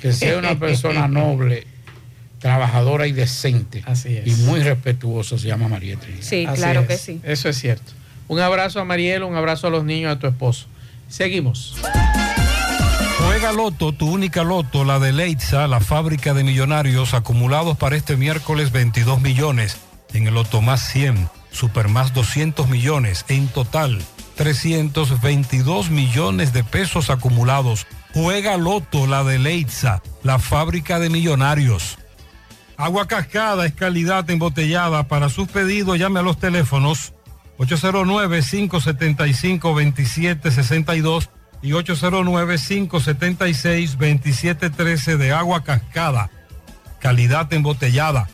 Que sea una persona noble, trabajadora y decente. Así es. Y muy respetuosa se llama María Trinidad. Sí, Así claro es. que sí. Eso es cierto. Un abrazo a Mariel, un abrazo a los niños, a tu esposo. Seguimos. Juega Loto, tu única Loto, la de Leitza, la fábrica de millonarios acumulados para este miércoles 22 millones. En el Loto más 100, Super más 200 millones. En total, 322 millones de pesos acumulados. Juega Loto, la de Leitza, la fábrica de millonarios. Agua Cascada es calidad embotellada. Para sus pedidos llame a los teléfonos 809-575-2762 y 809-576-2713 de agua cascada. Calidad embotellada.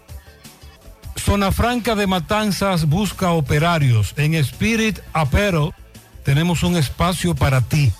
Zona Franca de Matanzas busca operarios. En Spirit Apero tenemos un espacio para ti.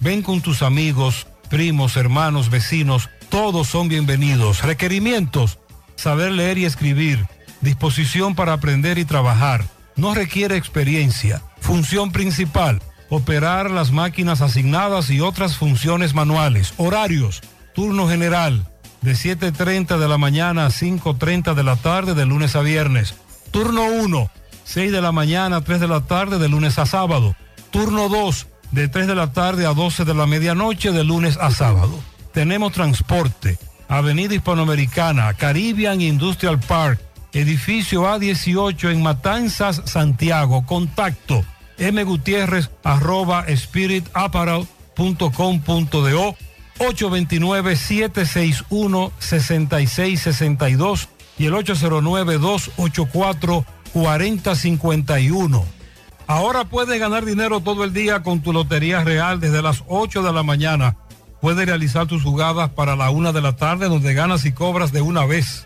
Ven con tus amigos, primos, hermanos, vecinos. Todos son bienvenidos. Requerimientos. Saber leer y escribir. Disposición para aprender y trabajar. No requiere experiencia. Función principal. Operar las máquinas asignadas y otras funciones manuales. Horarios. Turno general. De 7.30 de la mañana a 5.30 de la tarde de lunes a viernes. Turno 1. 6 de la mañana a 3 de la tarde de lunes a sábado. Turno 2. De 3 de la tarde a 12 de la medianoche de lunes a sábado. Tenemos transporte. Avenida Hispanoamericana, Caribbean Industrial Park, edificio A18 en Matanzas, Santiago. Contacto mgutierrez arroba spiritapparel.com.do 829-761-6662 y el 809-284-4051. Ahora puedes ganar dinero todo el día con tu Lotería Real desde las 8 de la mañana. Puedes realizar tus jugadas para la una de la tarde donde ganas y cobras de una vez.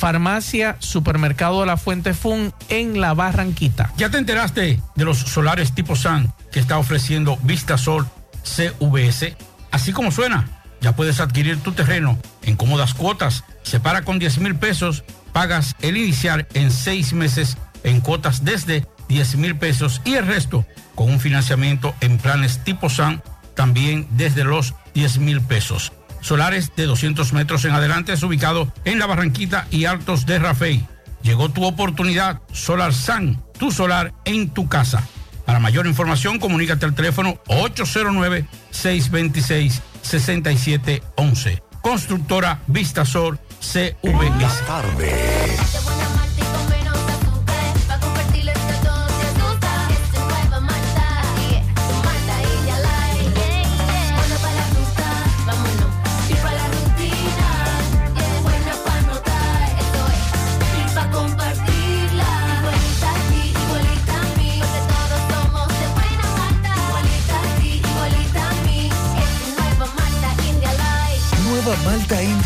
Farmacia Supermercado La Fuente Fun en La Barranquita. ¿Ya te enteraste de los solares tipo SAN que está ofreciendo Vistasol CVS? Así como suena, ya puedes adquirir tu terreno en cómodas cuotas. Separa con 10 mil pesos, pagas el inicial en seis meses en cuotas desde 10 mil pesos y el resto con un financiamiento en planes tipo SAN también desde los 10 mil pesos. Solares de 200 metros en adelante es ubicado en la Barranquita y Altos de Rafey. Llegó tu oportunidad, Solar San, tu solar en tu casa. Para mayor información, comunícate al teléfono 809-626-6711. Constructora Vistasol CVS. tarde. Y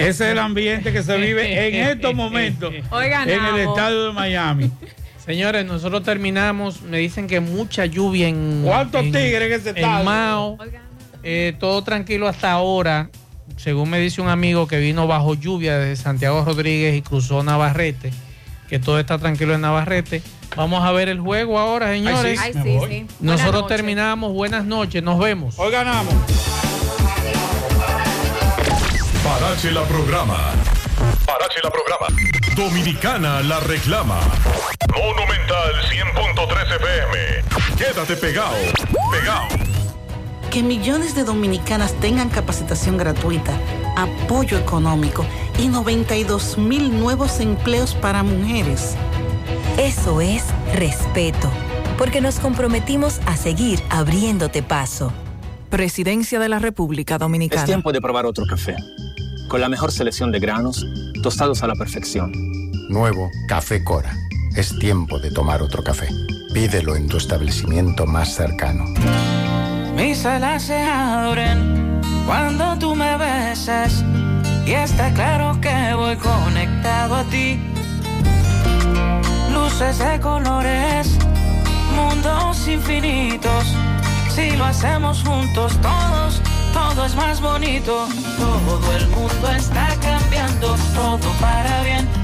Ese es el ambiente que se vive en estos momentos Hoy en el estadio de Miami. Señores, nosotros terminamos, me dicen que mucha lluvia en... ¿Cuántos en- tigres en ese En estadio? Mao. Eh, todo tranquilo hasta ahora. Según me dice un amigo que vino bajo lluvia desde Santiago Rodríguez y cruzó Navarrete, que todo está tranquilo en Navarrete. Vamos a ver el juego ahora, señores. Ay, sí, sí. Buenas Nosotros terminamos. Buenas noches, nos vemos. Hoy ganamos. Parache la programa. Parache la programa. Dominicana la reclama. Monumental 100.13 FM. Quédate pegado. Pegado. Que millones de dominicanas tengan capacitación gratuita, apoyo económico y 92 mil nuevos empleos para mujeres. Eso es respeto, porque nos comprometimos a seguir abriéndote paso. Presidencia de la República Dominicana. Es tiempo de probar otro café. Con la mejor selección de granos, tostados a la perfección. Nuevo Café Cora. Es tiempo de tomar otro café. Pídelo en tu establecimiento más cercano. Mis alas se abren cuando tú me besas y está claro que voy conectado a ti. Luces de colores, mundos infinitos. Si lo hacemos juntos todos, todo es más bonito. Todo el mundo está cambiando, todo para bien.